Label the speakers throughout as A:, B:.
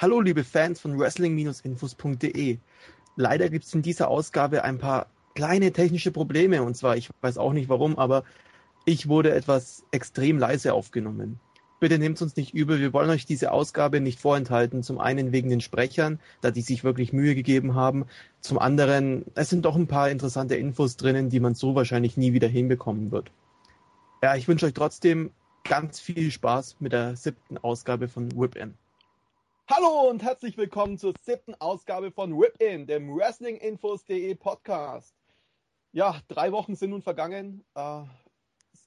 A: Hallo liebe Fans von Wrestling-Infos.de. Leider gibt es in dieser Ausgabe ein paar kleine technische Probleme und zwar, ich weiß auch nicht warum, aber ich wurde etwas extrem leise aufgenommen. Bitte nehmt uns nicht übel, wir wollen euch diese Ausgabe nicht vorenthalten. Zum einen wegen den Sprechern, da die sich wirklich Mühe gegeben haben. Zum anderen, es sind doch ein paar interessante Infos drinnen, die man so wahrscheinlich nie wieder hinbekommen wird. Ja, ich wünsche euch trotzdem ganz viel Spaß mit der siebten Ausgabe von Whip In. Hallo und herzlich willkommen zur siebten Ausgabe von Whip In, dem Wrestlinginfos.de Podcast. Ja, drei Wochen sind nun vergangen. Äh,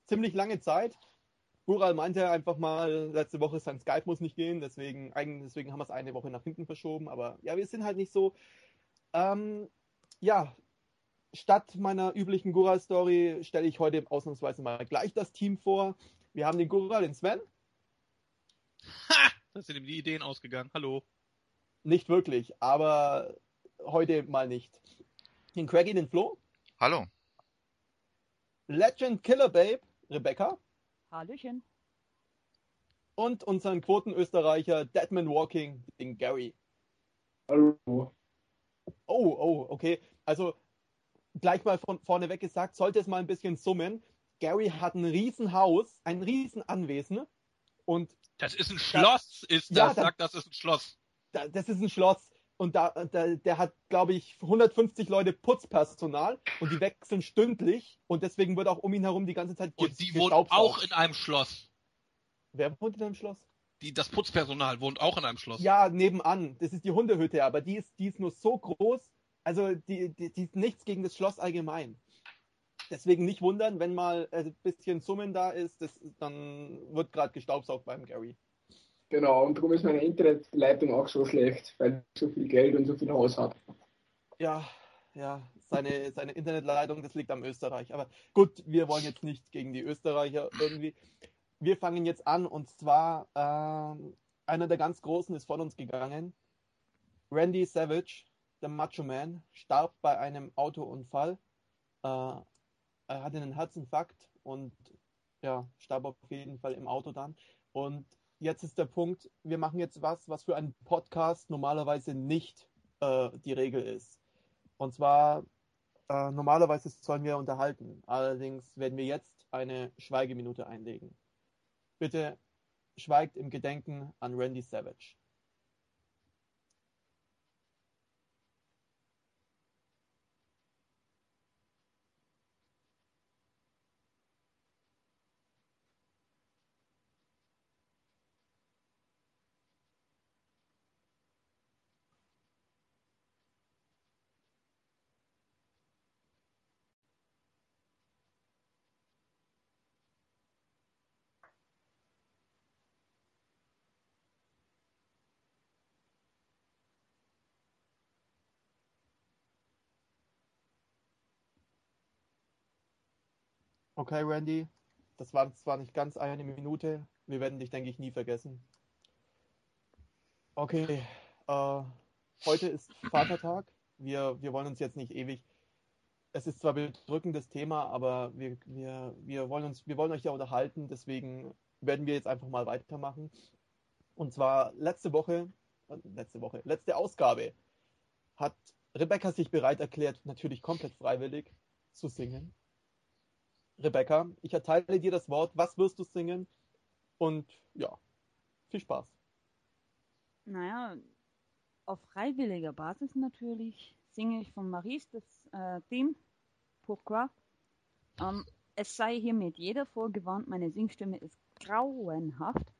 A: ziemlich lange Zeit. Bural meinte einfach mal, letzte Woche sein Skype muss nicht gehen, deswegen, deswegen haben wir es eine Woche nach hinten verschoben. Aber ja, wir sind halt nicht so. Ähm, ja, statt meiner üblichen Gural-Story stelle ich heute ausnahmsweise mal gleich das Team vor. Wir haben den Gural, den Sven.
B: Ha! Da sind ihm die Ideen ausgegangen. Hallo.
A: Nicht wirklich, aber heute mal nicht. Den Craigie, den Flo.
C: Hallo.
A: Legend Killer Babe, Rebecca.
D: Hallöchen.
A: Und unseren Quoten-Österreicher Deadman Walking, den Gary.
E: Hallo.
A: Oh, oh, okay. Also gleich mal von vorne weg gesagt, sollte es mal ein bisschen summen. Gary hat ein Riesenhaus, ein Riesenanwesen und
B: das ist ein Schloss, da, ist das, ja, sagt, das ist ein Schloss.
A: Da, das ist ein Schloss und da, da der hat, glaube ich, 150 Leute Putzpersonal und die wechseln stündlich und deswegen wird auch um ihn herum die ganze Zeit
B: Und die wohnt auch in einem Schloss.
A: Wer wohnt in einem Schloss?
B: Die, das Putzpersonal wohnt auch in einem Schloss.
A: Ja, nebenan. Das ist die Hundehütte, aber die ist, die ist nur so groß. Also die, die, die ist nichts gegen das Schloss allgemein. Deswegen nicht wundern, wenn mal ein bisschen Summen da ist, das, dann wird gerade gestaubsaugt beim Gary.
E: Genau, und darum ist meine Internetleitung auch so schlecht, weil ich so viel Geld und so viel Haus habe.
A: Ja, ja, seine, seine Internetleitung, das liegt am Österreich. Aber gut, wir wollen jetzt nicht gegen die Österreicher irgendwie. Wir fangen jetzt an und zwar äh, einer der ganz Großen ist von uns gegangen. Randy Savage, der Macho Man, starb bei einem Autounfall. Äh, er hatte einen Herzinfarkt und ja, starb auf jeden Fall im Auto dann. Und jetzt ist der Punkt, wir machen jetzt was, was für einen Podcast normalerweise nicht äh, die Regel ist. Und zwar, äh, normalerweise sollen wir unterhalten. Allerdings werden wir jetzt eine Schweigeminute einlegen. Bitte schweigt im Gedenken an Randy Savage. Okay, Randy, das war zwar nicht ganz eine Minute, wir werden dich, denke ich, nie vergessen. Okay, äh, heute ist Vatertag. Wir, wir wollen uns jetzt nicht ewig. Es ist zwar ein bedrückendes Thema, aber wir, wir, wir, wollen uns, wir wollen euch ja unterhalten, deswegen werden wir jetzt einfach mal weitermachen. Und zwar letzte Woche, letzte Woche, letzte Ausgabe hat Rebecca sich bereit erklärt, natürlich komplett freiwillig zu singen. Rebecca, ich erteile dir das Wort. Was wirst du singen? Und ja, viel Spaß.
D: Naja, auf freiwilliger Basis natürlich singe ich von Maries das äh, Theme Pourquoi. Ähm, es sei hiermit jeder vorgewarnt, meine Singstimme ist grauenhaft.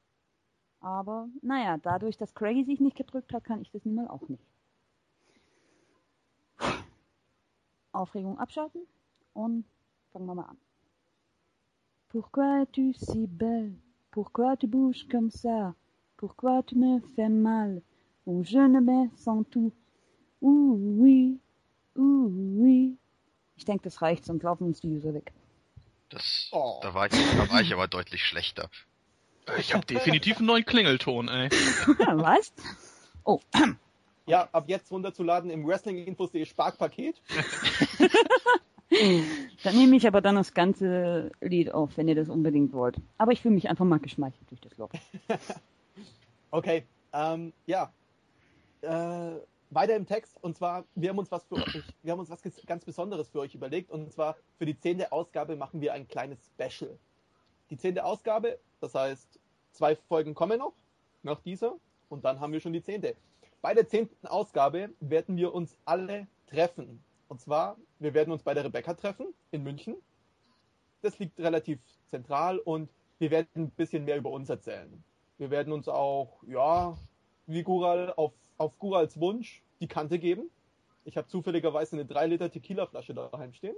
D: Aber naja, dadurch, dass Craigie sich nicht gedrückt hat, kann ich das nun mal auch nicht. Aufregung abschalten und fangen wir mal an. Pourquoi es-tu si belle Pourquoi tu bouges comme ça Pourquoi tu me fais mal Oh, je ne me sens tout. Ouh, oui, ouh, oui. Ich denke, das reicht, sonst laufen uns die User weg.
C: Das, oh. da, war ich, da war ich aber deutlich schlechter.
B: Ich habe definitiv einen neuen Klingelton, ey.
D: Was? Oh.
A: Ja, ab jetzt runterzuladen im Wrestlinginfos.de Sparkpaket.
D: dann nehme ich aber dann das ganze Lied auf, wenn ihr das unbedingt wollt. Aber ich fühle mich einfach mal geschmeichelt durch das Loch.
A: okay, ähm, ja. äh, weiter im Text und zwar, wir haben uns was für euch, wir haben uns was ganz Besonderes für euch überlegt und zwar für die zehnte Ausgabe machen wir ein kleines Special. Die zehnte Ausgabe, das heißt, zwei Folgen kommen noch, nach dieser und dann haben wir schon die zehnte. Bei der zehnten Ausgabe werden wir uns alle treffen. Und zwar, wir werden uns bei der Rebecca treffen in München. Das liegt relativ zentral und wir werden ein bisschen mehr über uns erzählen. Wir werden uns auch, ja, wie Gural auf auf Gurals Wunsch die Kante geben. Ich habe zufälligerweise eine 3 Liter Tequila-Flasche daheim stehen.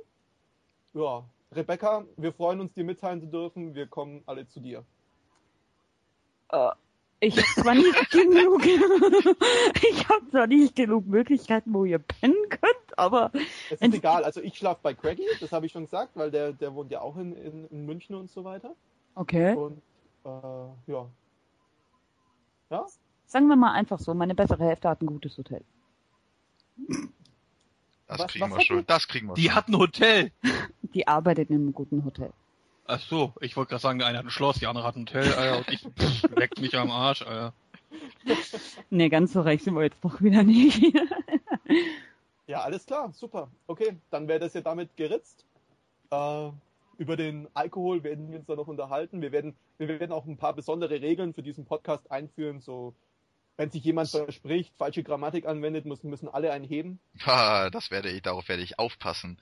A: Ja, Rebecca, wir freuen uns, dir mitteilen zu dürfen. Wir kommen alle zu dir.
D: Uh, ich habe zwar nicht ich habe zwar nicht genug Möglichkeiten, wo ihr pennen könnt, aber
A: es ist egal. Also ich schlafe bei Craigie, das habe ich schon gesagt, weil der der wohnt ja auch in, in, in München und so weiter.
D: Okay.
A: Und äh, ja, ja,
D: Sagen wir mal einfach so, meine bessere Hälfte hat ein gutes Hotel.
C: Das
A: Was-
C: kriegen
A: was
C: wir schon.
A: die?
C: Das kriegen wir
B: Die
C: schon.
B: hat ein Hotel.
D: Die arbeitet in einem guten Hotel.
B: Ach so, ich wollte gerade sagen, der eine hat ein Schloss, die andere hat ein Hotel, Alter, und ich pff, leckt mich am Arsch, Alter.
D: Nee, ganz so recht sind wir jetzt doch wieder nicht.
A: Ja, alles klar, super. Okay, dann wäre das ja damit geritzt. Äh, über den Alkohol werden wir uns da noch unterhalten. Wir werden, wir werden auch ein paar besondere Regeln für diesen Podcast einführen. So, wenn sich jemand verspricht, falsche Grammatik anwendet, müssen, müssen alle einen heben.
C: Ah, das werde ich, darauf werde ich aufpassen.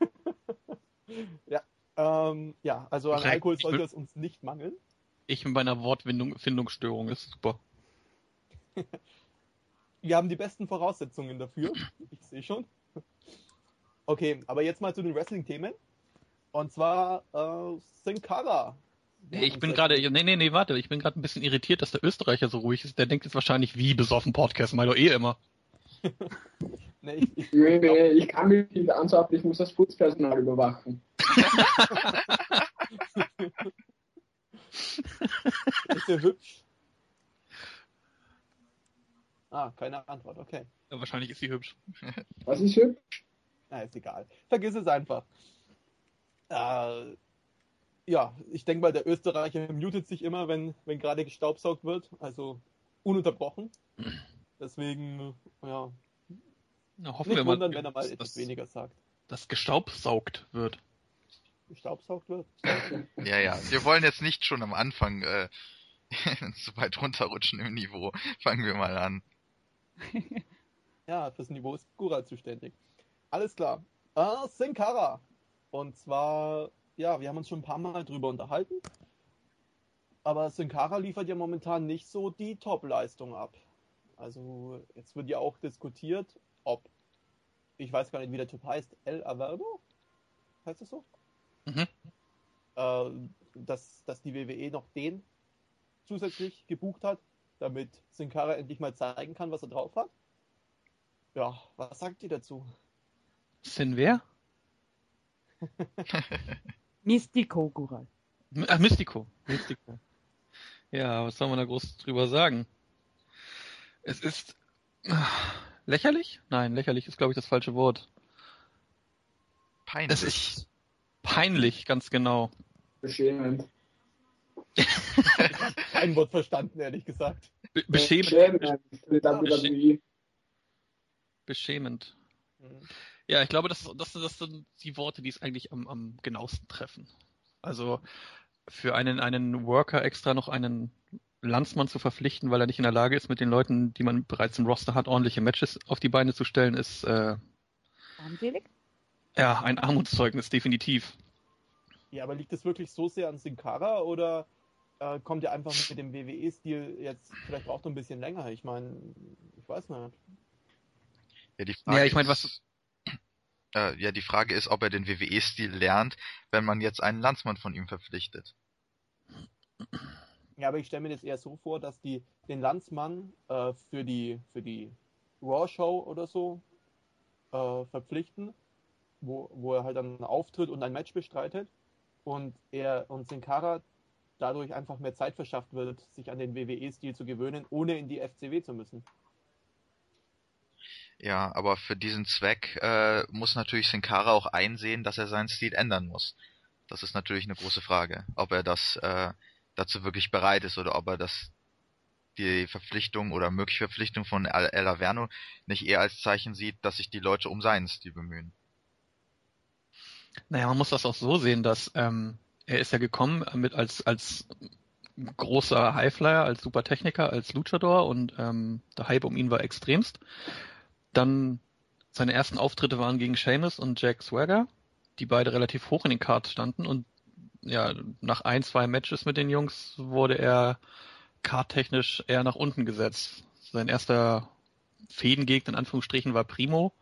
A: Ähm, ja, also an. Alkohol sollte es uns nicht mangeln.
B: Ich mit meiner Wortfindungsstörung ist super.
A: Wir haben die besten Voraussetzungen dafür. Ich sehe schon. Okay, aber jetzt mal zu den Wrestling-Themen. Und zwar äh, Sin Cara.
B: Nee, ich bin gerade, nee, nee, nee, warte, ich bin gerade ein bisschen irritiert, dass der Österreicher so ruhig ist. Der denkt jetzt wahrscheinlich, wie besoffen Podcast, mal doch eh immer.
A: Nee, ich, ich,
E: Nee, nee, ich kann mich nicht ansagen, ich muss das Putzpersonal überwachen.
A: ist er hübsch? Ah, keine Antwort, okay.
B: Ja, wahrscheinlich ist sie hübsch.
E: Was ist hübsch?
A: Na, ist egal. Vergiss es einfach. Äh, ja, ich denke mal, der Österreicher mutet sich immer, wenn, wenn gerade gestaubsaugt wird. Also ununterbrochen. Deswegen, ja,
B: Na, hoffen
A: nicht
B: wir mal,
A: wundern, wenn er mal
B: dass,
A: etwas weniger sagt.
B: dass gestaubsaugt wird.
A: Gestaubsaugt wird.
C: Ja, ja. Wir wollen jetzt nicht schon am Anfang äh, so weit runterrutschen im Niveau. Fangen wir mal an.
A: Ja, fürs Niveau ist Gura zuständig. Alles klar. Äh, Sin Cara. Und zwar, ja, wir haben uns schon ein paar Mal drüber unterhalten. Aber Sin Cara liefert ja momentan nicht so die Top-Leistung ab. Also, jetzt wird ja auch diskutiert, ob, ich weiß gar nicht, wie der Typ heißt, El Averno? Heißt das so?
B: Mhm.
A: Äh, dass, dass die WWE noch den zusätzlich gebucht hat, damit Sin Cara endlich mal zeigen kann, was er drauf hat. Ja, was sagt ihr dazu?
B: Sin wer?
D: Mystico Gural.
B: Ach, Mystico. Mystico. Ja, was soll man da groß drüber sagen? Es ist ah, lächerlich? Nein, lächerlich ist, glaube ich, das falsche Wort.
C: Peinlich.
B: Es ist peinlich, ganz genau.
E: Beschämend.
A: Kein Wort verstanden, ehrlich gesagt.
B: Be beschämend.
E: Beschämend.
B: Beschämend.
A: Hm.
B: Ja, ich glaube, das, das, das sind die Worte, die es eigentlich am, am genauesten treffen. Also für einen, einen Worker extra noch einen Landsmann zu verpflichten, weil er nicht in der Lage ist, mit den Leuten, die man bereits im Roster hat, ordentliche Matches auf die Beine zu stellen, ist äh,
D: Armselig?
B: ja ein Armutszeugnis, definitiv.
A: Ja, aber liegt es wirklich so sehr an Sin Cara oder äh, kommt er einfach mit dem WWE-Stil jetzt, vielleicht braucht er ein bisschen länger? Ich meine, ich weiß nicht.
C: Ja, die Frage
B: Ja, ich meine,
C: ist,
B: was-
C: Äh, ja, die Frage ist, ob er den WWE-Stil lernt, wenn man jetzt einen Landsmann von ihm verpflichtet.
A: Ja, aber ich stelle mir das eher so vor, dass die den Landsmann äh, für die für die Raw-Show oder so äh, verpflichten, wo, wo er halt dann auftritt und ein Match bestreitet und er und Sin Cara dadurch einfach mehr Zeit verschafft wird, sich an den WWE-Stil zu gewöhnen, ohne in die FCW zu müssen.
C: Ja, aber für diesen Zweck äh, muss natürlich Sin Cara auch einsehen, dass er seinen Stil ändern muss. Das ist natürlich eine große Frage, ob er das äh, dazu wirklich bereit ist oder ob er das die Verpflichtung oder mögliche Verpflichtung von El El Averno nicht eher als Zeichen sieht, dass sich die Leute um seinen Stil bemühen.
B: Naja, man muss das auch so sehen, dass ähm, er ist ja gekommen mit als als großer Highflyer, als Supertechniker, als Luchador und ähm, der Hype um ihn war extremst. Dann seine ersten Auftritte waren gegen Seamus und Jack Swagger, die beide relativ hoch in den Cards standen und ja, nach ein, zwei Matches mit den Jungs wurde er karttechnisch eher nach unten gesetzt. Sein erster Fädengegner in Anführungsstrichen war Primo.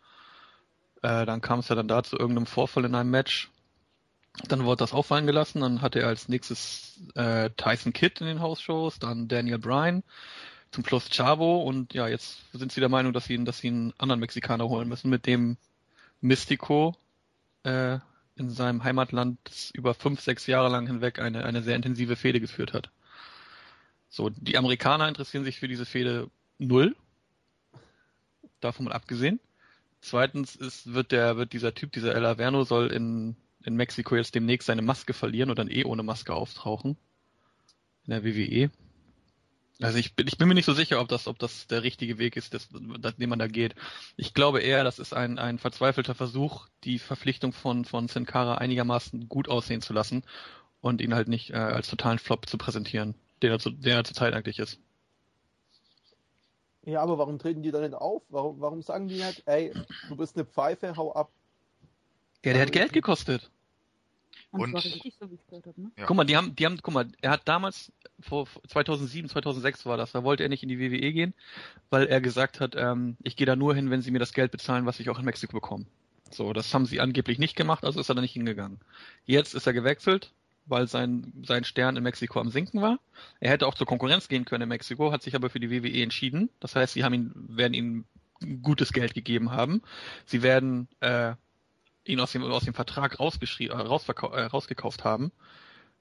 B: Äh, dann kam es ja dann da zu irgendeinem Vorfall in einem Match. Dann wurde das auffallen gelassen. Dann hatte er als nächstes äh, Tyson Kidd in den Hausshows, dann Daniel Bryan, zum Schluss Chavo und ja, jetzt sind sie der Meinung, dass sie, dass sie einen anderen Mexikaner holen müssen, mit dem Mystico äh, in seinem Heimatland über fünf, sechs Jahre lang hinweg eine, eine sehr intensive Fehde geführt hat. So, die Amerikaner interessieren sich für diese Fehde null. Davon mal abgesehen. Zweitens ist, wird der, wird dieser Typ, dieser El Averno soll in, in Mexiko jetzt demnächst seine Maske verlieren und dann eh ohne Maske auftauchen. In der WWE. Also ich bin, ich bin mir nicht so sicher, ob das, ob das der richtige Weg ist, das, den man da geht. Ich glaube eher, das ist ein, ein verzweifelter Versuch, die Verpflichtung von, von Sin Cara einigermaßen gut aussehen zu lassen und ihn halt nicht äh, als totalen Flop zu präsentieren, den er, zu, der er zurzeit eigentlich ist.
A: Ja, aber warum treten die da nicht auf? Warum, warum sagen die nicht, ey, du bist eine Pfeife, hau ab?
B: Ja, der hat Geld gekostet.
D: Und,
C: Und-
D: richtig, so wie ich gehört habe, ne?
C: Ja.
B: Guck mal, die haben, die haben, guck mal, er hat damals, vor 2007, 2006 war das, da wollte er nicht in die WWE gehen, weil er gesagt hat, ähm, ich gehe da nur hin, wenn sie mir das Geld bezahlen, was ich auch in Mexiko bekomme. So, das haben sie angeblich nicht gemacht, also ist er da nicht hingegangen. Jetzt ist er gewechselt, weil sein, sein Stern in Mexiko am Sinken war. Er hätte auch zur Konkurrenz gehen können in Mexiko, hat sich aber für die WWE entschieden. Das heißt, sie haben ihn, werden ihm gutes Geld gegeben haben. Sie werden äh, ihn aus dem, aus dem Vertrag rausgeschrieben, äh, äh, rausgekauft haben.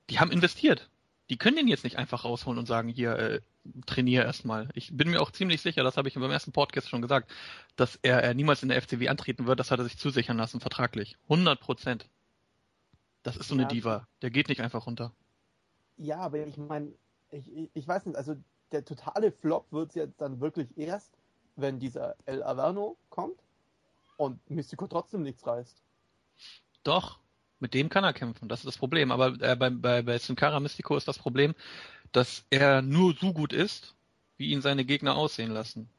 B: Die haben investiert. Die können den jetzt nicht einfach rausholen und sagen, hier, äh, trainier erstmal. Ich bin mir auch ziemlich sicher, das habe ich beim ersten Podcast schon gesagt, dass er, er niemals in der FCW antreten wird, das hat er sich zusichern lassen, vertraglich. 100 Prozent. Das ist so eine
A: Ja.
B: Diva. Der geht nicht einfach runter.
A: Ja, aber ich meine, ich, ich, weiß nicht, also der totale Flop wird jetzt dann wirklich erst, wenn dieser El Averno kommt und Mystico trotzdem nichts reißt.
B: Doch, mit dem kann er kämpfen, das ist das Problem. Aber äh, bei, bei, bei Sin Cara Mystico ist das Problem, dass er nur so gut ist, wie ihn seine Gegner aussehen lassen.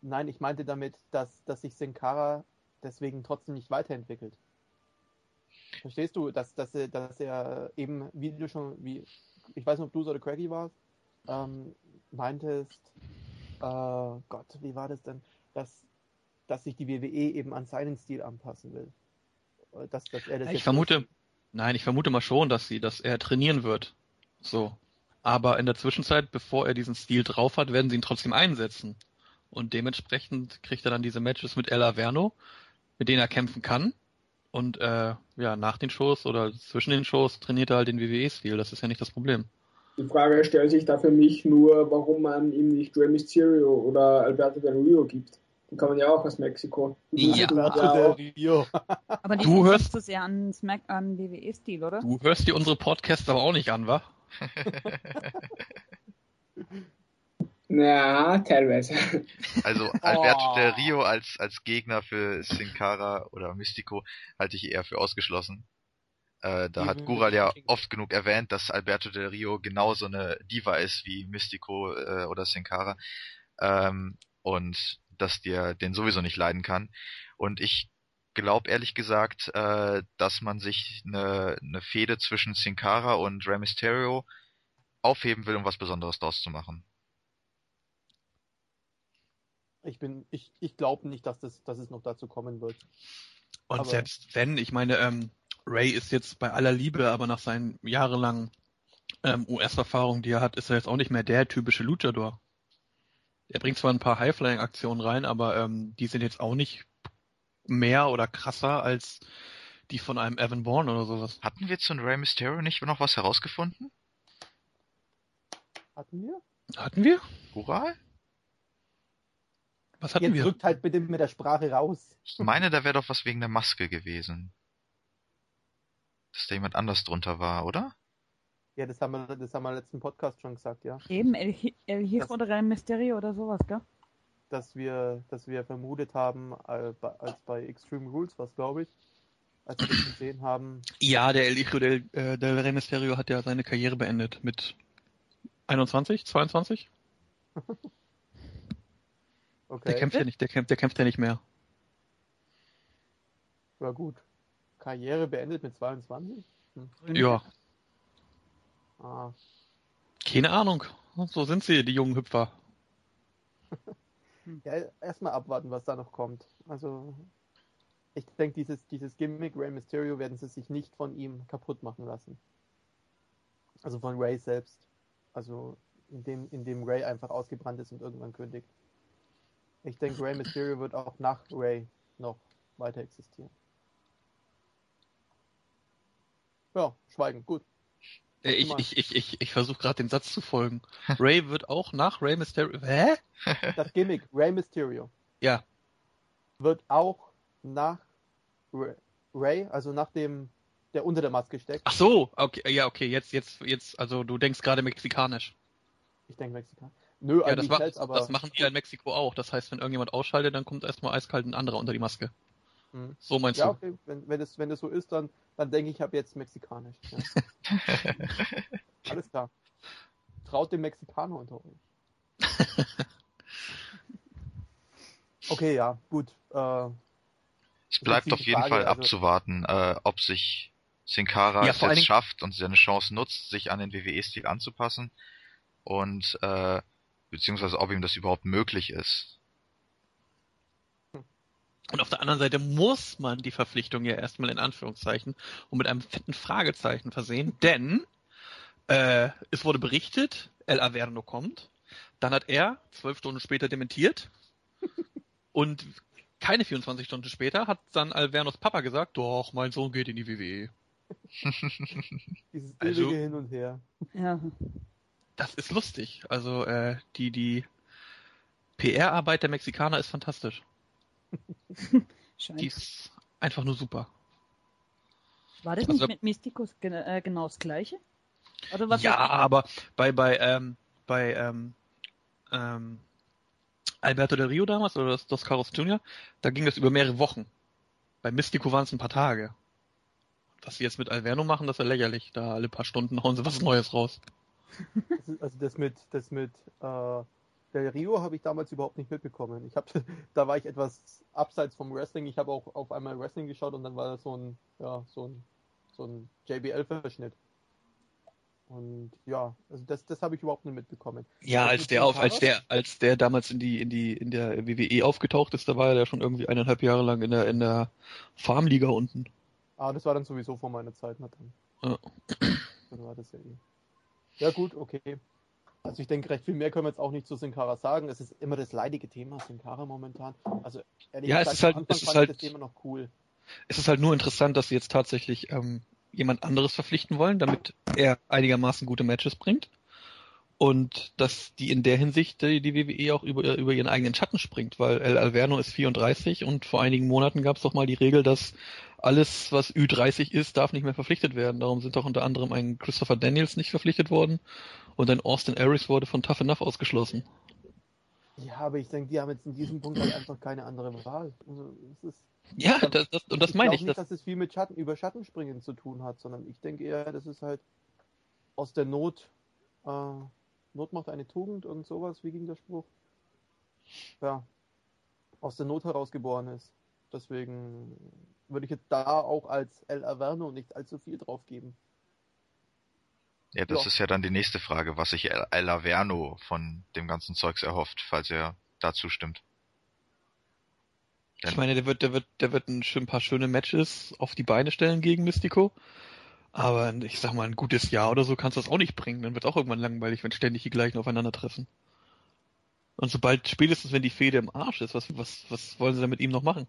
A: Nein, ich meinte damit, dass, dass sich Sin Cara deswegen trotzdem nicht weiterentwickelt. Verstehst du, dass, dass, er, dass er eben, wie du schon, wie, ich weiß nicht, ob du es oder Craigie warst, ähm, meintest, äh, Gott, wie war das denn, dass, dass sich die WWE eben an seinen Stil anpassen will. Äh, Dass, dass er das
B: Ich vermute, nein, ich vermute mal schon, dass sie, dass er trainieren wird. So. Aber in der Zwischenzeit, bevor er diesen Stil drauf hat, werden sie ihn trotzdem einsetzen. Und dementsprechend kriegt er dann diese Matches mit El Averno, mit denen er kämpfen kann. Und äh, ja, nach den Shows oder zwischen den Shows trainiert er halt den WWE-Stil. Das ist ja nicht das Problem.
E: Die Frage stellt sich da für mich nur, warum man ihm nicht Rey Mysterio oder Alberto Del Rio gibt. Die kommen ja auch aus Mexiko.
B: Ja.
E: ja
A: Del
E: auch-
A: Rio.
D: Aber die
B: Du hörst-
D: nicht so sehr an Smack an WWE-Stil, oder?
B: Du hörst dir unsere Podcasts aber auch nicht an, wa?
E: Ja, teilweise.
C: Also Alberto Del Rio als, als Gegner für Sin Cara oder Mystico halte ich eher für ausgeschlossen. Äh, da hat
A: Mhm.
C: Gural ja oft genug erwähnt, dass Alberto Del Rio genauso eine Diva ist wie Mystico äh, oder Sin Cara. Ähm, und dass der den sowieso nicht leiden kann. Und ich glaube ehrlich gesagt, äh, dass man sich eine, eine Fehde zwischen Sin Cara und Rey Mysterio aufheben will, um was Besonderes draus zu machen.
A: Ich bin, ich, ich glaube nicht, dass das, dass es noch dazu kommen wird.
B: Und
A: Aber-
B: selbst wenn, ich meine, ähm, Ray ist jetzt bei aller Liebe, aber nach seinen jahrelangen ähm, US-Erfahrungen, die er hat, ist er jetzt auch nicht mehr der typische Luchador. Er bringt zwar ein paar High-Flying-Aktionen rein, aber ähm, die sind jetzt auch nicht mehr oder krasser als die von einem Evan Bourne oder sowas.
C: Hatten wir zu Rey Mysterio nicht noch was herausgefunden?
A: Hatten wir?
B: Hatten wir?
C: Gural?
B: Was hatten
A: Jetzt
B: wir?
A: drückt halt bitte mit der Sprache raus.
C: Ich meine, da wäre doch was wegen der Maske gewesen. Dass da jemand anders drunter war, oder?
A: Ja, das haben wir, das haben wir im letzten Podcast schon gesagt, ja.
D: Eben, El, El Hijo
A: Das-
D: oder El Mysterio oder sowas, gell?
A: Dass wir, dass wir vermutet haben, äh, als bei Extreme Rules was glaube ich, als wir das gesehen haben,
B: Ja, der El Hijo del, äh, del Rey Mysterio hat ja seine Karriere beendet mit 21, 22?
A: okay,
B: Der kämpft ja nicht, der kämpft, der kämpft ja nicht mehr.
A: war gut. Karriere beendet mit 22?
B: Ja,
A: Ah,
B: keine Ahnung. So sind sie, die jungen Hüpfer.
A: ja, erstmal abwarten, was da noch kommt. Also, ich denke, dieses, dieses Gimmick Rey Mysterio werden sie sich nicht von ihm kaputt machen lassen. Also von Ray selbst. Also, indem, indem Ray einfach ausgebrannt ist und irgendwann kündigt. Ich denke, Rey Mysterio wird auch nach Ray noch weiter existieren. Ja, schweigen, gut.
B: Äh, Ich, ich, ich, ich, ich versuche gerade den Satz zu folgen. Ray wird auch nach Rey Mysterio. Hä?
A: Das Gimmick Rey Mysterio
B: Ja.
A: wird auch nach Ray- Ray, also nach dem, der unter der Maske steckt,
B: Ach so, okay, ja, okay, jetzt, jetzt, jetzt, also du denkst gerade mexikanisch.
A: ich denke Mexikaner. Nö,
B: Ja, das, macht,
A: nicht, aber
B: das machen die ja in Mexiko auch. Das heißt, wenn irgendjemand ausschaltet, dann kommt erstmal eiskalt ein anderer unter die Maske.
A: Mhm.
B: So meinst
A: ja,
B: du?
A: okay, wenn, wenn, das, wenn das so ist, dann, dann denke ich, ich habe jetzt mexikanisch. Ja. Alles klar. Traut dem Mexikaner unter euch. Okay, ja, gut. Äh,
C: Es bleibt auf jeden
A: Frage,
C: Fall
A: also-
C: abzuwarten, äh, ob sich Sin Cara
B: Ja,
C: es jetzt
B: Dingen-
C: schafft und seine Chance nutzt, sich an den WWE-Stil anzupassen und äh, beziehungsweise ob ihm das überhaupt möglich ist.
B: Und auf der anderen Seite muss man die Verpflichtung ja erstmal in Anführungszeichen und mit einem fetten Fragezeichen versehen, denn äh, es wurde berichtet, El Averno kommt, dann hat er zwölf Stunden später dementiert und keine 24 Stunden später hat dann Alvernos Papa gesagt, doch, mein Sohn geht in die WWE.
A: dieses
B: Also-
A: ewige Hin und Her.
D: Ja.
B: Das ist lustig. Also äh, die, die PR-Arbeit der Mexikaner ist fantastisch.
D: Scheint.
B: Die ist einfach nur super.
D: War das
B: also-
D: nicht mit Mysticus gen äh, genau das gleiche? Oder was
B: ja, aber bei bei ähm, bei ähm, ähm, Alberto del Rio damals oder das, das Carlos Jr., da ging das über mehrere Wochen. Bei Mystico waren es ein paar Tage. Was sie jetzt mit Alverno machen, das ist ja lächerlich. Da alle paar Stunden hauen sie was Neues raus.
A: Das ist, also das mit, das mit äh, Del Rio habe ich damals überhaupt nicht mitbekommen. Ich habe, da war ich etwas abseits vom Wrestling. Ich habe auch auf einmal Wrestling geschaut und dann war das so ein, ja, so ein, so ein JBL-Verschnitt. Und ja, also das, das habe ich überhaupt nicht mitbekommen.
B: Ja, als der auf, als der, als der damals in die, in die, in der WWE aufgetaucht ist, da war er ja schon irgendwie eineinhalb Jahre lang in der, in der Farmliga unten.
A: Ah, das war dann sowieso vor meiner Zeit, na dann.
B: Ja.
A: Dann war das ja eh. Ja gut, okay. Also ich denke, recht viel mehr können wir jetzt auch nicht zu Sin Cara sagen. Es ist immer das leidige Thema Sin Cara momentan. Also ehrlich
B: Ja, es
A: gesagt,
B: ist halt-
A: am Anfang
B: es ist
A: fand
B: halt-
A: ich das Thema noch cool.
B: Es ist halt nur interessant, dass sie jetzt tatsächlich ähm, jemand anderes verpflichten wollen, damit er einigermaßen gute Matches bringt. Und dass die in der Hinsicht die, die WWE auch über, über ihren eigenen Schatten springt, weil El Alverno ist 34 und vor einigen Monaten gab es doch mal die Regel, dass alles, was Ü30 ist, darf nicht mehr verpflichtet werden. Darum sind doch unter anderem ein Christopher Daniels nicht verpflichtet worden und ein Austin Aries wurde von Tough Enough ausgeschlossen.
A: Ja, aber ich denke, die haben jetzt in diesem Punkt halt einfach keine andere Wahl. Also ist,
B: Ja, das, das, und das meine
A: glaub
B: ich.
A: nicht,
B: Das,
A: dass es viel mit Schatten, über Schattenspringen zu tun hat, sondern ich denke eher, das ist halt aus der Not, äh, Not macht eine Tugend und sowas, wie ging der Spruch? Ja, aus der Not heraus geboren ist. Deswegen würde ich jetzt da auch als El Averno nicht allzu viel drauf geben.
C: Ja, das
A: Ja.
C: ist ja dann die nächste Frage, was sich El El Averno von dem ganzen Zeugs erhofft, falls er dazu stimmt.
B: Ich meine, der wird, der wird, der wird ein, ein paar schöne Matches auf die Beine stellen gegen Mystico. Aber ich sag mal, ein gutes Jahr oder so kannst du das auch nicht bringen. Dann wird auch irgendwann langweilig, wenn ständig die gleichen aufeinandertreffen. Und sobald, spätestens wenn die Fehde im Arsch ist, was, was, was wollen sie dann mit ihm noch machen?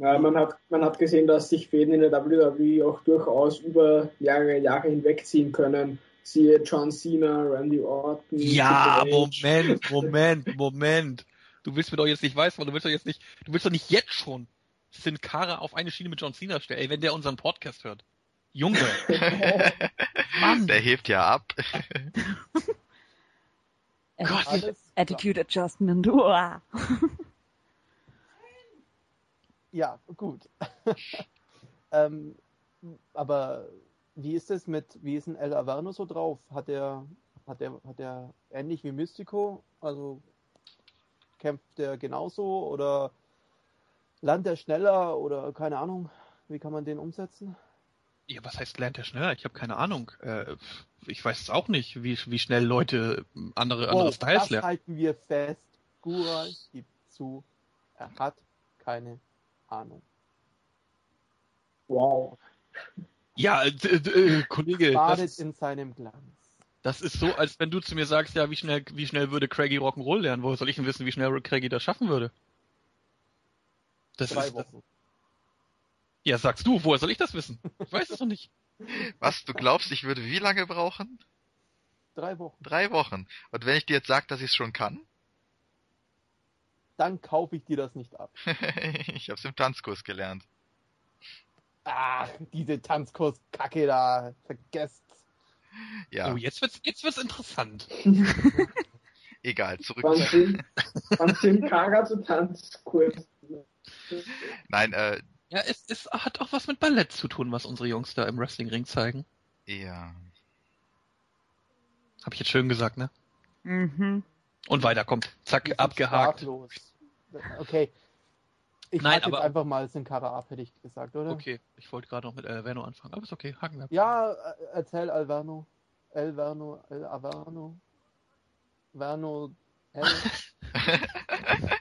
E: Ja, man hat, man hat gesehen, dass sich Fäden in der WWE auch durchaus über Jahre, Jahre hinwegziehen können. Siehe John Cena, Randy Orton.
B: Ja. Moment, Moment, Moment. Du willst mir doch jetzt nicht weiß, du willst doch jetzt nicht, du willst doch nicht jetzt schon Sin Cara auf eine Schiene mit John Cena stellen, ey, wenn der unseren Podcast hört. Junge. Mann.
C: Der hebt ja ab.
B: Gott.
D: Attitude Adjustment. Uah.
A: Ja, gut. ähm, aber wie ist es mit, wie ist ein El Averno so drauf? Hat er, hat er, hat er ähnlich wie Mystico? Also kämpft er genauso oder lernt er schneller oder keine Ahnung? Wie kann man den umsetzen?
B: Ja, was heißt lernt er schneller? Ich habe keine Ahnung. Äh, ich weiß es auch nicht, wie, wie schnell Leute andere, andere
A: Wow,
B: Styles
A: das
B: lernen.
A: halten wir fest. Gural gibt zu, er hat keine Ahnung.
E: Wow.
B: Ja, äh, d- d- äh, Kollege, das,
A: Badet
B: ist-
A: in seinem Glanz.
B: das ist so, als wenn du zu mir sagst, ja, wie schnell, wie schnell würde Craigie Rock'n'Roll lernen? Woher soll ich denn wissen, wie schnell Craigie das schaffen würde? Das
A: Drei
B: ist, das,
A: Wochen.
B: ja, sagst du, woher soll ich das wissen? Ich weiß es doch nicht.
C: Was, du glaubst, ich würde wie lange brauchen?
A: Drei Wochen.
C: Drei Wochen. Und wenn ich dir jetzt sage, dass ich es schon kann?
A: Dann kaufe ich dir das nicht ab.
C: ich hab's im Tanzkurs gelernt.
A: Ach, diese Tanzkurs-Kacke da. Vergesst.
C: Ja,
B: Oh, jetzt wird's, jetzt wird's interessant.
C: egal, zurück.
E: Wann sind, wann sind Kara zu Tanzkurs?
C: Nein, äh,
B: Ja, es, es hat auch was mit Ballett zu tun, was unsere Jungs da im Wrestlingring zeigen.
C: ja.
B: Hab ich jetzt schön gesagt, ne?
D: Mhm.
B: Und weiter, kommt. Zack, abgehakt.
A: sprachlos. Okay. Ich
B: Nein,
A: Nein, jetzt
B: aber-
A: einfach mal Sin Cara ab, hätte ich gesagt, oder?
B: Okay, ich wollte gerade noch mit Elveno anfangen, aber ist okay, haken wir ab.
A: Ja, äh, erzähl Alverno. El Verno, El Averno. Verno, El.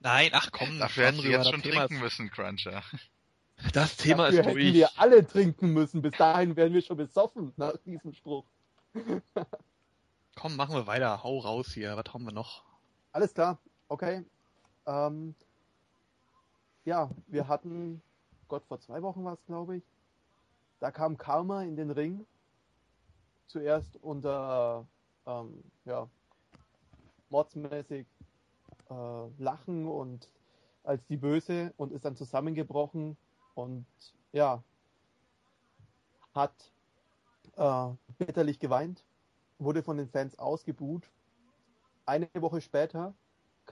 B: Nein, ach komm,
C: Dafür hätten sie jetzt schon
B: Thema
C: trinken
B: ist,
C: müssen, Cruncher.
B: Das Thema
A: Dafür
B: ist
A: hätten
B: durch.
A: wir alle trinken müssen. Bis dahin wären wir schon besoffen nach diesem Spruch.
B: Komm, machen wir weiter. Hau raus hier. Was haben wir noch?
A: Alles klar, okay. Ähm, ja, wir hatten, Gott, vor zwei Wochen war es, glaube ich. Da kam Karma in den Ring. Zuerst unter, ähm, ja, mordsmäßig äh, Lachen und als die Böse und ist dann zusammengebrochen und ja, hat äh, bitterlich geweint, wurde von den Fans ausgebuht. Eine Woche später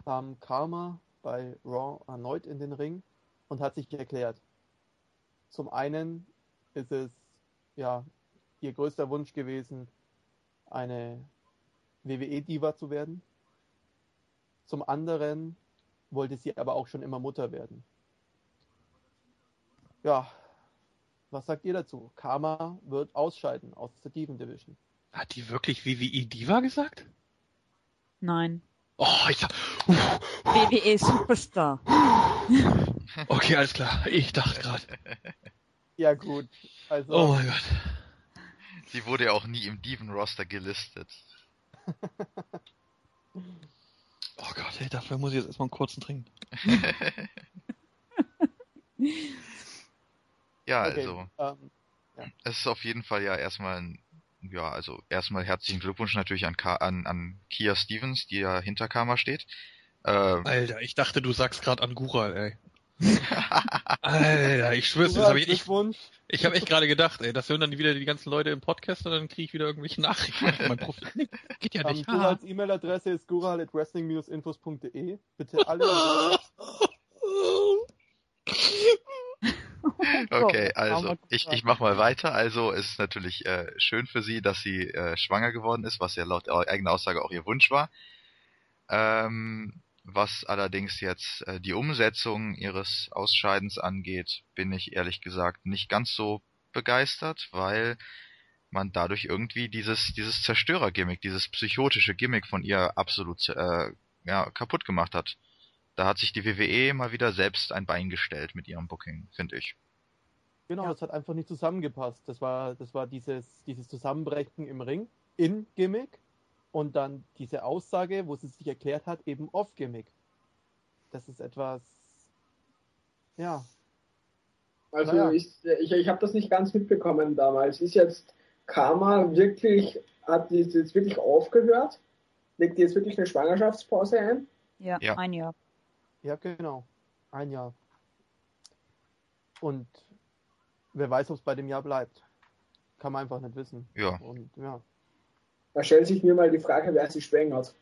A: kam Karma bei Raw erneut in den Ring und hat sich erklärt. Zum einen ist es ja ihr größter Wunsch gewesen, eine WWE-Diva zu werden. Zum anderen wollte sie aber auch schon immer Mutter werden. Ja, was sagt ihr dazu? Karma wird ausscheiden aus der Diven Division.
B: Hat die wirklich WWE Diva gesagt?
D: Nein.
B: Oh, ich sag,
D: WWE Superstar.
B: okay, alles klar. Ich dachte gerade.
A: Ja gut, also
B: Oh mein Gott.
C: Sie wurde ja auch nie im Diven-Roster gelistet.
B: Oh Gott, ey, dafür muss ich jetzt erstmal einen kurzen trinken.
C: Ja,
A: okay,
C: also,
A: ähm,
C: es ist auf jeden Fall ja erstmal ein, ja, also erstmal herzlichen Glückwunsch natürlich an, Ka an, an Kia Stevens, die ja hinter Karma steht. Äh,
B: Alter, ich dachte, du sagst gerade an Gural, ey. Alter, ich schwör's, das hab ich, ich, ich habe echt gerade gedacht, ey, das hören dann wieder die ganzen Leute im Podcast und dann kriege ich wieder irgendwelche Nachrichten auf mein Profil. Nee, geht ja
A: Ähm,
B: nicht.
A: Gurals E-Mail-Adresse ist gural.wrestling-infos.de. Bitte alle.
C: Okay,
D: So,
C: also ich, ich mach mal weiter. Also es ist natürlich äh, schön für sie, dass sie äh, schwanger geworden ist, was ja laut ihrer eigener Aussage auch ihr Wunsch war. Ähm, was allerdings jetzt äh, die Umsetzung ihres Ausscheidens angeht, bin ich ehrlich gesagt nicht ganz so begeistert, weil man dadurch irgendwie dieses dieses Zerstörer-Gimmick, dieses psychotische Gimmick von ihr absolut äh, ja, kaputt gemacht hat. Da hat sich die WWE mal wieder selbst ein Bein gestellt mit ihrem Booking, finde ich.
A: Genau,
D: Ja.
A: das hat einfach nicht zusammengepasst. Das war, das war dieses, dieses Zusammenbrechen im Ring, in Gimmick. Und dann diese Aussage, wo sie sich erklärt hat, eben off Gimmick. Das ist etwas, ja,
E: Also
A: Naja.
E: ist, ich, ich habe das nicht ganz mitbekommen damals. Ist jetzt Karma wirklich, hat die jetzt wirklich aufgehört? Legt die jetzt wirklich eine Schwangerschaftspause ein?
D: Ja,
C: Ja.
D: ein Jahr.
A: ja genau, ein Jahr. Und wer weiß, ob es bei dem Jahr bleibt. Kann man einfach nicht wissen.
C: Ja.
A: Und ja.
E: Da stellt sich mir mal die Frage, wer sie schwängert.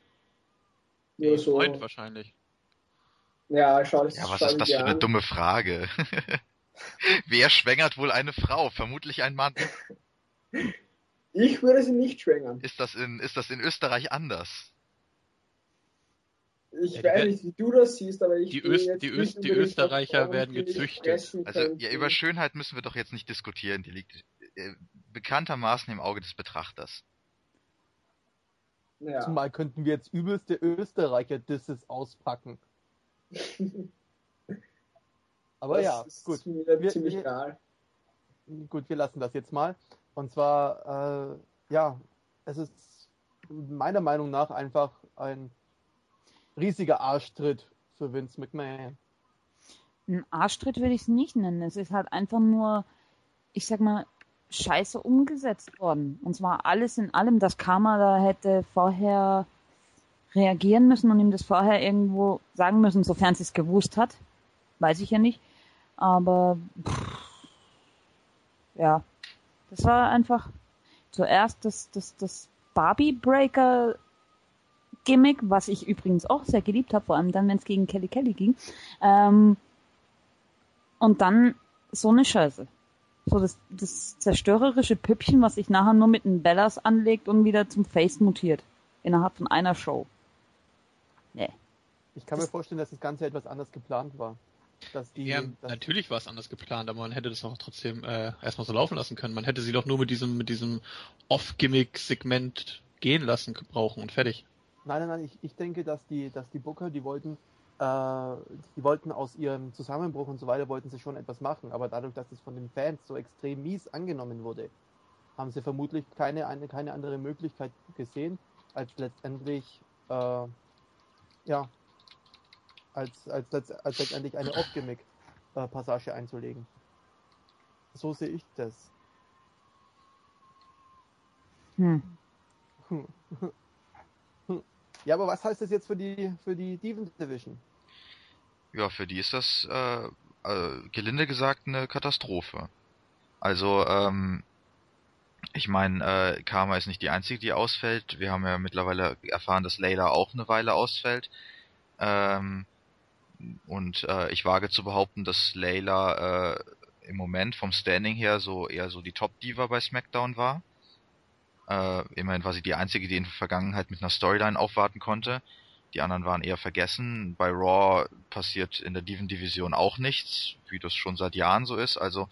E: Nur
B: Ihr
E: so.
B: Freund wahrscheinlich.
E: Ja, schau,
C: Ja, was ist das für eine
E: an.
C: dumme Frage? Wer schwängert wohl eine Frau? Vermutlich ein Mann.
E: Ich würde sie nicht schwängern.
C: Ist das in, ist das in Österreich anders?
E: Ich
B: Ja,
E: weiß nicht, wie du das siehst, aber ich
B: Die Öst-
E: jetzt
B: die
E: nicht
B: Öst- die Österreicher werden gezüchtet.
C: Also, ja, über Schönheit müssen wir doch jetzt nicht diskutieren. Die liegt äh, bekanntermaßen im Auge des Betrachters.
E: Ja.
A: Zumal könnten wir jetzt übelste Österreicher-Disses auspacken. Aber
E: das
A: ja,
E: ist
A: gut.
E: mir
A: Wir-
E: ziemlich
A: wir-
E: egal.
A: Gut, wir lassen das jetzt mal. Und zwar, äh, ja, es ist meiner Meinung nach einfach ein riesiger Arschtritt für Vince McMahon.
D: Ein Arschtritt würde ich es nicht nennen. Es ist halt einfach nur, ich sag mal, scheiße umgesetzt worden. Und zwar alles in allem. Das Karma da hätte vorher reagieren müssen und ihm das vorher irgendwo sagen müssen, sofern sie es gewusst hat. Weiß ich ja nicht. Aber pff, ja, das war einfach zuerst das, das, das Barbie Breaker Gimmick, was ich übrigens auch sehr geliebt habe, vor allem dann, wenn es gegen Kelly Kelly ging. Ähm, und dann so eine Scheiße. So das, das zerstörerische Püppchen, was sich nachher nur mit den Bellas anlegt und wieder zum Face mutiert. Innerhalb von einer Show. Nee.
A: Ich kann mir vorstellen, dass das Ganze etwas anders geplant war. Dass die,
B: Ja,
A: dass,
B: natürlich war es anders geplant, aber man hätte das auch trotzdem äh, erstmal so laufen lassen können. Man hätte sie doch nur mit diesem, mit diesem Off-Gimmick-Segment gehen lassen brauchen und fertig.
A: Nein, nein, nein, ich, ich denke, dass die, dass die Booker, die wollten, die wollten aus ihrem Zusammenbruch und so weiter, wollten sie schon etwas machen, aber dadurch, dass es von den Fans so extrem mies angenommen wurde, haben sie vermutlich keine, eine, keine andere Möglichkeit gesehen, als letztendlich, äh, ja, als, als, als, als letztendlich eine Off-Gimmick-Passage einzulegen. So sehe ich das.
D: Hm.
A: Hm. Ja, aber was heißt das jetzt für die für die Devon Division?
C: Ja, für die ist das äh, äh, gelinde gesagt eine Katastrophe. Also, ähm, ich meine, äh, Karma ist nicht die einzige, die ausfällt. Wir haben ja mittlerweile erfahren, dass Layla auch eine Weile ausfällt. Ähm, und äh, ich wage zu behaupten, dass Layla äh, im Moment vom Standing her so eher so die Top-Diva bei SmackDown war. Äh, immerhin war sie die einzige, die in der Vergangenheit mit einer Storyline aufwarten konnte. Die anderen waren eher vergessen. Bei Raw passiert in der Diven-Division auch nichts, wie das schon seit Jahren so ist. Also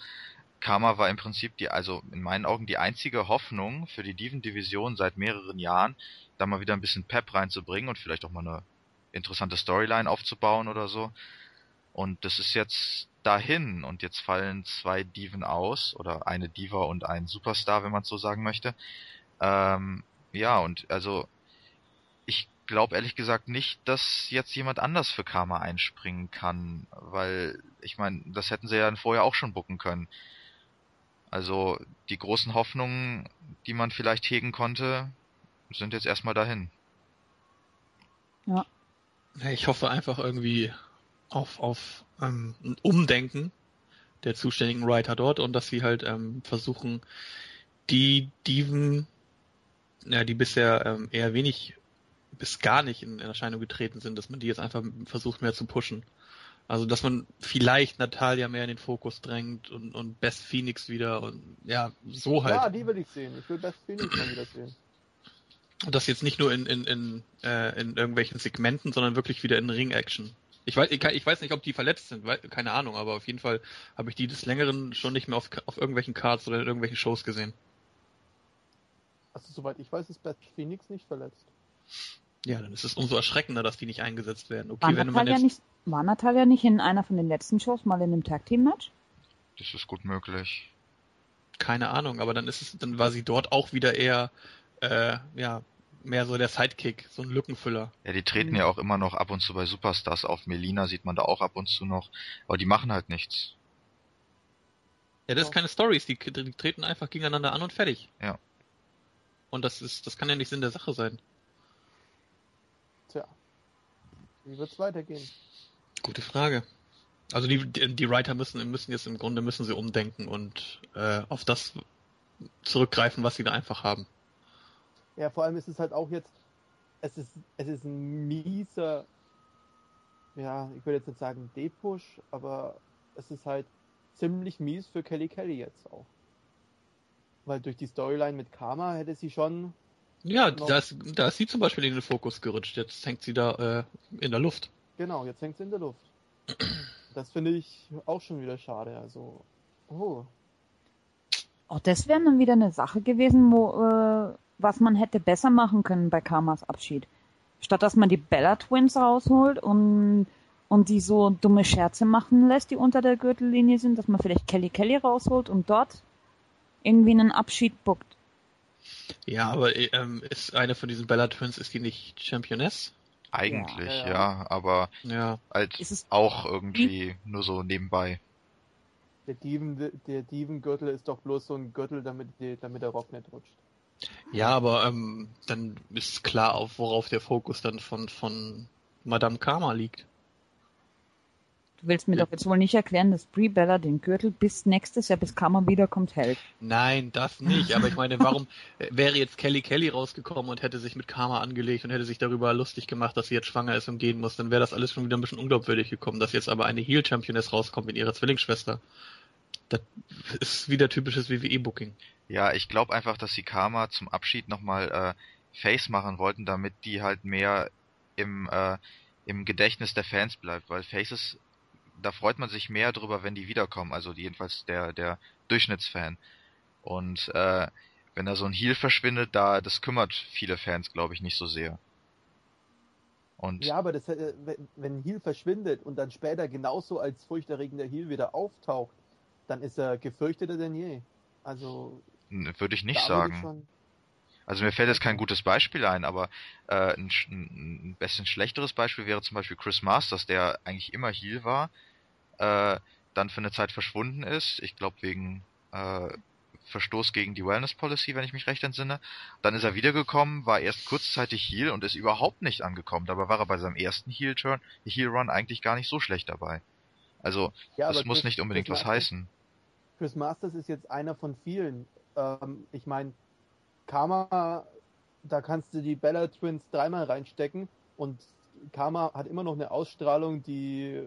C: Karma war im Prinzip die, also in meinen Augen die einzige Hoffnung für die Diven-Division seit mehreren Jahren, da mal wieder ein bisschen Pep reinzubringen und vielleicht auch mal eine interessante Storyline aufzubauen oder so. Und das ist jetzt dahin und jetzt fallen zwei Diven aus oder eine Diva und ein Superstar, wenn man so sagen möchte. Ähm, ja, und also ich glaube ehrlich gesagt nicht, dass jetzt jemand anders für Karma einspringen kann, weil ich meine, das hätten sie ja vorher auch schon bucken können. Also die großen Hoffnungen, die man vielleicht hegen konnte, sind jetzt erstmal dahin.
B: Ja, Ich hoffe einfach irgendwie auf, auf ähm, ein Umdenken der zuständigen Writer dort und dass sie halt ähm, versuchen, die Diven, ja, die bisher ähm, eher wenig bis gar nicht in, in Erscheinung getreten sind, dass man die jetzt einfach versucht mehr zu pushen. Also dass man vielleicht Natalia mehr in den Fokus drängt und, und Beth Phoenix wieder und ja, so halt.
A: Ja, die will ich sehen. Ich will Beth Phoenix mal wieder sehen.
B: Und das jetzt nicht nur in, in, in, äh, in irgendwelchen Segmenten, sondern wirklich wieder in Ring-Action. Ich weiß, ich, ich weiß nicht, ob die verletzt sind, weil, keine Ahnung, aber auf jeden Fall habe ich die des Längeren schon nicht mehr auf, auf irgendwelchen Cards oder in irgendwelchen Shows gesehen.
A: Also soweit ich weiß, ist Beth Phoenix nicht verletzt.
B: Ja, dann ist es umso erschreckender, dass die nicht eingesetzt werden. Okay,
D: War
B: wenn man
D: Natalia,
B: jetzt,
D: nicht, war Natalia nicht in einer von den letzten Shows mal in einem Tag Team Match?
C: Das ist gut möglich.
B: keine Ahnung, aber dann ist es, dann war sie dort auch wieder eher, äh, ja, mehr so der Sidekick, so ein Lückenfüller.
C: Ja, die treten
A: Mhm.
C: ja auch immer noch ab und zu bei Superstars auf. Melina sieht man da auch ab und zu noch. Aber die machen halt nichts.
B: Ja, das
A: Ja.
B: ist keine Stories, die, die treten einfach gegeneinander an und fertig.
C: Ja.
B: Und das ist, das kann ja nicht Sinn der Sache sein.
A: Tja. Wie wird's weitergehen?
B: Gute Frage. Also die, die, die Writer müssen, müssen jetzt im Grunde müssen sie umdenken und äh, auf das zurückgreifen, was sie da einfach haben.
A: Ja, vor allem ist es halt auch jetzt, es ist, es ist ein mieser, ja, ich würde jetzt nicht sagen Depush, aber es ist halt ziemlich mies für Kelly Kelly jetzt auch. Weil durch die Storyline mit Karma hätte sie schon.
B: Ja,
A: noch-
B: da ist, da ist sie zum Beispiel in den Fokus gerutscht. Jetzt hängt sie da äh, in der Luft.
A: Genau, jetzt hängt sie in der Luft. Das finde ich auch schon wieder schade. Also, oh,
D: Auch das wäre dann wieder eine Sache gewesen, wo, äh, was man hätte besser machen können bei Karmas Abschied. Statt dass man die Bella Twins rausholt und, und die so dumme Scherze machen lässt, die unter der Gürtellinie sind, dass man vielleicht Kelly Kelly rausholt und dort irgendwie einen Abschied bookt.
B: Ja, aber ähm, ist eine von diesen Bella Twins, ist die nicht Championess?
C: Eigentlich,
A: Ja,
C: ja,
A: ja.
C: aber
B: Ja.
C: halt
D: Ist es
C: auch irgendwie nur so nebenbei.
A: der Dieven, der Dieven-Gürtel ist doch bloß so ein Gürtel, damit, die, damit der Rock nicht rutscht.
B: Ja, aber ähm, dann ist klar, auf worauf der Fokus dann von, von Madame Karma liegt.
D: Du willst mir
B: Ja.
D: doch jetzt wohl nicht erklären, dass Brie Bella den Gürtel bis nächstes Jahr, bis Karma wiederkommt, hält.
B: Nein, das nicht. Aber ich meine, warum äh, wäre jetzt Kelly Kelly rausgekommen und hätte sich mit Karma angelegt und hätte sich darüber lustig gemacht, dass sie jetzt schwanger ist und gehen muss, dann wäre das alles schon wieder ein bisschen unglaubwürdig gekommen, dass jetzt aber eine Heel Championess rauskommt mit ihrer Zwillingsschwester. Das ist wieder typisches WWE-Booking.
C: Ja, ich glaube einfach, dass sie Karma zum Abschied nochmal äh, Face machen wollten, damit die halt mehr im, äh, im Gedächtnis der Fans bleibt, weil Faces, da freut man sich mehr drüber, wenn die wiederkommen, also jedenfalls der, der Durchschnittsfan. Und äh, wenn da so ein Heel verschwindet, da das kümmert viele Fans, glaube ich, nicht so sehr. Und
A: Ja, aber das, äh, wenn, wenn Heal verschwindet und dann später genauso als furchterregender Heal wieder auftaucht, dann ist er gefürchteter denn je. Also,
C: würde ich nicht sagen. Also mir fällt jetzt kein gutes Beispiel ein, aber äh, ein, ein ein bisschen schlechteres Beispiel wäre zum Beispiel Chris Masters, der eigentlich immer Heel war, äh, dann für eine Zeit verschwunden ist. Ich glaube wegen äh, Verstoß gegen die Wellness Policy, wenn ich mich recht entsinne. Dann ist er wiedergekommen, war erst kurzzeitig Heel und ist überhaupt nicht angekommen. Dabei war er bei seinem ersten Heel Turn, Heel Run eigentlich gar nicht so schlecht dabei. Also
A: Ja,
C: das muss
A: Chris-
C: nicht unbedingt
A: Chris
C: was
A: Masters-
C: heißen.
A: Chris Masters ist jetzt einer von vielen. Ähm, ich meine, Karma, da kannst du die Bella Twins dreimal reinstecken und Karma hat immer noch eine Ausstrahlung, die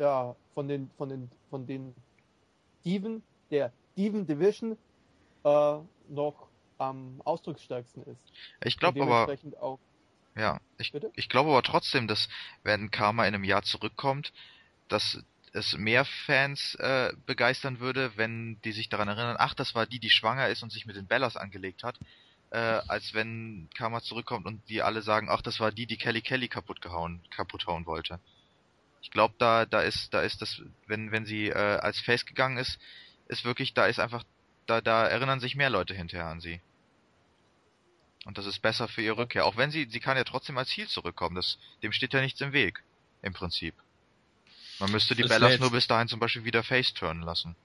A: ja von den von den von den Steven, der Steven Division äh, noch am ausdrucksstärksten ist.
C: Ich glaube aber,
A: auch
C: Ja, ich,
A: Bitte?
C: ich glaube aber trotzdem, dass wenn Karma in einem Jahr zurückkommt, dass es mehr Fans äh, begeistern würde, wenn die sich daran erinnern, ach, das war die, die schwanger ist und sich mit den Bellas angelegt hat, äh, als wenn Karma zurückkommt und die alle sagen, ach, das war die, die Kelly Kelly kaputt gehauen, kaputt hauen wollte. Ich glaube, da, da ist, da ist das, wenn, wenn sie äh, als Face gegangen ist, ist wirklich, da ist einfach, da, da erinnern sich mehr Leute hinterher an sie. Und das ist besser für ihre Rückkehr. Auch wenn sie, sie kann ja trotzdem als Ziel zurückkommen. Das, dem steht ja nichts im Weg. Im Prinzip. Man müsste die
B: Das
C: Bellas nur bis dahin zum Beispiel wieder face turnen lassen.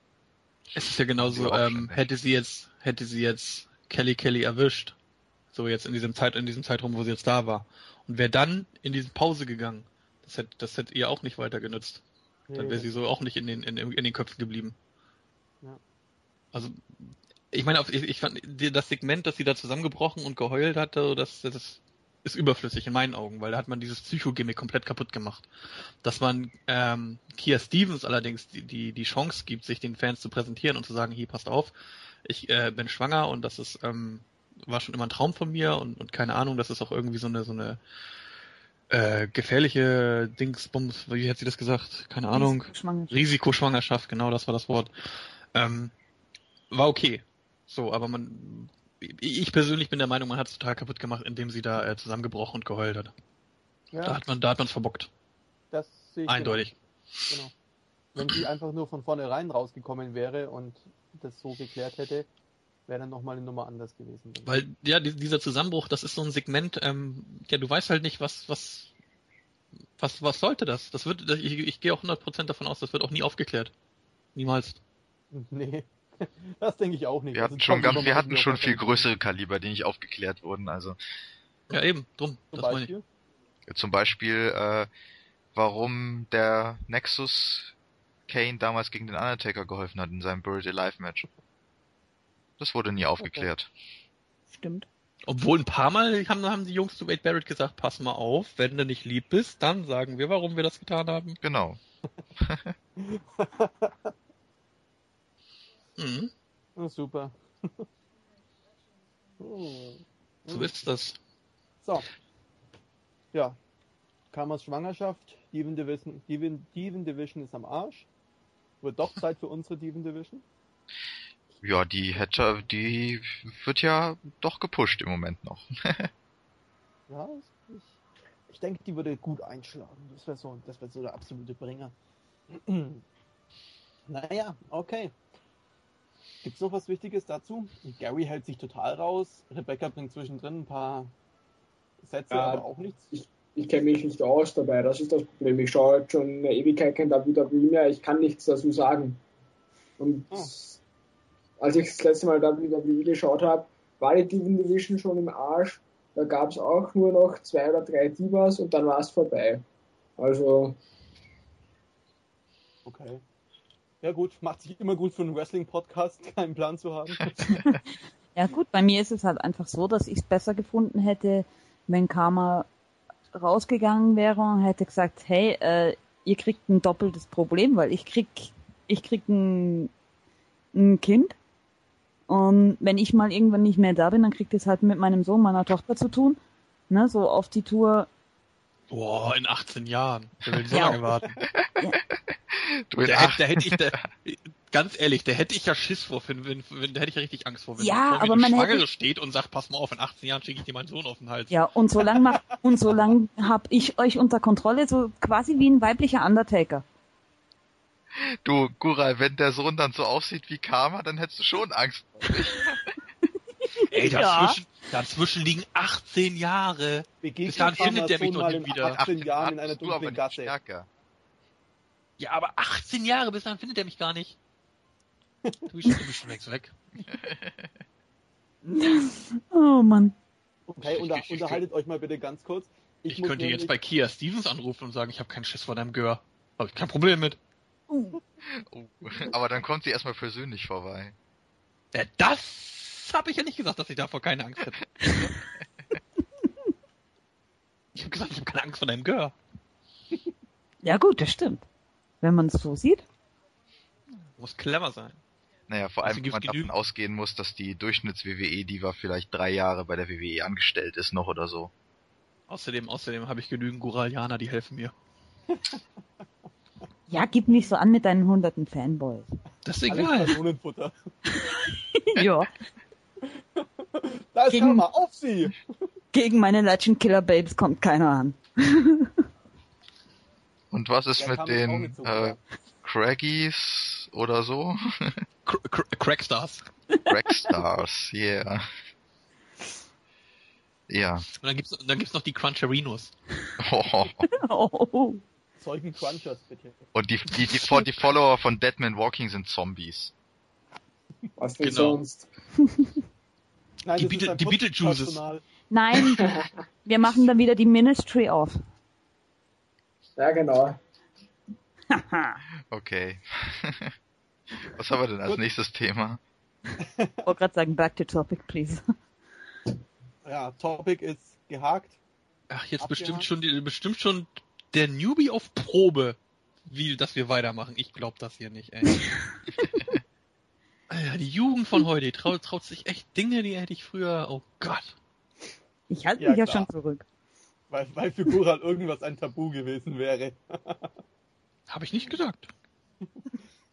B: Es ist ja genauso, ähm, hätte sie jetzt, hätte sie jetzt Kelly Kelly erwischt, so jetzt in diesem Zeit, in diesem Zeitraum, wo sie jetzt da war, und wäre dann in diese Pause gegangen, das hätte, das hätte ihr auch nicht weiter genützt. Dann wäre sie so auch nicht in den, in, in den Köpfen geblieben.
A: Ja.
B: Also, ich meine, ich, ich fand das Segment, dass sie da zusammengebrochen und geheult hatte, das, das ist überflüssig in meinen Augen, weil da hat man dieses Psycho-Gimmick komplett kaputt gemacht. Dass man ähm, Kia Stevens allerdings die, die, die Chance gibt, sich den Fans zu präsentieren und zu sagen, hier, passt auf, ich äh, bin schwanger und das ist, ähm, war schon immer ein Traum von mir und, und keine Ahnung, das ist auch irgendwie so eine, so eine äh, gefährliche Dingsbums, wie hat sie das gesagt? Keine Ahnung.
D: Schwanger.
B: Risikoschwangerschaft, genau das war das Wort. Ähm, war okay. So, aber man, ich persönlich bin der Meinung, man hat es total kaputt gemacht, indem sie da äh, zusammengebrochen und geheult hat. Da
A: ja,
B: hat man, da hat man verbockt.
A: das sehe ich
B: Eindeutig.
A: Genau. genau. Wenn sie einfach nur von vornherein rausgekommen wäre und das so geklärt hätte, wäre dann nochmal eine Nummer anders gewesen.
B: Weil, ja, die- dieser Zusammenbruch, das ist so ein Segment, ähm, ja, du weißt halt nicht, was, was, was, was sollte das? Das wird, ich, ich gehe auch 100% davon aus, das wird auch nie aufgeklärt. Niemals.
A: Nee, das denke ich auch nicht.
C: Wir hatten schon ganz, wir hatten schon viel größere Kaliber, die nicht aufgeklärt wurden. Also
B: Ja, eben, drum.
A: Zum
B: Das meine ich.
A: Beispiel.
C: zum Beispiel, äh, warum der Nexus Kane damals gegen den Undertaker geholfen hat in seinem Buried Alive Match. Das wurde nie aufgeklärt.
D: Stimmt.
B: Obwohl ein paar Mal haben, haben die Jungs zu Wade Barrett gesagt, pass mal auf, wenn du nicht lieb bist, dann sagen wir, warum wir das getan haben.
C: Genau.
B: Mhm.
A: Oh, super. oh.
B: So ist das.
A: So. Ja. Kamas Schwangerschaft, Diven Division, Diven, Diven Division ist am Arsch. Wird doch Zeit für unsere Diven Division.
C: Ja, die hätte, die wird ja doch gepusht im Moment noch.
A: Ja, ich, ich denke, die würde gut einschlagen. Das wäre so, das wäre so der absolute Bringer. naja, okay. Gibt's noch was Wichtiges dazu? Gary hält sich total raus. Rebecca bringt zwischendrin ein paar Sätze,
E: Ja.
A: aber auch nichts.
E: Ich kenne mich nicht aus dabei, das ist das Problem. Ich schaue jetzt schon eine Ewigkeit kein WWE mehr, ich kann nichts dazu sagen. Und
A: Oh.
E: Als ich das letzte Mal WWE geschaut habe, war die Division Division schon im Arsch. Da gab es auch nur noch zwei oder drei Divas und dann war es vorbei. Also,
A: Okay. Ja gut, macht sich immer gut für einen Wrestling-Podcast, keinen Plan zu haben.
D: Ja gut, bei mir ist es halt einfach so, dass ich es besser gefunden hätte, wenn Karma rausgegangen wäre und hätte gesagt, hey, äh, ihr kriegt ein doppeltes Problem, weil ich krieg, ich krieg ein, ein Kind und wenn ich mal irgendwann nicht mehr da bin, dann kriegt es halt mit meinem Sohn, meiner Tochter zu tun, ne, so auf die Tour.
B: Boah, in 18 Jahren. Wer will so
D: Ja.
B: lange warten?
C: Du in
B: Da hätte, da hätte ich, da, ganz ehrlich, da hätte ich ja Schiss vor, wenn, wenn, wenn, da hätte ich ja richtig Angst vor, wenn
D: Ja,
B: vor mir
D: aber
B: eine
D: man
B: Schwangere
D: hätte-
B: steht und sagt, pass mal auf, in 18 Jahren schicke ich dir meinen Sohn auf den Hals.
D: Ja, und so lang mach, und so lang hab ich euch unter Kontrolle, so quasi wie ein weiblicher Undertaker.
C: Du, Gural, wenn der Sohn dann so aussieht wie Karma, dann hättest du schon Angst.
B: Ey,
D: Ja.
B: dazwischen, dazwischen liegen 18 Jahre.
A: Begegnet
B: Bis dahin findet der mich doch
A: in
B: wieder.
A: 18 Jahren in einer dunklen
C: nicht
A: Gasse.
C: Stärker.
B: Ja, aber 18 Jahre, bis dahin findet er mich gar nicht. Du bist, du bist schon längst weg.
D: Oh Mann.
A: Okay, unter,
B: Ich- ich-
A: unterhaltet euch mal bitte ganz kurz.
B: Ich,
A: muss
B: könnte jetzt bei Kia Stevens anrufen und sagen, ich habe keinen Schiss vor deinem Gehör. Habe ich kein Problem mit.
C: Oh. Aber dann kommt sie erstmal persönlich vorbei.
B: Ja, das habe ich ja nicht gesagt, dass ich davor keine Angst hätte. ich habe gesagt, ich habe keine Angst vor deinem Gehör.
D: Ja gut, das stimmt. Wenn man es so sieht.
B: Muss clever sein.
C: Naja, vor
B: Also
C: allem, wenn man davon
B: genügend-
C: ausgehen muss, dass die Durchschnitts-WWE-Diva vielleicht drei Jahre bei der WWE angestellt ist noch oder so.
B: Außerdem, außerdem habe ich genügend Guralianer, die helfen mir.
D: Ja, gib nicht so an mit deinen hunderten Fanboys.
B: Das ist egal.
A: Kanonenfutter.
D: ja.
A: Da ist
D: Gegen-
A: Karma, auf sie!
D: Gegen meine Legend Killer Babes kommt keiner an.
C: Und was ist
A: Der
C: mit den
A: so
C: äh. Craggies oder so?
B: Cr Cr Crackstars.
C: Crackstars, yeah. Ja.
B: Und dann gibt's, dann gibt's noch die Cruncherinos.
C: Oh.
D: Oh.
A: Zeugen Crunchers, bitte.
C: Und die, die, die, die Follower von Deadman Walking sind Zombies.
E: was denn
B: Genau.
E: sonst?
A: Nein,
B: Die Beetle- die Beetlejuices.
D: Nein, wir machen dann wieder die Ministry auf.
E: Ja, genau.
C: Okay. Was haben wir denn als
A: Gut.
C: nächstes Thema?
D: Ich wollte gerade sagen, back to topic, please.
A: Ja, Topic ist gehakt.
B: Ach, jetzt
A: Abgehakt.
B: bestimmt schon, die, bestimmt schon der Newbie auf Probe, wie, dass wir weitermachen. Ich glaub das hier nicht, ey. ja, die Jugend von heute die traut, traut sich echt Dinge, die hätte ich früher, oh Gott.
D: Ich halte
A: Ja,
D: mich ja
A: klar.
D: schon zurück.
A: Weil, weil für Gural irgendwas ein Tabu gewesen wäre.
B: Habe ich nicht gesagt.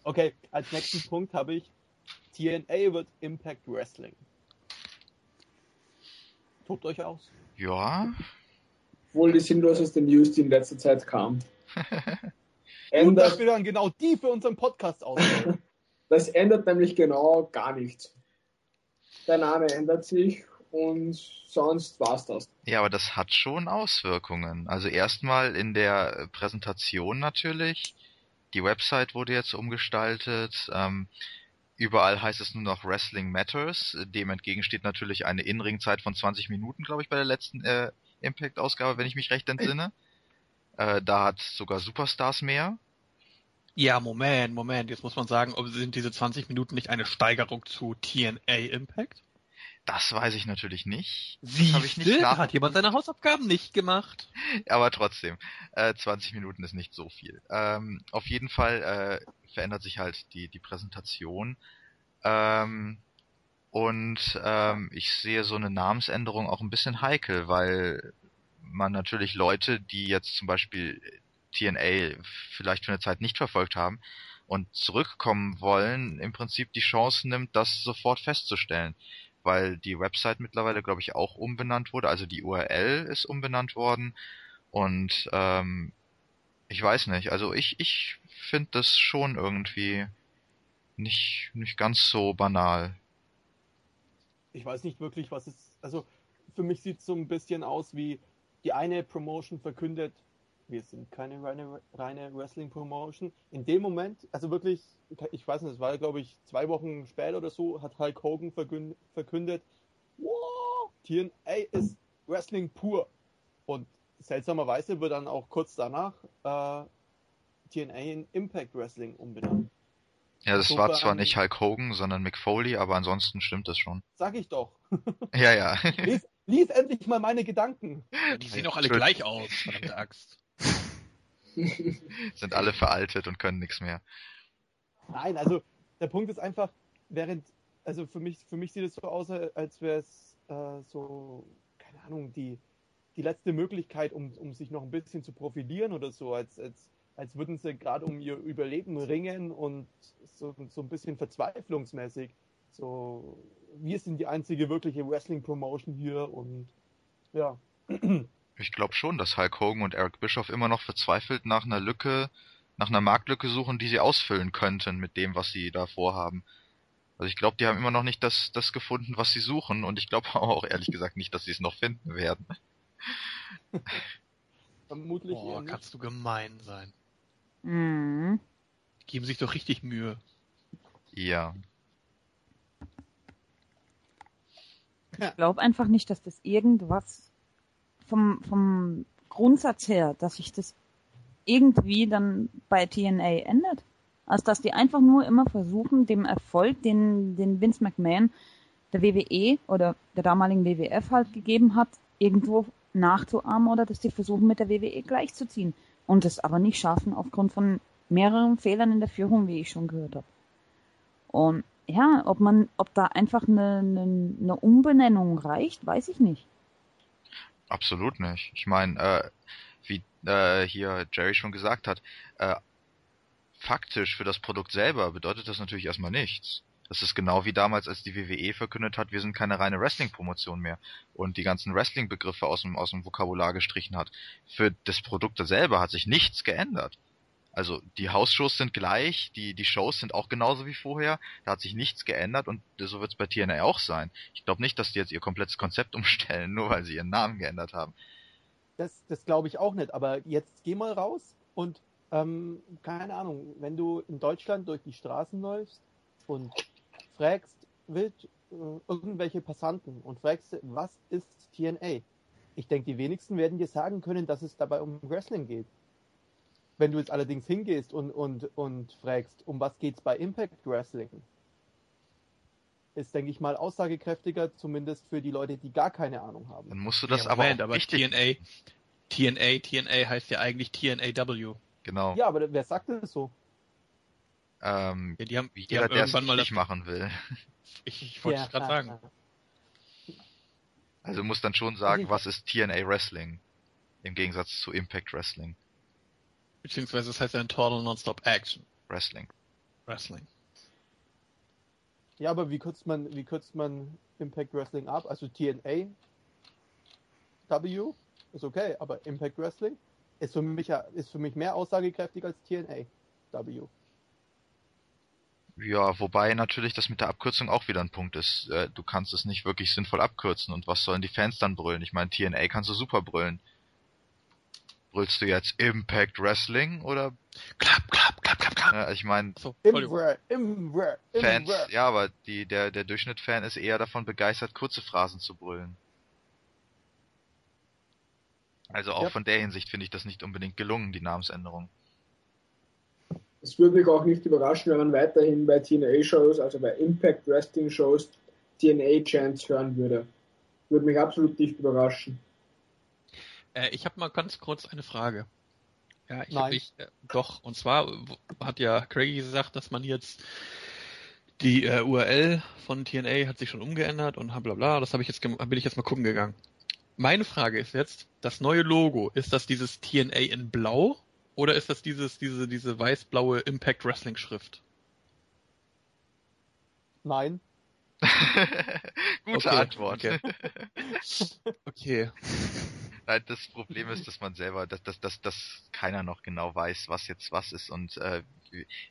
A: Okay, als nächsten Punkt habe ich TNA wird Impact Wrestling. Tobt euch aus.
C: Ja,
E: Wohl die sinnloseste News, die in letzter Zeit kam.
A: Gut, dass wir dann genau die für unseren Podcast auswählen.
E: das ändert nämlich genau gar nichts. Der Name ändert sich und sonst war's das.
C: ja, aber das hat schon Auswirkungen. Also erstmal in der Präsentation natürlich. Die Website wurde jetzt umgestaltet. Ähm, überall heißt es nur noch Wrestling Matters. Dem entgegen steht natürlich eine In-Ring-Zeit von 20 Minuten, glaube ich, bei der letzten äh, Impact-Ausgabe, wenn ich mich recht entsinne. Äh, da hat sogar Superstars mehr.
B: Ja, Moment, Moment. Jetzt muss man sagen, ob sind diese 20 Minuten nicht eine Steigerung zu TNA Impact?
C: Das weiß ich natürlich nicht.
B: Siehste,
C: hab ich nicht
B: da
C: nach-
B: hat jemand seine Hausaufgaben nicht gemacht.
C: Aber trotzdem, äh, 20 Minuten ist nicht so viel. Ähm, auf jeden Fall äh, verändert sich halt die, die Präsentation. Ähm, und ähm, ich sehe so eine Namensänderung auch ein bisschen heikel, weil man natürlich Leute, die jetzt zum Beispiel TNA vielleicht für eine Zeit nicht verfolgt haben und zurückkommen wollen, im Prinzip die Chance nimmt, das sofort festzustellen. Weil die Website mittlerweile, glaube ich, auch umbenannt wurde. Also die URL ist umbenannt worden. Und ähm, ich weiß nicht, also ich, ich finde das schon irgendwie nicht, nicht ganz so banal.
A: Ich weiß nicht wirklich, was es. Also für mich sieht es so ein bisschen aus wie die eine Promotion verkündet, wir sind keine reine, reine Wrestling-Promotion. In dem Moment, also wirklich, ich weiß nicht, es war glaube ich zwei Wochen später oder so, hat Hulk Hogan verkündet, verkündet TNA ist Wrestling pur. Und seltsamerweise wird dann auch kurz danach äh, TNA in Impact Wrestling umbenannt.
C: Ja, das war
A: war
C: zwar nicht Hulk Hogan, sondern Mick Foley, aber ansonsten stimmt das schon.
A: Sag ich doch.
C: Ja, ja.
A: Lies, lies endlich mal meine Gedanken.
B: Die sehen doch alle gleich aus, verdammte Axt.
C: Sind alle veraltet und können nichts mehr.
A: Nein, also der Punkt ist einfach, während, also für mich, für mich sieht es so aus, als wäre es äh, so, keine Ahnung, die, die letzte Möglichkeit, um, um sich noch ein bisschen zu profilieren oder so, als, als, als würden sie gerade um ihr Überleben ringen und so, so ein bisschen verzweiflungsmäßig. So, wir sind die einzige wirkliche Wrestling-Promotion hier und ja.
C: Ich glaube schon, dass Hulk Hogan und Eric Bischoff immer noch verzweifelt nach einer Lücke, nach einer Marktlücke suchen, die sie ausfüllen könnten mit dem, was sie da vorhaben. Also ich glaube, die haben immer noch nicht das, das gefunden, was sie suchen und ich glaube auch ehrlich gesagt nicht, dass sie es noch finden werden.
A: Vermutlich eher
B: Boah,
A: nicht.
B: kannst du gemein sein.
D: Mhm.
B: Die geben sich doch richtig Mühe.
C: Ja.
D: Ich glaube einfach nicht, dass das irgendwas vom, vom Grundsatz her, dass sich das irgendwie dann bei TNA ändert. Also dass die einfach nur immer versuchen, dem Erfolg, den, den Vince McMahon der WWE oder der damaligen WWF halt gegeben hat, irgendwo nachzuahmen oder dass die versuchen, mit der WWE gleichzuziehen. Und das aber nicht schaffen aufgrund von mehreren Fehlern in der Führung, wie ich schon gehört habe. Und ja, ob man, ob da einfach eine, eine, eine Umbenennung reicht, weiß ich nicht.
C: Absolut nicht. Ich meine, äh, wie äh, hier Jerry schon gesagt hat, äh, faktisch für das Produkt selber bedeutet das natürlich erstmal nichts. Das ist genau wie damals, als die WWE verkündet hat, wir sind keine reine Wrestling-Promotion mehr und die ganzen Wrestling-Begriffe aus dem, aus dem Vokabular gestrichen hat. Für das Produkt selber hat sich nichts geändert. Also die Hausshows sind gleich, die, die Shows sind auch genauso wie vorher, da hat sich nichts geändert und so wird es bei TNA auch sein. Ich glaube nicht, dass die jetzt ihr komplettes Konzept umstellen, nur weil sie ihren Namen geändert haben.
A: Das, das glaube ich auch nicht. Aber jetzt geh mal raus und ähm, keine Ahnung, wenn du in Deutschland durch die Straßen läufst und fragst wild äh, irgendwelche Passanten und fragst, was ist TNA? Ich denke, die wenigsten werden dir sagen können, dass es dabei um Wrestling geht. Wenn du jetzt allerdings hingehst und, und, und fragst, um was geht's bei Impact Wrestling, ist, denke ich mal, aussagekräftiger, zumindest für die Leute, die gar keine Ahnung haben.
C: Dann musst du das
B: ja,
C: aber
B: Moment,
C: auch
B: aber TNA, TNA, TNA heißt ja eigentlich TNAW.
C: Genau.
A: Ja, aber wer sagt das so?
C: Ähm,
B: Ja, die haben, die
C: jeder,
B: haben
C: der es
B: mal das,
C: richtig machen will.
B: ich, ich wollte es gerade sagen.
C: Also muss dann schon sagen, was ist TNA Wrestling? Im Gegensatz zu Impact Wrestling.
B: Beziehungsweise es heißt ja ein Total Nonstop Action
C: Wrestling.
B: Wrestling.
A: Ja, aber wie kürzt man, wie kürzt man Impact Wrestling ab? Also TNA W ist okay, aber Impact Wrestling ist für mich ja, ist für mich mehr aussagekräftig als TNA W.
C: Ja, wobei natürlich das mit der Abkürzung auch wieder ein Punkt ist. Äh, Du kannst es nicht wirklich sinnvoll abkürzen und was sollen die Fans dann brüllen? Ich meine, TNA kannst du super brüllen. Brüllst du jetzt Impact Wrestling oder?
B: Klapp, klapp, klapp, klapp, klapp.
C: Äh, ich meine,
B: So,
C: Fans, ja, aber die, der, der Durchschnitt-Fan ist eher davon begeistert, kurze Phrasen zu brüllen. Also auch
A: Ja.
C: von der Hinsicht finde ich das nicht unbedingt gelungen, die Namensänderung.
E: Es würde mich auch nicht überraschen, wenn man weiterhin bei TNA-Shows, also bei Impact Wrestling-Shows, TNA-Chants hören würde. Würde mich absolut nicht überraschen.
B: Äh, ich habe mal ganz kurz eine Frage. Ja, ich,
A: Nein.
B: ich äh, doch, und zwar hat ja Craigie gesagt, dass man jetzt die äh, URL von TNA hat sich schon umgeändert und bla bla, das habe ich jetzt bin ich jetzt mal gucken gegangen. Meine Frage ist jetzt, das neue Logo, ist das dieses TNA in blau oder ist das dieses diese diese weiß-blaue Impact Wrestling Schrift?
A: Nein.
C: Gute
B: Okay,
C: Antwort.
B: okay. Okay.
C: Nein, das Problem ist, dass man selber, dass, dass, dass, dass keiner noch genau weiß, was jetzt was ist. Und äh,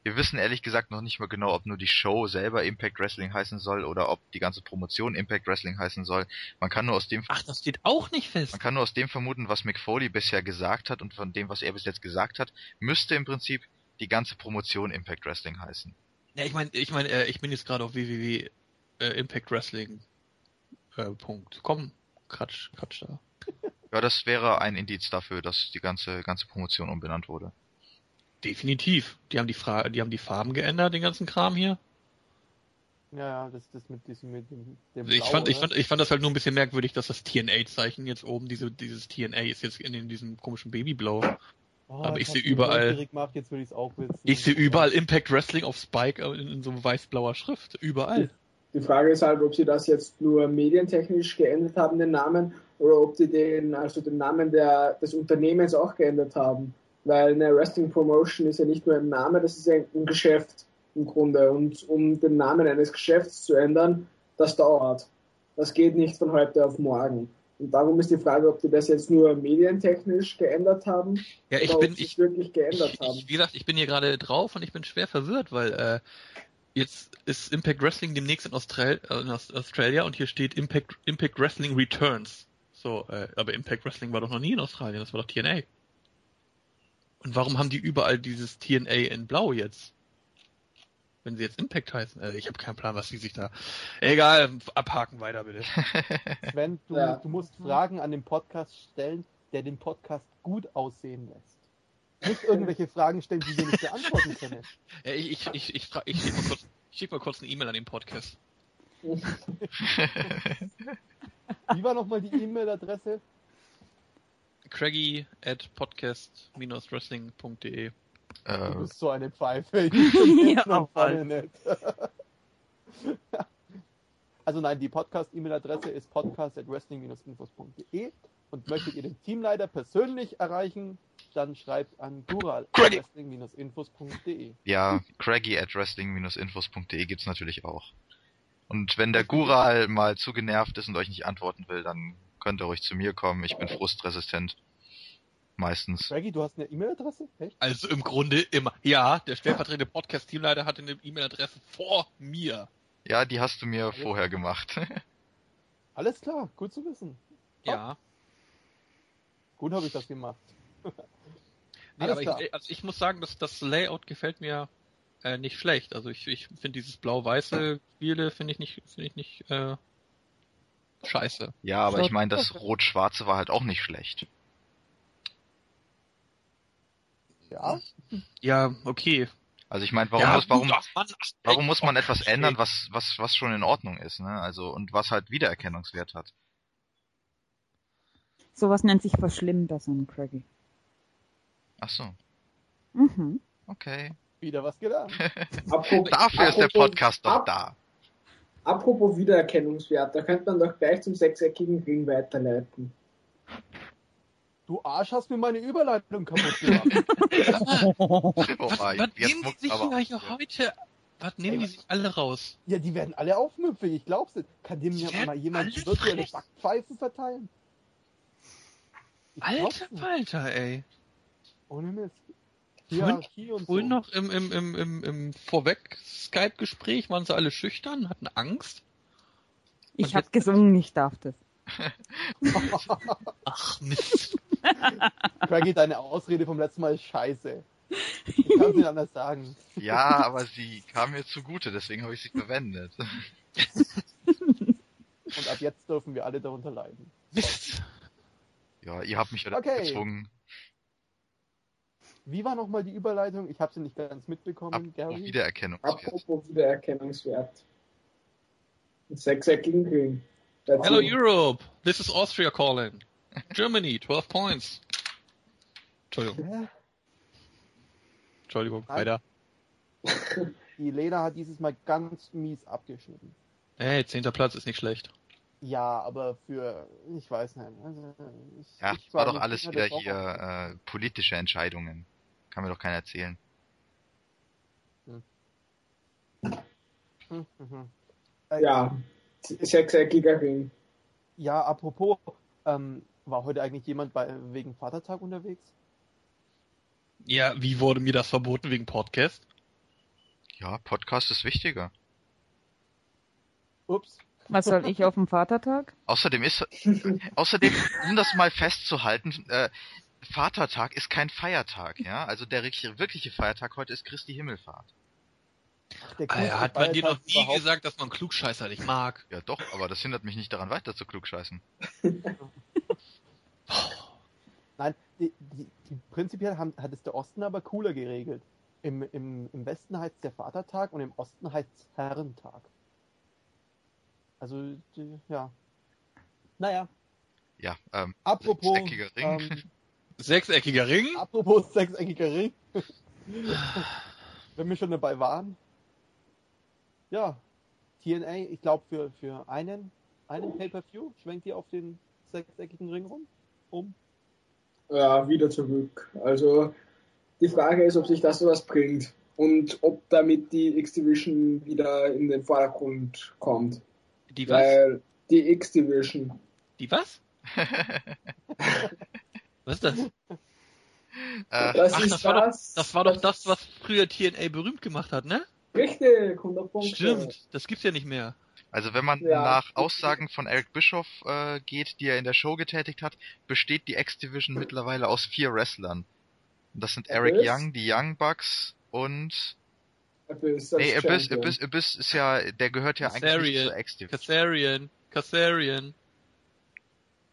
C: wir- wissen ehrlich gesagt noch nicht mal genau, ob nur die Show selber Impact Wrestling heißen soll oder ob die ganze Promotion Impact Wrestling heißen soll. Man kann nur aus dem
B: Ach, das steht auch nicht fest.
C: man kann nur aus dem vermuten, was Mick Foley bisher gesagt hat und von dem, was er bis jetzt gesagt hat, müsste im Prinzip die ganze Promotion Impact Wrestling heißen.
B: Ja, ich meine, ich meine, äh, ich bin jetzt gerade auf www äh, Impact Wrestling äh, Punkt. Komm, Quatsch, Quatsch da.
C: Ja, das wäre ein Indiz dafür, dass die ganze ganze Promotion umbenannt wurde.
B: Definitiv. Die haben die Fra die haben die Farben geändert, den ganzen Kram hier.
A: Ja, ja, das, das mit diesem, mit dem, dem
B: ich
A: Blau,
B: fand, ich
A: ne?
B: fand, ich fand das halt nur ein bisschen merkwürdig, dass das TNA-Zeichen jetzt oben, diese, dieses TNA ist jetzt in, in diesem komischen Babyblau.
A: Oh,
B: aber ich sehe überall-
A: will ich.
B: Ich sehe überall Impact Wrestling auf Spike in, in so weiß-blauer Schrift. Überall.
E: Die Frage ist halt, ob sie das jetzt nur medientechnisch geändert haben, den Namen, oder ob die den, also den Namen der, des Unternehmens auch geändert haben. Weil eine Wrestling Promotion ist ja nicht nur ein Name, das ist ja ein Geschäft im Grunde. Und um den Namen eines Geschäfts zu ändern, das dauert. Das geht nicht von heute auf morgen. Und darum ist die Frage, ob die das jetzt nur medientechnisch geändert haben
B: Ja, ich
E: oder
B: bin,
E: ob sie
B: ich,
E: es wirklich geändert
B: ich,
E: haben.
B: ich, wie gesagt, ich bin hier gerade drauf und ich bin schwer verwirrt, weil äh, jetzt ist Impact Wrestling demnächst in, Austral äh, in Aus- Australia und hier steht Impact, Impact Wrestling Returns. So, äh, aber Impact Wrestling war doch noch nie in Australien, das war doch TNA. Und warum haben die überall dieses TNA in Blau jetzt? Wenn sie jetzt Impact heißen. Äh, ich habe keinen Plan, was die sich da. Egal, abhaken weiter bitte.
A: Sven, du,
E: Ja.
A: du musst Fragen an den Podcast stellen, der den Podcast gut aussehen lässt. Nicht irgendwelche Fragen stellen, die wir nicht beantworten können.
B: Ja, ich ich ich ich, ich schicke mal kurz, schick mal kurz eine E-Mail an den Podcast.
A: Wie war nochmal die E-Mail-Adresse?
B: Craigie at podcast-wrestling.de.
A: Du
C: äh,
A: bist so eine Pfeife.
D: Ja.
A: Also nein, die Podcast-E-Mail-Adresse ist podcast.wrestling-infos.de und möchtet ihr den Teamleiter persönlich erreichen, dann schreibt an
B: Craigie.
A: gural.wrestling-infos.de.
C: ja, Craggy at wrestling-infos.de gibt's natürlich auch. Und wenn der Gural mal zu genervt ist und euch nicht antworten will, dann könnt ihr ruhig zu mir kommen. Ich bin frustresistent. Meistens.
A: Craigie, du hast eine E-Mail-Adresse? Echt?
B: Also im Grunde immer. Ja, der stellvertretende Podcast-Teamleiter hatte eine E-Mail-Adresse vor mir.
C: Ja, die hast du mir vorher gemacht.
A: Alles klar, gut zu wissen.
B: Ja.
A: Gut habe ich das gemacht.
B: Nee, aber ich, also ich muss sagen, dass das Layout gefällt mir äh, nicht schlecht. Also ich, ich finde dieses blau-weiße Spiele finde ich nicht, finde ich nicht äh, scheiße.
C: Ja, aber ich meine, das Rot-Schwarze war halt auch nicht schlecht.
A: Ja?
B: Ja, okay.
C: Also ich meine, warum
B: ja,
C: muss, warum,
B: gut, ach, Mann, ach,
C: warum muss man
B: oh,
C: etwas ändern, was, was, was schon in Ordnung ist, ne? Also, und was halt Wiedererkennungswert hat.
D: Sowas nennt sich Verschlimmbessern, Craigie.
C: Ach so.
D: Mhm.
C: Okay.
A: Wieder was gelernt.
E: Apropos,
C: Dafür ist der Podcast doch da.
E: Apropos Wiedererkennungswert, da könnte man doch gleich zum sechseckigen Ring weiterleiten.
A: Du Arsch hast mir meine Überleitung kaputt gemacht.
C: Oh,
B: Was, was nehmen sich
C: aber
B: heute? Was nehmen die sich alle raus?
A: ja, die werden alle aufmüpfig, ich glaub's nicht. Kann dem ja mal jemand virtuelle. Backpfeifen verteilen? Ich
B: Alter. Falter, ey.
A: Ohne Mist.
B: Vorhin-
A: Hierarchie und
B: Vorhin
A: so.
B: noch im, im, im, im, im Vorweg-Skype-Gespräch waren sie alle schüchtern, hatten Angst.
D: Ich
B: Und
D: habe
B: jetzt-
D: gesungen, ich darf das.
B: Ach Mist.
A: Craigie, deine Ausrede vom letzten Mal ist scheiße. Ich kann es nicht anders sagen.
C: Ja, aber sie kam mir zugute, deswegen habe ich sie verwendet.
A: Und ab jetzt dürfen wir alle darunter leiden.
B: Mist.
C: Ja, ihr habt mich ja
A: Okay.
C: gezwungen.
A: Wie war nochmal die Überleitung? Ich habe sie nicht ganz mitbekommen,
C: Ab,
A: Gary.
C: Wiedererkennungswert.
E: Apropos Wiedererkennungswert. Sechseckigen
B: Hello. Europe, this is Austria calling. Germany, 12 points. Entschuldigung? Entschuldigung, weiter.
A: Die Lena hat dieses Mal ganz mies abgeschnitten.
B: Hey, zehnter Platz ist nicht schlecht.
A: Ja, aber für, ich weiß nicht. Also, ich,
C: Ja,
A: ich
C: das war doch alles wieder
A: war
C: hier äh, politische Entscheidungen. Kann mir doch keiner erzählen.
A: Hm, mhm. Äh,
E: Ja, sechseckiger Ring.
A: Ja, apropos, ähm, war heute eigentlich jemand bei, wegen Vatertag unterwegs?
B: Ja, wie wurde mir das verboten wegen Podcast?
C: Ja, Podcast ist wichtiger.
A: Ups.
D: Was soll ich auf dem Vatertag?
C: Außerdem ist, außerdem, um das mal festzuhalten, äh, Vatertag ist kein Feiertag, ja? Also der wirkliche, Feiertag heute ist Christi Himmelfahrt.
A: Der
B: Ah,
A: coolste
B: hat man dir noch nie
A: überhaupt.
B: gesagt, dass man Klugscheißer nicht mag?
C: Ja doch, aber das hindert mich nicht daran weiter zu klugscheißen.
A: Nein, die, die, die, prinzipiell haben, hat es der Osten aber cooler geregelt. Im, im, Im Westen heißt es der Vatertag und im Osten heißt es Herrentag. Also, die, ja. Naja,
C: Ja, ähm,
A: apropos,
C: Sechseckiger Ring.
A: ähm,
B: Sechseckiger Ring?
A: apropos sechseckiger Ring. Wenn wir schon dabei waren. Ja, TNA, ich glaube für, für einen, einen Pay-Per-View schwenkt ihr auf den sechseckigen Ring rum? Um?
E: Ja, wieder zurück. Also die Frage ist, ob sich das sowas bringt und ob damit die X-Division wieder in den Vordergrund kommt.
B: Die was?
E: Weil die X-Division,
B: Die was? Was ist das?
C: äh,
E: das
B: ach,
E: ist
B: das war doch-
E: das,
B: war doch das, was früher TNA berühmt gemacht hat, ne?
E: Richtig, 100 Punkte.
B: Stimmt, das gibt's ja nicht mehr.
C: also wenn man
E: Ja.
C: nach Aussagen von Eric Bischoff äh, geht, die er in der Show getätigt hat, besteht die X-Division mittlerweile aus vier Wrestlern. Und das sind Eric? Young, die Young Bucks und
E: Abyss
C: nee, Abyss,
E: Champion.
C: Abyss, Abyss ist ja, der gehört ja eigentlich nicht zur X-Division.
B: Kassarian, Kassarian,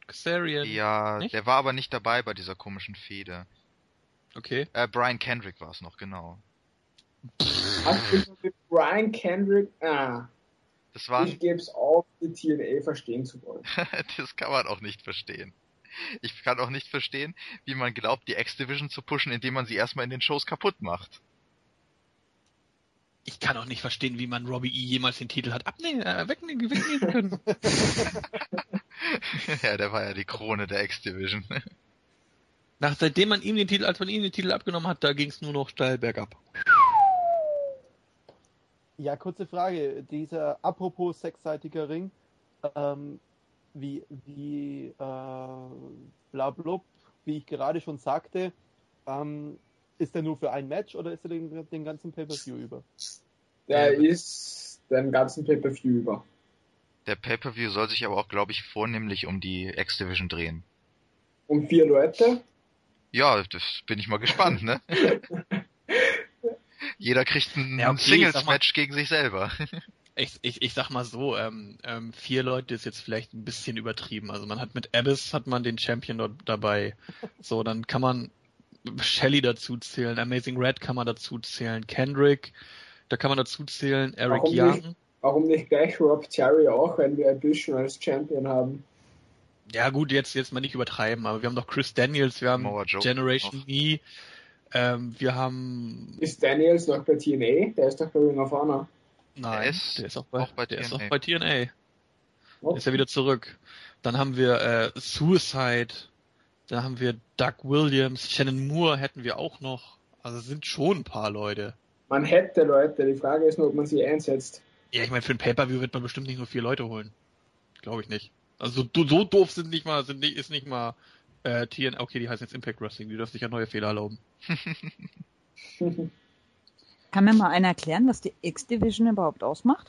B: Kassarian.
C: Ja,
B: Nicht?
C: der war aber nicht dabei bei dieser komischen Fehde.
B: Okay.
C: Äh, Brian Kendrick war es noch, genau.
E: Brian Kendrick, ah,
C: Das waren,
E: ich gebe es auf, die TNA verstehen zu wollen.
C: das kann man auch nicht verstehen. Ich kann auch nicht verstehen, wie man glaubt, die X-Division zu pushen, indem man sie erstmal in den Shows kaputt macht.
B: Ich kann auch nicht verstehen, wie man Robbie E. jemals den Titel hat abnehmen, äh, wegnehmen, wegnehmen können.
C: ja, der war ja die Krone der X-Division.
B: Nach, seitdem man ihm den Titel, als man ihm den Titel abgenommen hat, da ging's nur noch steil bergab.
A: Ja, kurze Frage. Dieser apropos sechsseitiger Ring, ähm, wie, wie, äh, bla blub, wie ich gerade schon sagte, ähm, ist der nur für ein Match oder ist er den, den ganzen Pay-Per-View über?
E: Der ist den ganzen Pay-Per-View über.
C: Der Pay-Per-View soll sich aber auch, glaube ich, vornehmlich um die X-Division drehen.
E: Um vier Leute.
C: Ja, das bin ich mal gespannt, ne? Jeder kriegt ein
B: Ja, okay,
C: Singles-Match gegen sich selber.
B: Ich, ich, ich sag mal so, ähm, ähm, vier Leute ist jetzt vielleicht ein bisschen übertrieben. Also man hat mit Abyss hat man den Champion dort dabei. So, dann kann man Shelly dazu zählen, Amazing Red kann man dazu zählen, Kendrick, da kann man dazu zählen, Eric
E: Warum
B: Young.
E: nicht? Warum nicht gleich Rob Terry auch, wenn wir schon als Champion haben?
B: Ja gut, jetzt jetzt mal nicht übertreiben, aber wir haben noch Chris Daniels, wir haben Generation. E, ähm, wir haben
E: Ist Daniels noch bei TNA? Der ist doch bei Ring of Honor.
B: nein,
C: Der ist
B: der ist auch bei,
C: auch bei
B: der ist
C: TNA.
B: auch bei TNA.
E: Oh.
B: Ist er wieder zurück. Dann haben wir äh, Suicide, da haben wir Doug Williams, Shannon Moore hätten wir auch noch. Also es sind schon ein paar Leute.
E: Man hätte Leute, die Frage ist nur, ob man sie einsetzt.
B: Ja, ich meine, für ein Pay-Per-View wird man bestimmt nicht nur vier Leute holen. Glaube ich nicht. Also so, so doof sind nicht mal, sind nicht, ist nicht mal äh, TN, okay, die heißen jetzt Impact Wrestling, die dürfen sich ja neue Fehler erlauben.
D: Kann mir mal einer erklären, was die X-Division überhaupt ausmacht?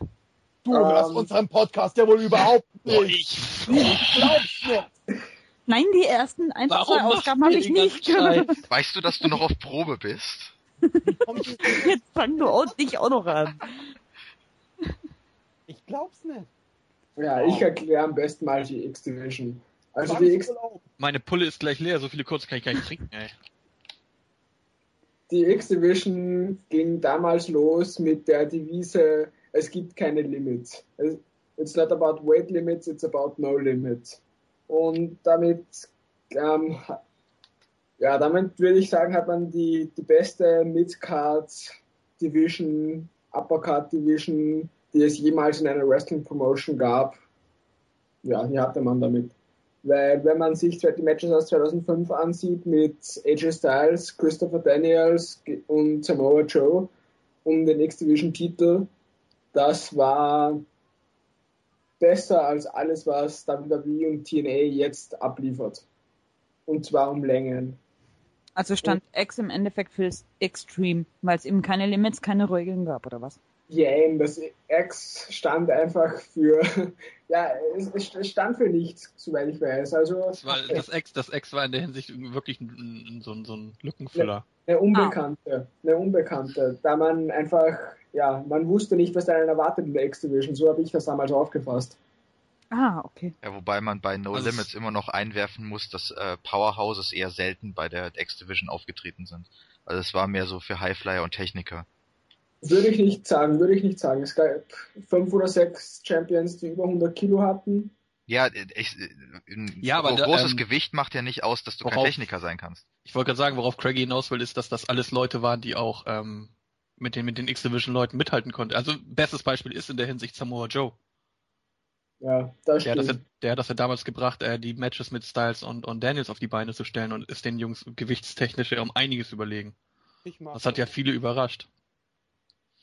A: Du hörst
E: Ähm.
A: unseren Podcast ja wohl überhaupt nicht.
B: ich,
A: Ich glaub's nicht.
D: Nein, die ersten ein,
B: warum
D: zwei Ausgaben habe ich nicht.
C: Weißt du, dass du noch auf Probe bist?
D: Jetzt fang du auch dich auch noch an.
A: Ich glaub's nicht.
E: Ja, ich erkläre am besten mal die X-Division. Also die X.
B: Meine Pulle ist gleich leer, so viele kurz kann ich gar nicht trinken, ey.
E: die X-Division ging damals los mit der Devise, es gibt keine Limits. It's not about weight limits, it's about no limits. Und damit, ähm, ja, damit würde ich sagen, hat man die, die beste Mid-Card Division, Uppercard Division, die es jemals in einer Wrestling Promotion gab. Ja, die hatte man damit. Weil wenn man sich die Matches aus 2005 ansieht mit AJ Styles, Christopher Daniels und Samoa Joe um den X-Division-Titel, das war besser als alles, was WWE und TNA jetzt abliefert. Und zwar um Längen.
D: Also stand und, X im Endeffekt für Extreme, weil es eben keine Limits, keine Regeln gab, oder was?
E: Ja, das X stand einfach für, ja, es, es, stand für nichts, soweit ich weiß. Also
B: das, war, das, X, das X war in der Hinsicht wirklich ein, ein, so, ein, so ein Lückenfüller.
E: Eine, eine Unbekannte, ah. eine Unbekannte, da man einfach, ja, man wusste nicht, was einen erwartet in der X-Division. So habe ich das damals aufgefasst.
D: Ah, okay.
C: Ja, wobei man bei No also Limits immer noch einwerfen muss, dass äh, Powerhouses eher selten bei der X-Division aufgetreten sind. Also es war mehr so für Highflyer und Techniker.
E: Würde ich nicht sagen, würde ich nicht sagen. Es gab fünf oder sechs Champions, die über 100 Kilo hatten.
C: Ja, ich, ein ja, aber großes ähm, Gewicht macht ja nicht aus, dass du worauf, kein Techniker sein kannst.
B: Ich wollte gerade sagen, worauf Craigie hinaus will, ist, dass das alles Leute waren, die auch ähm, mit den, mit den X-Division-Leuten mithalten konnten. Also bestes Beispiel ist in der Hinsicht Samoa Joe.
E: Ja, das
B: der, stimmt. Hat das, der hat das ja damals gebracht, äh, die Matches mit Styles und, und Daniels auf die Beine zu stellen und ist den Jungs gewichtstechnisch um einiges überlegen. das hat ja viele überrascht.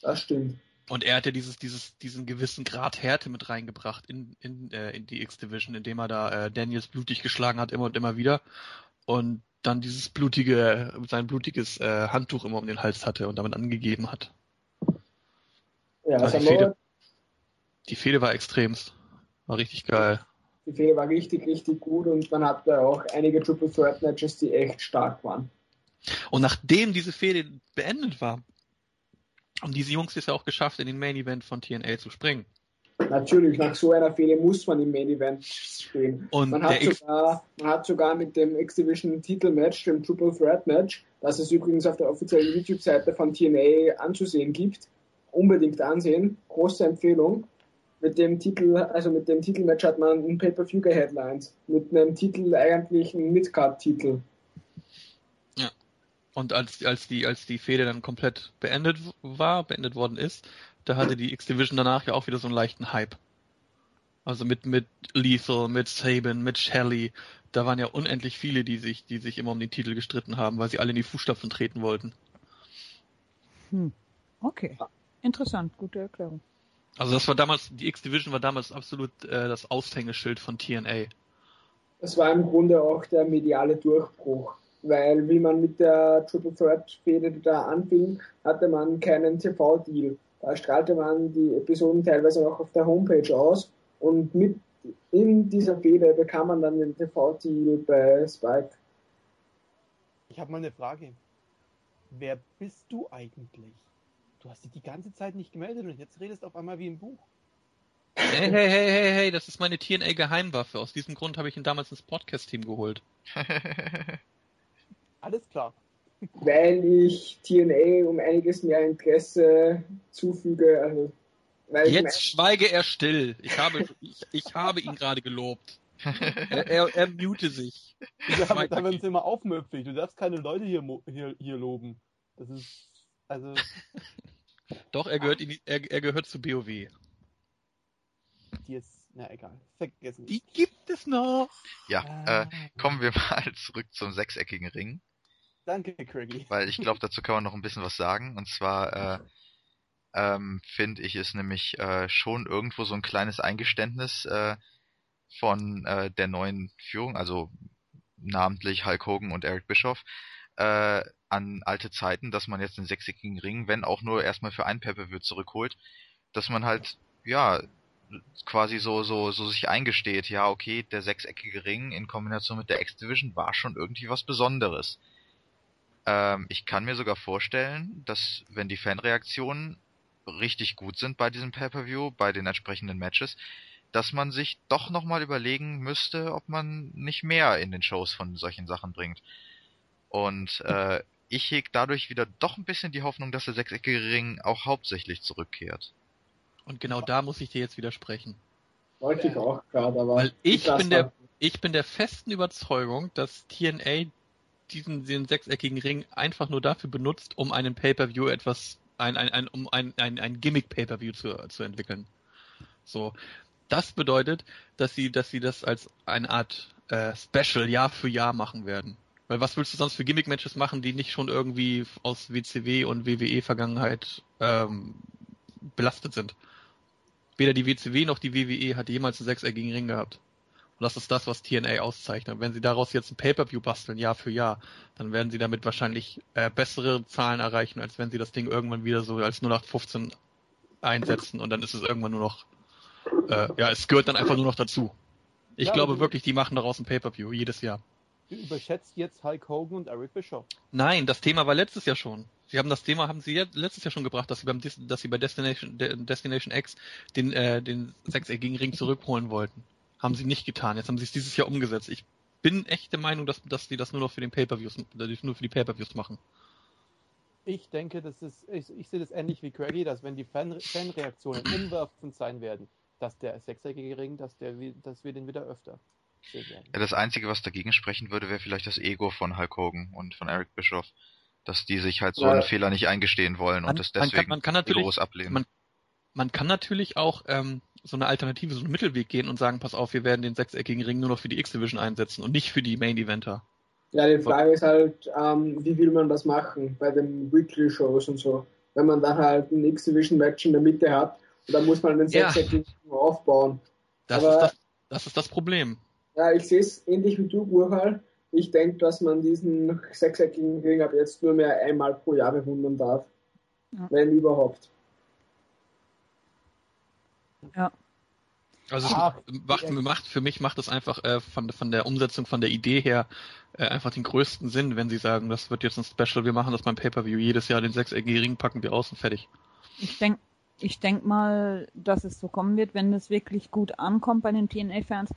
E: Das stimmt.
B: Und er hat ja dieses, dieses, diesen gewissen Grad Härte mit reingebracht in, in, äh, in die X-Division, indem er da äh, Daniels blutig geschlagen hat, immer und immer wieder. Und dann dieses blutige, sein blutiges äh, Handtuch immer um den Hals hatte und damit angegeben hat. Ja, also die, Fehde, die Fehde war extremst. War richtig geil.
E: Die Fehde war richtig, richtig gut und man hatte auch einige Triple Threat Matches, die echt stark waren.
B: Und nachdem diese Fehde beendet war, haben diese Jungs es ja auch geschafft, in den Main Event von TNA zu springen.
E: Natürlich, nach so einer Fehde muss man im Main Event stehen. Und man, hat sogar, man hat sogar mit dem X-Division Titelmatch, dem Triple Threat Match, das es übrigens auf der offiziellen YouTube-Seite von TNA anzusehen gibt, unbedingt ansehen. Große Empfehlung mit dem Titel, also mit dem Titelmatch hat man ein Pay-Per-View geheadlined. Mit einem Titel eigentlich ein Midcard-Titel.
B: Und als, als die, als die Fehde dann komplett beendet war, beendet worden ist, da hatte die X-Division danach ja auch wieder so einen leichten Hype. Also mit, mit Lethal, mit Saban, mit Shelley. Da waren ja unendlich viele, die sich, die sich immer um den Titel gestritten haben, weil sie alle in die Fußstapfen treten wollten.
D: Hm. Okay. Interessant, gute Erklärung.
B: Also das war damals, die X-Division war damals absolut äh, das Aushängeschild von TNA.
E: Das war im Grunde auch der mediale Durchbruch, weil wie man mit der Triple Threat Fehde da anfing, hatte man keinen TV-Deal. Da strahlte man die Episoden teilweise noch auf der Homepage aus und mit in dieser Fehde bekam man dann den TV-Deal bei Spike.
A: Ich habe mal eine Frage. Wer bist du eigentlich? Du hast dich die ganze Zeit nicht gemeldet und jetzt redest auf einmal wie im Buch.
B: Hey, hey, hey, hey, hey, das ist meine TNA-Geheimwaffe. Aus diesem Grund habe ich ihn damals ins Podcast-Team geholt.
A: Alles klar.
E: Weil ich TNA um einiges mehr Interesse zufüge. Also,
B: Jetzt schweige er still. Ich habe, ich, ich habe ihn gerade gelobt. Er, er, er mute sich.
A: Da werden sie immer aufmüpfig. Du darfst keine Leute hier, hier, hier loben. Das ist, also.
B: Doch, er gehört, in, er, er gehört zu BOW.
A: Die ist, na egal, vergessen.
B: Die gibt es noch.
C: Ja, ah. äh, kommen wir mal zurück zum sechseckigen Ring.
A: Danke, Craigie.
C: Weil ich glaube, dazu kann man noch ein bisschen was sagen. Und zwar äh, ähm, finde ich es nämlich äh, schon irgendwo so ein kleines Eingeständnis äh, von äh, der neuen Führung, also namentlich Hulk Hogan und Eric Bischoff, äh, an alte Zeiten, dass man jetzt den sechseckigen Ring, wenn auch nur erstmal für ein Pay-Per-View zurückholt, dass man halt, ja, quasi so, so, so sich eingesteht, ja, okay, der sechseckige Ring in Kombination mit der X-Division war schon irgendwie was Besonderes. Ähm, ich kann mir sogar vorstellen, dass wenn die Fanreaktionen richtig gut sind bei diesem Pay-Per-View, bei den entsprechenden Matches, dass man sich doch nochmal überlegen müsste, ob man nicht mehr in den Shows von solchen Sachen bringt. Und äh, ich heg dadurch wieder doch ein bisschen die Hoffnung, dass der sechseckige Ring auch hauptsächlich zurückkehrt.
B: Und genau da muss ich dir jetzt widersprechen.
E: Wollte ich auch gerade, aber.
B: Weil ich bin der, ich bin der festen Überzeugung, dass TNA diesen, diesen sechseckigen Ring einfach nur dafür benutzt, um einen Pay-Per-View etwas, ein, ein, ein, um ein, ein, ein Gimmick-Pay-Per-View zu, zu entwickeln. So. Das bedeutet, dass sie, dass sie das als eine Art äh, Special Jahr für Jahr machen werden. Weil was willst du sonst für Gimmick-Matches machen, die nicht schon irgendwie aus WCW und WWE-Vergangenheit ähm, belastet sind? Weder die WCW noch die WWE hat jemals einen sechseckigen Ring gehabt. Und das ist das, was TNA auszeichnet. Wenn sie daraus jetzt ein Pay-Per-View basteln, Jahr für Jahr, dann werden sie damit wahrscheinlich äh, bessere Zahlen erreichen, als wenn sie das Ding irgendwann wieder so als 0815 einsetzen und dann ist es irgendwann nur noch, äh, ja, es gehört dann einfach nur noch dazu. Ich
A: Ja,
B: glaube wirklich, die machen daraus ein Pay-Per-View jedes Jahr.
A: Du überschätzt jetzt Hulk Hogan und Eric Bischoff.
B: Nein, das Thema war letztes Jahr schon. Sie haben das Thema haben sie jetzt, letztes Jahr schon gebracht, dass sie beim Dis- dass sie bei Destination De- Destination X den äh, den sechseckigen Ring zurückholen wollten. Haben sie nicht getan. Jetzt haben sie es dieses Jahr umgesetzt. Ich bin echt der Meinung, dass dass die das nur noch für den Pay-per-Views nur für die Pay-per-Views machen.
A: Ich denke, das ist, ich, ich sehe das ähnlich wie Craigie, dass wenn die Fan, Fanreaktionen umwerfend sein werden, dass der sechseckige Ring, dass, der, dass wir den wieder öfter sehen werden.
C: Ja, das Einzige, was dagegen sprechen würde, wäre vielleicht das Ego von Hulk Hogan und von Eric Bischoff. Dass die sich halt so
E: Ja.
C: einen Fehler nicht eingestehen wollen
B: Man-
C: und das
B: man kann-
C: deswegen
B: man kann natürlich-
C: groß ablehnen.
B: man- Man kann natürlich auch ähm, so eine Alternative, so einen Mittelweg gehen und sagen, pass auf, wir werden den sechseckigen Ring nur noch für die X-Division einsetzen und nicht für die Main-Eventer.
E: Ja, die Frage ist halt, ähm, wie will man das machen bei den Weekly-Shows und so. Wenn man dann halt ein X-Division-Match in der Mitte hat, und dann muss man den
B: Ja.
E: sechseckigen aufbauen.
B: Das,
E: Aber-
B: ist das, das ist das Problem.
E: Ja, ich sehe es ähnlich wie du, Burhal. Ich denke, dass man diesen sechseckigen Ring ab jetzt nur mehr einmal pro Jahr bewundern darf.
D: Ja.
E: Wenn überhaupt.
B: Also
A: Ach,
B: es macht, macht, für mich macht es einfach äh, von, von der Umsetzung, von der Idee her äh, einfach den größten Sinn, wenn sie sagen, das wird jetzt ein Special, wir machen das beim Pay-Per-View jedes Jahr, den sechseckigen Ring packen wir aus und fertig.
D: Ich denke ich denk mal, dass es so kommen wird, wenn es wirklich gut ankommt bei den TNA-Fans,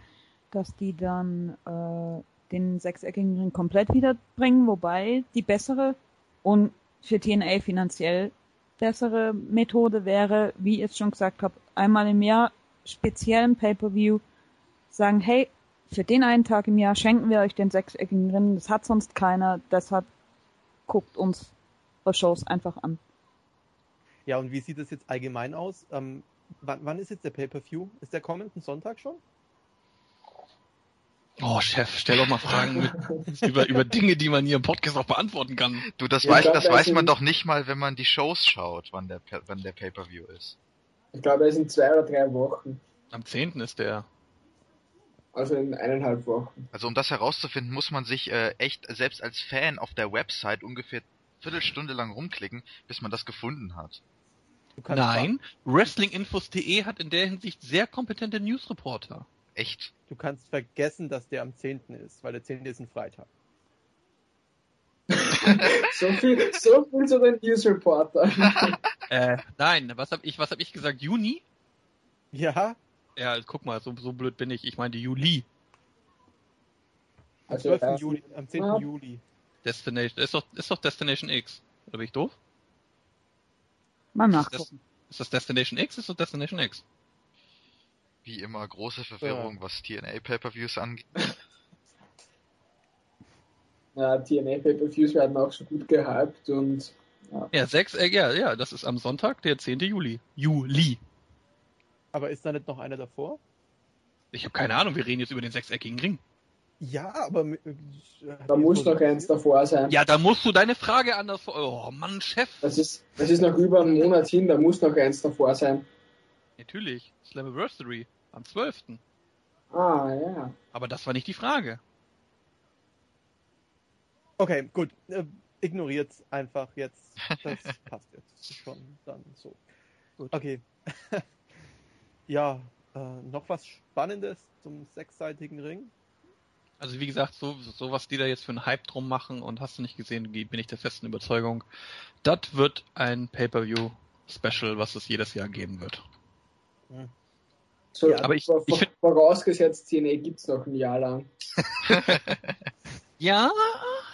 D: dass die dann äh, den sechseckigen Ring komplett wiederbringen, wobei die bessere und für TNA finanziell bessere Methode wäre, wie ich es schon gesagt habe, einmal im Jahr speziellen Pay-Per-View sagen, hey, für den einen Tag im Jahr schenken wir euch den sechseckigen Ring, das hat sonst keiner, deshalb guckt uns eure Shows einfach an.
A: Ja, und wie sieht es jetzt allgemein aus? Ähm, wann, wann ist jetzt der Pay-Per-View? Ist der kommenden Sonntag schon?
B: Oh, Chef, stell doch mal Fragen mit, über, über Dinge, die man hier im Podcast auch beantworten kann.
C: du, das,
E: Ich
C: weiß,
E: glaub,
C: das
E: da
C: weiß man doch nicht mal, wenn man die Shows schaut, wann der, wann der Pay-Per-View ist.
E: Ich glaube, es sind zwei oder drei Wochen.
B: Am 10. ist der.
E: Also in eineinhalb Wochen.
C: Also um das herauszufinden, muss man sich äh, echt selbst als Fan auf der Website ungefähr Viertelstunde lang rumklicken, bis man das gefunden hat.
B: Nein, Wrestlinginfos.de hat in der Hinsicht sehr kompetente Newsreporter.
C: Echt?
A: Du kannst vergessen, dass der am 10. ist, weil der 10. ist ein Freitag.
E: So viel, so viel zu den News Reporter.
B: Äh, nein, was hab ich, was hab ich gesagt? Juni?
A: Ja,
B: Ja, guck mal, so, so blöd bin ich. Ich meinte Juli.
A: am
E: Also
A: 12.
E: erst-
A: Juli, am 10.
E: Ja.
A: Juli.
B: Destination, ist doch, ist doch Destination X. Oder bin ich doof?
D: Mal
B: Ist
D: nachgucken.
B: Ist das Destination X? Ist das Destination X?
C: Wie immer große Verwirrung, was TNA Pay-Per-Views angeht.
E: Ja, TNA Pay-Per-Views werden auch so gut gehypt und
B: Ja, sechs, äh, ja, ja, das ist am Sonntag, der 10. Juli. Juli.
A: Aber ist da nicht noch einer davor?
B: Ich habe keine Ahnung, wir reden jetzt über den sechseckigen Ring.
A: Ja, aber äh,
E: da muss noch eins davor sein.
B: Ja, da musst du deine Frage anders vor. Oh Mann, Chef.
E: Das ist, das ist noch über einen Monat hin, da muss noch eins davor sein.
B: Natürlich. Slammiversary. Am 12.
E: Ah, ja.
B: Aber das war nicht die Frage.
A: Okay, gut. Äh, ignoriert einfach jetzt. Das passt jetzt schon dann so.
B: Gut.
A: Okay. ja, äh, noch was Spannendes zum sechsseitigen Ring?
B: Also wie gesagt, so, so was die da jetzt für einen Hype drum machen und hast du nicht gesehen, bin ich der festen Überzeugung, das wird ein Pay-Per-View-Special, was es jedes Jahr geben wird.
E: So,
A: Ja,
B: aber ich-
E: vor-
B: ich find-
E: vorausgesetzt, TNA gibt's noch ein Jahr lang.
B: Ja,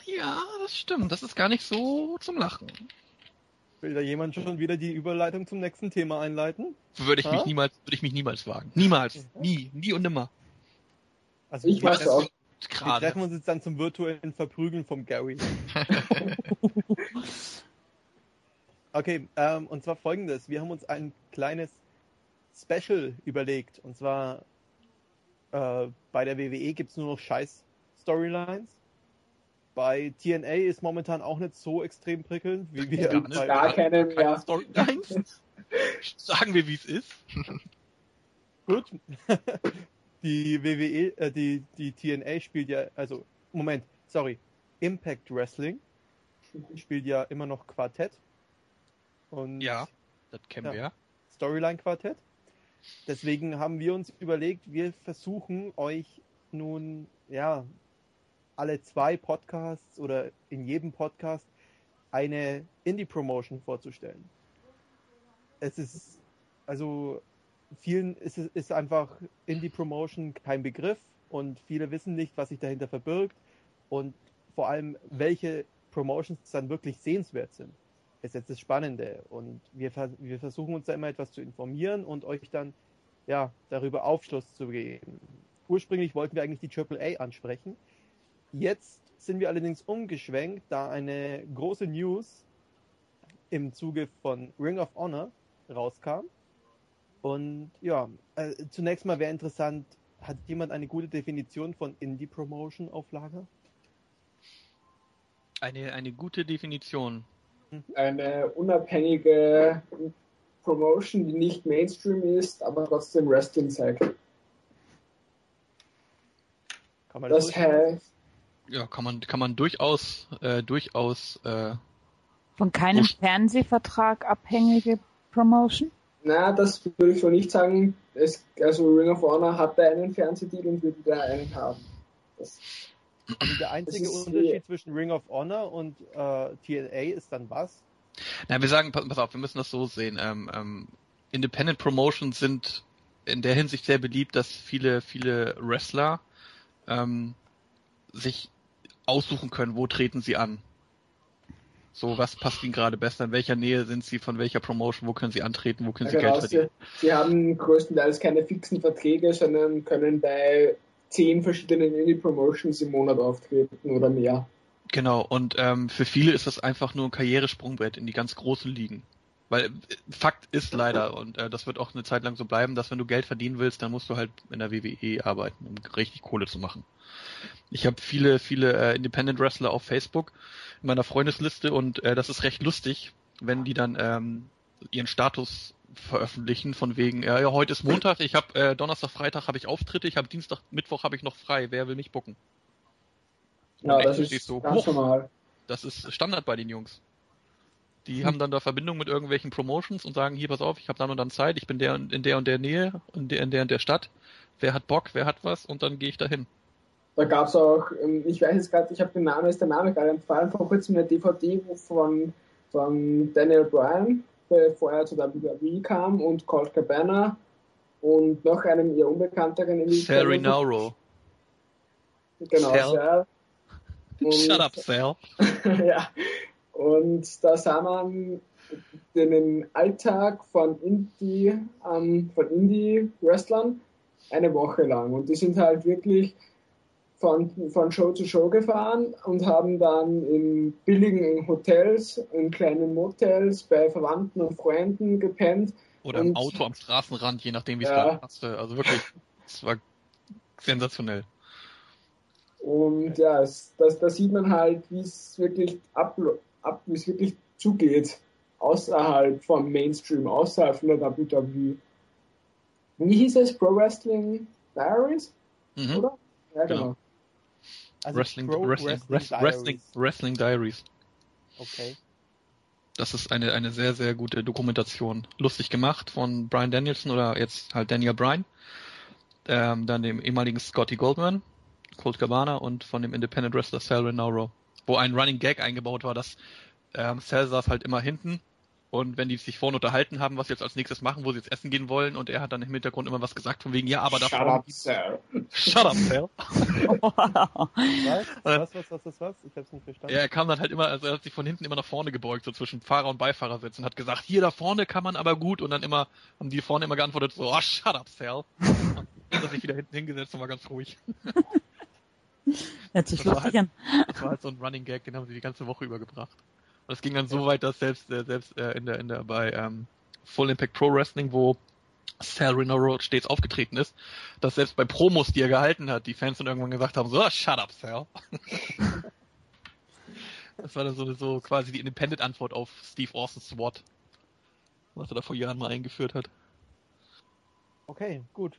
B: Ja, das stimmt. Das ist gar nicht so zum Lachen.
A: Will da jemand schon wieder die Überleitung zum nächsten Thema einleiten?
B: Würde ich
A: Ha?
B: mich niemals, würde ich mich niemals wagen. Niemals. Nie. Nie und nimmer.
A: Also
E: Ich
A: wir,
E: mach's auch.
A: wir
B: Gerade.
A: treffen uns jetzt dann zum virtuellen Verprügeln vom Gary. Okay, ähm, und zwar folgendes. Wir haben uns ein kleines Special überlegt. Und zwar äh, bei der WWE gibt es nur noch scheiß Storylines. Bei TNA ist momentan auch nicht so extrem prickelnd, wie wir
B: Gar
A: bei,
E: Gar keine
B: Keine
E: mehr.
B: Storylines. Sagen wir, wie es ist.
A: Gut. Die WWE, äh, die, die TNA spielt ja, also, Moment, sorry. Impact Wrestling spielt ja immer noch Quartett. Und
B: Ja, das kennen
A: Ja.
B: wir ja.
A: Storyline-Quartett. Deswegen haben wir uns überlegt, wir versuchen euch nun, ja, alle zwei Podcasts oder in jedem Podcast eine Indie-Promotion vorzustellen. Es ist, also, vielen ist, ist einfach Indie-Promotion kein Begriff und viele wissen nicht, was sich dahinter verbirgt und vor allem, welche Promotions dann wirklich sehenswert sind ist jetzt das Spannende. Und wir, wir versuchen uns da immer etwas zu informieren und euch dann ja, darüber Aufschluss zu geben. Ursprünglich wollten wir eigentlich die AAA ansprechen. Jetzt sind wir allerdings umgeschwenkt, da eine große News im Zuge von Ring of Honor rauskam. Und ja, äh, zunächst mal wäre interessant, hat jemand eine gute Definition von Indie Promotion auf Lager?
B: Eine, eine gute Definition.
E: Eine unabhängige Promotion, die nicht Mainstream ist, aber trotzdem Wrestling zeigt.
A: Kann man
E: Das heißt,
B: Ja, kann man, kann man durchaus, äh, durchaus, äh,
D: Von keinem Fernsehvertrag abhängige Promotion?
E: na, das würde ich so nicht sagen. Es, also Ring of Honor hatte einen Fernsehdeal und würde da einen haben. Das,
A: Also der einzige
E: ist
A: Unterschied zwischen Ring of Honor und äh, TNA ist dann was?
B: Na, wir sagen, pass, pass auf, wir müssen das so sehen. Ähm, ähm, Independent Promotions sind in der Hinsicht sehr beliebt, dass viele, viele Wrestler ähm, sich aussuchen können, wo treten sie an. So, was passt ihnen gerade besser, in welcher Nähe sind sie, von welcher Promotion, wo können sie antreten, wo können
E: ja,
B: sie
E: genau,
B: Geld verdienen.
E: sie, sie haben größtenteils keine fixen Verträge, sondern können bei zehn verschiedenen Indie-Promotions im Monat auftreten oder mehr.
B: Genau, und ähm, für viele ist das einfach nur ein Karrieresprungbrett in die ganz großen Ligen. Weil äh, Fakt ist leider, und äh, das wird auch eine Zeit lang so bleiben, dass wenn du Geld verdienen willst, dann musst du halt in der WWE arbeiten, um richtig Kohle zu machen. Ich habe viele, viele äh, Independent Wrestler auf Facebook in meiner Freundesliste und äh, das ist recht lustig, wenn die dann ähm, ihren Status veröffentlichen von wegen, ja, ja heute ist Montag, ich habe äh, Donnerstag, Freitag habe ich Auftritte, ich habe Dienstag, Mittwoch habe ich noch frei, wer will mich bucken?
E: Ja, das ist
B: so,
E: ganz normal.
B: Das ist Standard bei den Jungs. Die haben dann da Verbindung mit irgendwelchen Promotions und sagen, hier, pass auf, ich habe dann und dann Zeit, ich bin der und- in der und der Nähe, in der in der, und der Stadt. Wer hat Bock, wer hat was und dann gehe ich dahin.
E: Da gab es auch, ähm, ich weiß jetzt gerade, ich habe den Namen, ist der Name gerade entfallen, vor kurzem eine DVD von, von Daniel Bryan, bevor er zu WWE kam, und Colt Cabana und noch einem eher unbekannteren
B: Sal Rinauro.
E: Genau,
B: Sal. Shut up, Sal.
E: ja. Und da sah man den Alltag von Indie, ähm, von Indie-Wrestlern eine Woche lang. Und die sind halt wirklich von, von Show zu Show gefahren und haben dann in billigen Hotels, in kleinen Motels, bei Verwandten und Freunden gepennt.
B: Oder im Auto am Straßenrand, je nachdem, wie es
E: Ja.
B: passte. Also wirklich, es war sensationell.
E: Und ja, es, das, da sieht man halt, wie es wirklich ab, ab wie es wirklich zugeht außerhalb vom Mainstream, außerhalb von der WWE. Wie hieß es? Pro Wrestling Diaries,
B: Mhm.
E: oder? Ja,
B: Genau.
E: genau.
A: Also
B: Wrestling,
A: Pro
B: Wrestling, Wrestling, Wrestling, Wrestling Diaries.
A: Okay.
B: Das ist eine, eine sehr, sehr gute Dokumentation. Lustig gemacht von Brian Danielson oder jetzt halt Daniel Bryan. Ähm, dann dem ehemaligen Scotty Goldman, Colt Cabana und von dem Independent Wrestler Sal Rinauro. Wo ein Running Gag eingebaut war, dass ähm, Sal saß halt immer hinten Und wenn die sich vorne unterhalten haben, was sie jetzt als nächstes machen, wo sie jetzt essen gehen wollen, und er hat dann im Hintergrund immer was gesagt von wegen, ja, aber da
E: Shut
B: vorne
E: up, Sir.
B: Shut up, Sal.
A: Was?
B: Äh,
A: Was, was, was, was, was? Ich hab's nicht verstanden.
B: Ja, er kam dann halt immer, also er hat sich von hinten immer nach vorne gebeugt, so zwischen Fahrer und Beifahrersitz und hat gesagt, hier da vorne kann man aber gut und dann immer, haben die vorne immer geantwortet so, oh, shut up, Sal. Und dann hat er sich wieder hinten hingesetzt und war ganz ruhig.
D: Hört sich
B: Das war
D: lustig an.
B: Das war halt so ein Running Gag, den haben sie die ganze Woche über gebracht. Und es ging dann so weit, dass selbst, äh, selbst äh, in der, in der, bei ähm, Full Impact Pro Wrestling, wo Sal Rinauro stets aufgetreten ist, dass selbst bei Promos, die er gehalten hat, die Fans dann irgendwann gesagt haben, so, ah, shut up, Sal. das war dann so, so quasi die Independent-Antwort auf Steve Austins SWAT, was er da vor Jahren mal eingeführt hat.
A: Okay, gut.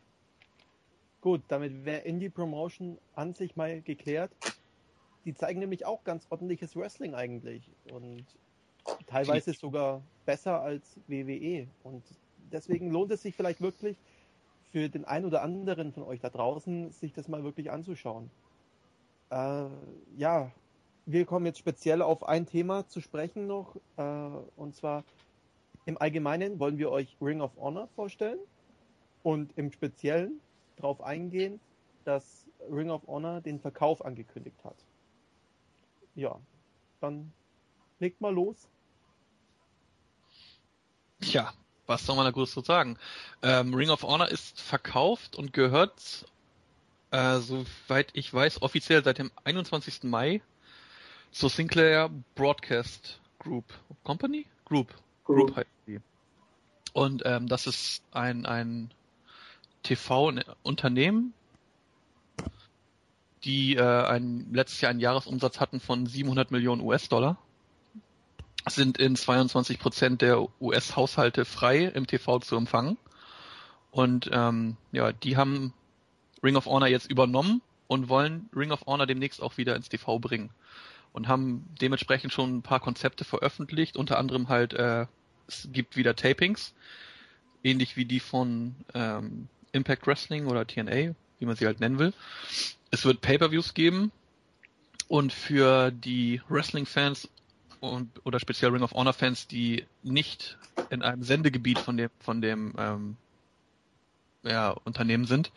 A: Gut, damit wäre Indie Promotion an sich mal geklärt. Die zeigen nämlich auch ganz ordentliches Wrestling eigentlich und teilweise sogar besser als WWE. Und deswegen lohnt es sich vielleicht wirklich für den einen oder anderen von euch da draußen, sich das mal wirklich anzuschauen. Äh, ja, wir kommen jetzt speziell auf ein Thema zu sprechen noch. Äh, und zwar im Allgemeinen wollen wir euch Ring of Honor vorstellen und im Speziellen darauf eingehen, dass Ring of Honor den Verkauf angekündigt hat. Ja, dann legt mal los.
B: Tja, was soll man da groß zu sagen? Ähm, Ring of Honor ist verkauft und gehört, äh, soweit ich weiß, offiziell seit dem 21. Mai zur Sinclair Broadcast Group Company? Group. Group
E: Group.
B: heißt die. Und ähm, das ist ein, ein TV-Unternehmen, die äh, ein, letztes Jahr einen Jahresumsatz hatten von 700 Millionen US-Dollar sind in 22 Prozent der US-Haushalte frei im TV zu empfangen. Und ähm, ja, die haben Ring of Honor jetzt übernommen und wollen Ring of Honor demnächst auch wieder ins TV bringen. Und haben dementsprechend schon ein paar Konzepte veröffentlicht, unter anderem halt, äh, es gibt wieder Tapings, ähnlich wie die von ähm, Impact Wrestling oder TNA, wie man sie halt nennen will. Es wird Pay-per-Views geben und für die Wrestling-Fans und oder speziell Ring of Honor Fans, die nicht in einem Sendegebiet von dem von dem ähm, ja, Unternehmen sind,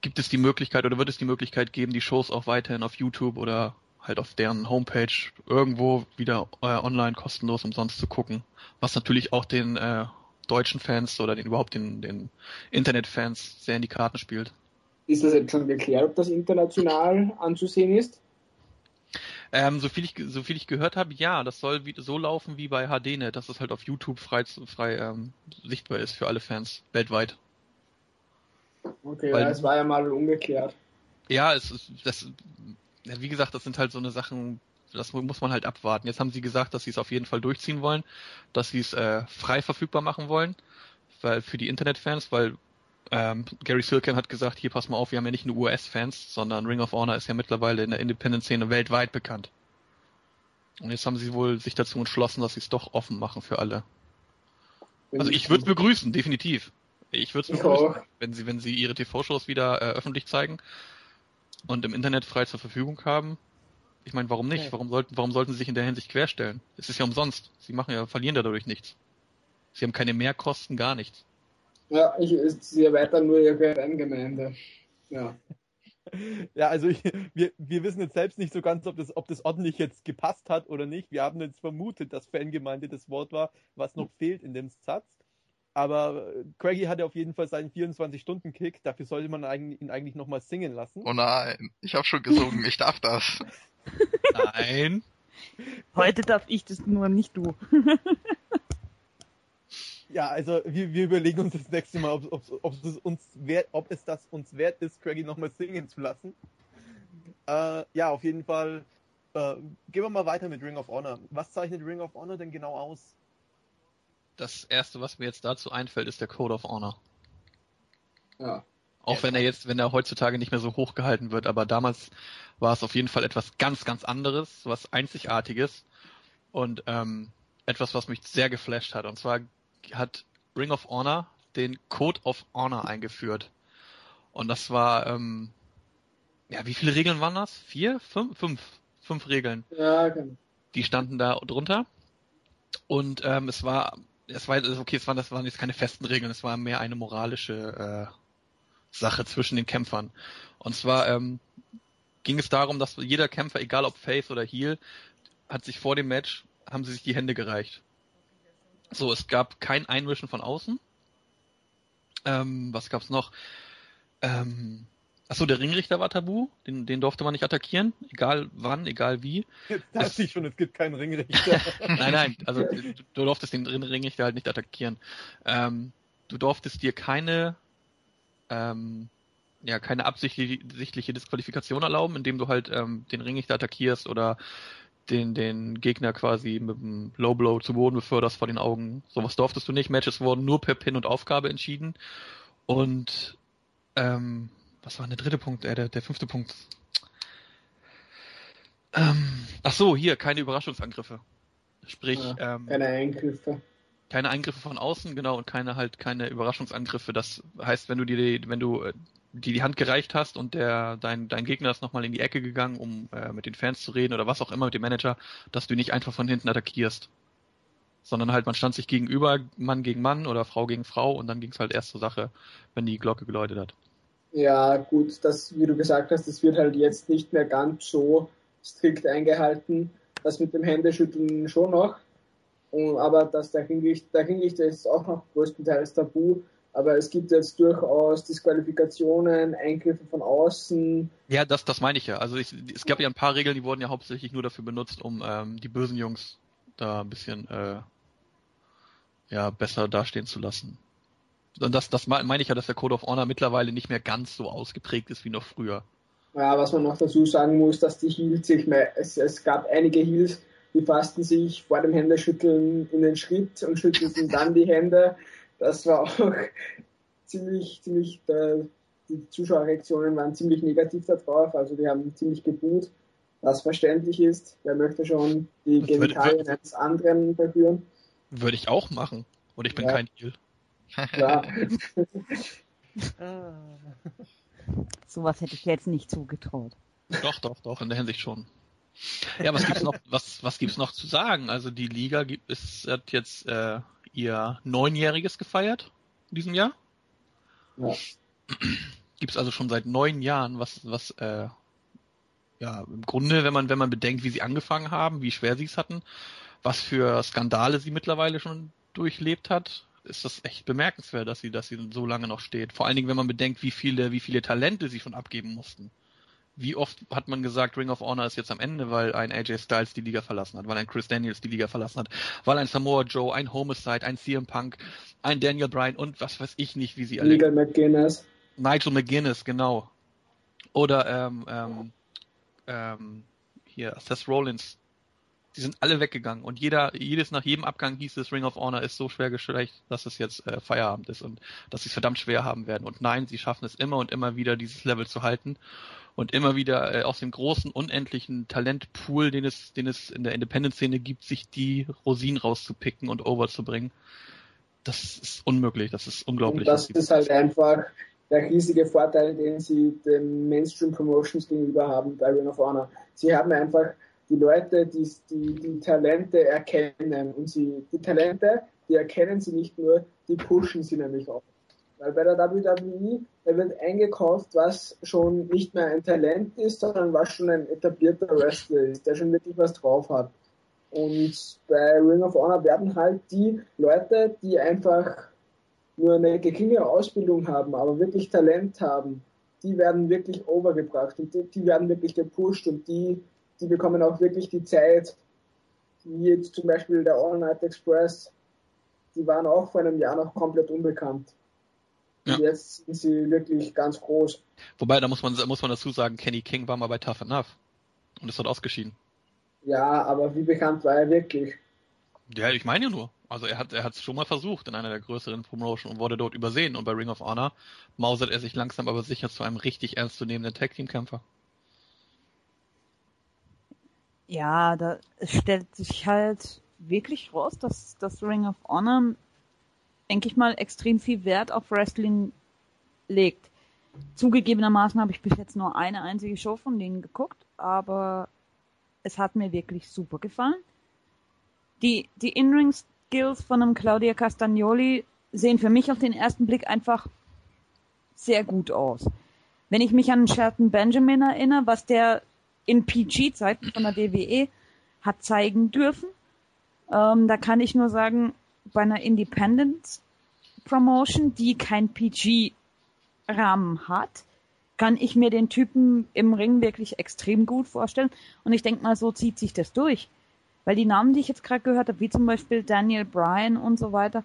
B: gibt es die Möglichkeit oder wird es die Möglichkeit geben, die Shows auch weiterhin auf YouTube oder halt auf deren Homepage irgendwo wieder äh, online kostenlos umsonst zu gucken, was natürlich auch den äh, deutschen Fans oder den überhaupt den, den Internetfans sehr in die Karten spielt.
E: Ist das jetzt schon geklärt, ob das international anzusehen ist?
B: Ähm, so viel ich so viel ich gehört habe, ja, das soll wie, so laufen wie bei HDNet, dass es halt auf YouTube frei frei ähm, sichtbar ist für alle Fans weltweit.
E: Okay,
B: Weil-
E: weil es war ja mal ungeklärt.
B: Ja, es ist das ja, wie gesagt, das sind halt so eine Sachen, das muss man halt abwarten. Jetzt haben sie gesagt, dass sie es auf jeden Fall durchziehen wollen, dass sie es äh, frei verfügbar machen wollen, weil für die Internetfans, weil ähm, Gary Silken hat gesagt, hier pass mal auf, wir haben ja nicht nur US-Fans, sondern Ring of Honor ist ja mittlerweile in der Independent-Szene weltweit bekannt. Und jetzt haben sie wohl sich dazu entschlossen, dass sie es doch offen machen für alle. Also ich würde es begrüßen, definitiv. Ich würde es begrüßen, wenn sie, wenn sie ihre TV-Shows wieder äh, öffentlich zeigen und im Internet frei zur Verfügung haben. Ich meine, warum nicht? Warum sollten, warum sollten sie sich in der Hinsicht querstellen? Es ist ja umsonst. Sie machen ja, verlieren dadurch nichts. Sie haben keine Mehrkosten, gar nichts.
E: Ja, ich, sie erweitern nur ihre Renngemeinde. Ja.
A: Ja, also ich, wir, wir wissen jetzt selbst nicht so ganz, ob das, ob das ordentlich jetzt gepasst hat oder nicht. Wir haben jetzt vermutet, dass Fangemeinde das Wort war, was noch fehlt in dem Satz. Aber Craigie hatte auf jeden Fall seinen 24-Stunden-Kick. Dafür sollte man ihn eigentlich nochmal singen lassen.
C: Oh nein, ich habe schon gesungen, ich darf das.
B: Nein.
D: Heute darf ich das nur, nicht du.
A: Ja, also wir, wir überlegen uns das nächste Mal, ob, ob, ob, es uns wert, ob es das uns wert ist, Craigie nochmal singen zu lassen. Äh, ja, auf jeden Fall. Äh, gehen wir mal weiter mit Ring of Honor. Was zeichnet Ring of Honor denn genau aus?
B: Das erste, was mir jetzt dazu einfällt, ist der Code of Honor.
E: ja.
B: Auch wenn er jetzt, wenn er heutzutage nicht mehr so hoch gehalten wird, aber damals war es auf jeden Fall etwas ganz, ganz anderes, was Einzigartiges und ähm, etwas, was mich sehr geflasht hat. Und zwar hat Ring of Honor den Code of Honor eingeführt. Und das war, ähm, ja, wie viele Regeln waren das? Vier? Fünf? Fünf. Fünf Regeln.
E: Ja, genau.
B: Die standen da drunter. Und ähm, es war, es war, okay, es waren, das waren jetzt keine festen Regeln, es war mehr eine moralische äh, Sache zwischen den Kämpfern. Und zwar ähm, ging es darum, dass jeder Kämpfer, egal ob Face oder Heel, hat sich vor dem Match, haben sie sich die Hände gereicht. So, es gab kein Einmischen von außen. Ähm, was gab's noch? Ähm, achso, der Ringrichter war tabu, den, den durfte man nicht attackieren, egal wann, egal wie.
A: Jetzt dachte ich schon, es gibt keinen Ringrichter.
B: nein, nein, also du, du durftest den Ringrichter halt nicht attackieren. Ähm, du durftest dir keine ähm, ja, keine absichtliche Disqualifikation erlauben, indem du halt ähm, den Ringrichter attackierst oder den, den Gegner quasi mit einem Low Blow zu Boden beförderst vor den Augen. Sowas durftest du nicht. Matches wurden nur per Pin und Aufgabe entschieden. Und ähm, was war der dritte Punkt? Äh, der, der fünfte Punkt. Ähm, ach so, hier, keine Überraschungsangriffe. Sprich,
E: Ja,
B: ähm,
E: Keine Eingriffe.
B: keine Eingriffe von außen, genau, und keine halt keine Überraschungsangriffe. Das heißt, wenn du dir wenn du äh, die die Hand gereicht hast und der dein dein Gegner ist nochmal in die Ecke gegangen, um äh, mit den Fans zu reden oder was auch immer mit dem Manager, dass du nicht einfach von hinten attackierst, sondern halt man stand sich gegenüber, Mann gegen Mann oder Frau gegen Frau und dann ging es halt erst zur Sache, wenn die Glocke geläutet hat.
E: Ja, gut, das, wie du gesagt hast, das wird halt jetzt nicht mehr ganz so strikt eingehalten. Das mit dem Händeschütteln schon noch. Aber das, der Ringrichter, der Ringrichter ist auch noch größtenteils tabu. Aber es gibt jetzt durchaus Disqualifikationen, Eingriffe von außen.
B: Ja, das das meine ich ja. Also ich, es gab ja ein paar Regeln, die wurden ja hauptsächlich nur dafür benutzt, um ähm, die bösen Jungs da ein bisschen äh, ja besser dastehen zu lassen. Und das, das meine ich ja, dass der Code of Honor mittlerweile nicht mehr ganz so ausgeprägt ist wie noch früher.
E: Ja, was man noch dazu sagen muss, dass die Heels sich, mehr- es, es gab einige Heels, die fassten sich vor dem Händeschütteln in den Schritt und schüttelten dann die Hände. Das war auch ziemlich, ziemlich, äh, die Zuschauerreaktionen waren ziemlich negativ darauf, also die haben ziemlich geboot, was verständlich ist. Wer möchte schon die
B: würde-
E: Genitalien eines anderen berühren?
B: Würde ich auch machen. Und ich bin
E: Ja.
B: kein Heal.
E: Ja,
D: Sowas hätte ich jetzt nicht zugetraut.
B: Doch, doch, doch, in der Hinsicht schon. Ja, was gibt's noch, was, was gibt's noch zu sagen? Also die Liga gibt, es hat jetzt äh, ihr Neunjähriges gefeiert in diesem Jahr.
E: Ja.
B: Gibt's also schon seit neun Jahren, was, was, äh, ja, im Grunde, wenn man, wenn man bedenkt, wie sie angefangen haben, wie schwer sie es hatten, was für Skandale sie mittlerweile schon durchlebt hat, ist das echt bemerkenswert, dass sie, dass sie so lange noch steht. Vor allen Dingen, wenn man bedenkt, wie viele, wie viele Talente sie schon abgeben mussten. Wie oft hat man gesagt, Ring of Honor ist jetzt am Ende, weil ein AJ Styles die Liga verlassen hat, weil ein Chris Daniels die Liga verlassen hat, weil ein Samoa Joe, ein Homicide, ein CM Punk, ein Daniel Bryan und was weiß ich nicht, wie sie alle.
E: Legal McGuinness.
B: Nigel McGuinness, genau. Oder ähm, ähm, ähm, hier, Seth Rollins. Die sind alle weggegangen und jeder, jedes nach jedem Abgang hieß es, Ring of Honor ist so schwer geschwächt, dass es jetzt äh, Feierabend ist und dass sie es verdammt schwer haben werden. Und nein, sie schaffen es immer und immer wieder, dieses Level zu halten und immer wieder äh, aus dem großen, unendlichen Talentpool, den es, den es in der Independent-Szene gibt, sich die Rosinen rauszupicken und overzubringen. Das ist unmöglich, das ist unglaublich.
E: Und das
B: sie-
E: ist halt einfach der riesige Vorteil, den sie den Mainstream Promotions gegenüber haben bei Ring of Honor. Sie haben einfach die Leute, die die, die Talente erkennen und sie die Talente, die erkennen sie nicht nur, die pushen sie nämlich auch. Weil bei der WWE, da wird eingekauft, was schon nicht mehr ein Talent ist, sondern was schon ein etablierter Wrestler ist, der schon wirklich was drauf hat. Und bei Ring of Honor werden halt die Leute, die einfach nur eine geringere Ausbildung haben, aber wirklich Talent haben, die werden wirklich overgebracht und die, die werden wirklich gepusht und die, die bekommen auch wirklich die Zeit, wie jetzt zum Beispiel der All Night Express, die waren auch vor einem Jahr noch komplett unbekannt. Und
B: Ja.
E: jetzt sind sie wirklich ganz groß.
B: Wobei, da muss man, muss man dazu sagen, Kenny King war mal bei Tough Enough und ist dort ausgeschieden.
E: Ja, aber wie bekannt war er wirklich?
B: Ja, ich meine ja nur. Also er hat er hat es schon mal versucht in einer der größeren Promotion und wurde dort übersehen. Und bei Ring of Honor mausert er sich langsam aber sicher zu einem richtig ernstzunehmenden Tag-Team-Kämpfer.
D: Ja, da es stellt sich halt wirklich raus, dass das Ring of Honor, denke ich mal, extrem viel Wert auf Wrestling legt. Zugegebenermaßen habe ich bis jetzt nur eine einzige Show von denen geguckt, aber es hat mir wirklich super gefallen. die, die In-Ring-Skills von einem Claudia Castagnoli sehen für mich auf den ersten Blick einfach sehr gut aus. Wenn ich mich an Shelton Benjamin erinnere, was der in PG-Zeiten von der WWE hat zeigen dürfen, ähm, da kann ich nur sagen, bei einer Independent Promotion, die kein PG-Rahmen hat, kann ich mir den Typen im Ring wirklich extrem gut vorstellen. Und ich denke mal, so zieht sich das durch. Weil die Namen, die ich jetzt gerade gehört habe, wie zum Beispiel Daniel Bryan und so weiter,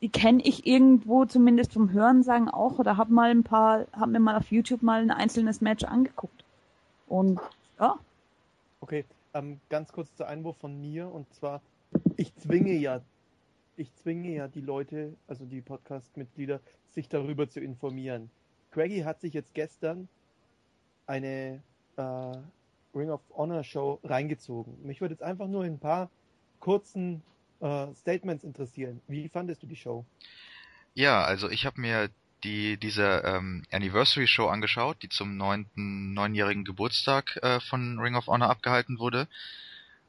D: die kenne ich irgendwo zumindest vom Hörensagen auch oder habe mal ein paar, habe mir mal auf YouTube mal ein einzelnes Match angeguckt. Und ja.
A: Okay, ähm, ganz kurz zur Einwurf von mir und zwar, ich zwinge ja, ich zwinge ja die Leute, also die Podcast-Mitglieder, sich darüber zu informieren. Craigie hat sich jetzt gestern eine äh, Ring of Honor Show reingezogen. Mich würde jetzt einfach nur in ein paar kurzen äh, Statements interessieren. Wie fandest du die Show?
C: Ja, also ich habe mir die diese ähm, Anniversary Show angeschaut, die zum neunten neunjährigen Geburtstag äh, von Ring of Honor abgehalten wurde.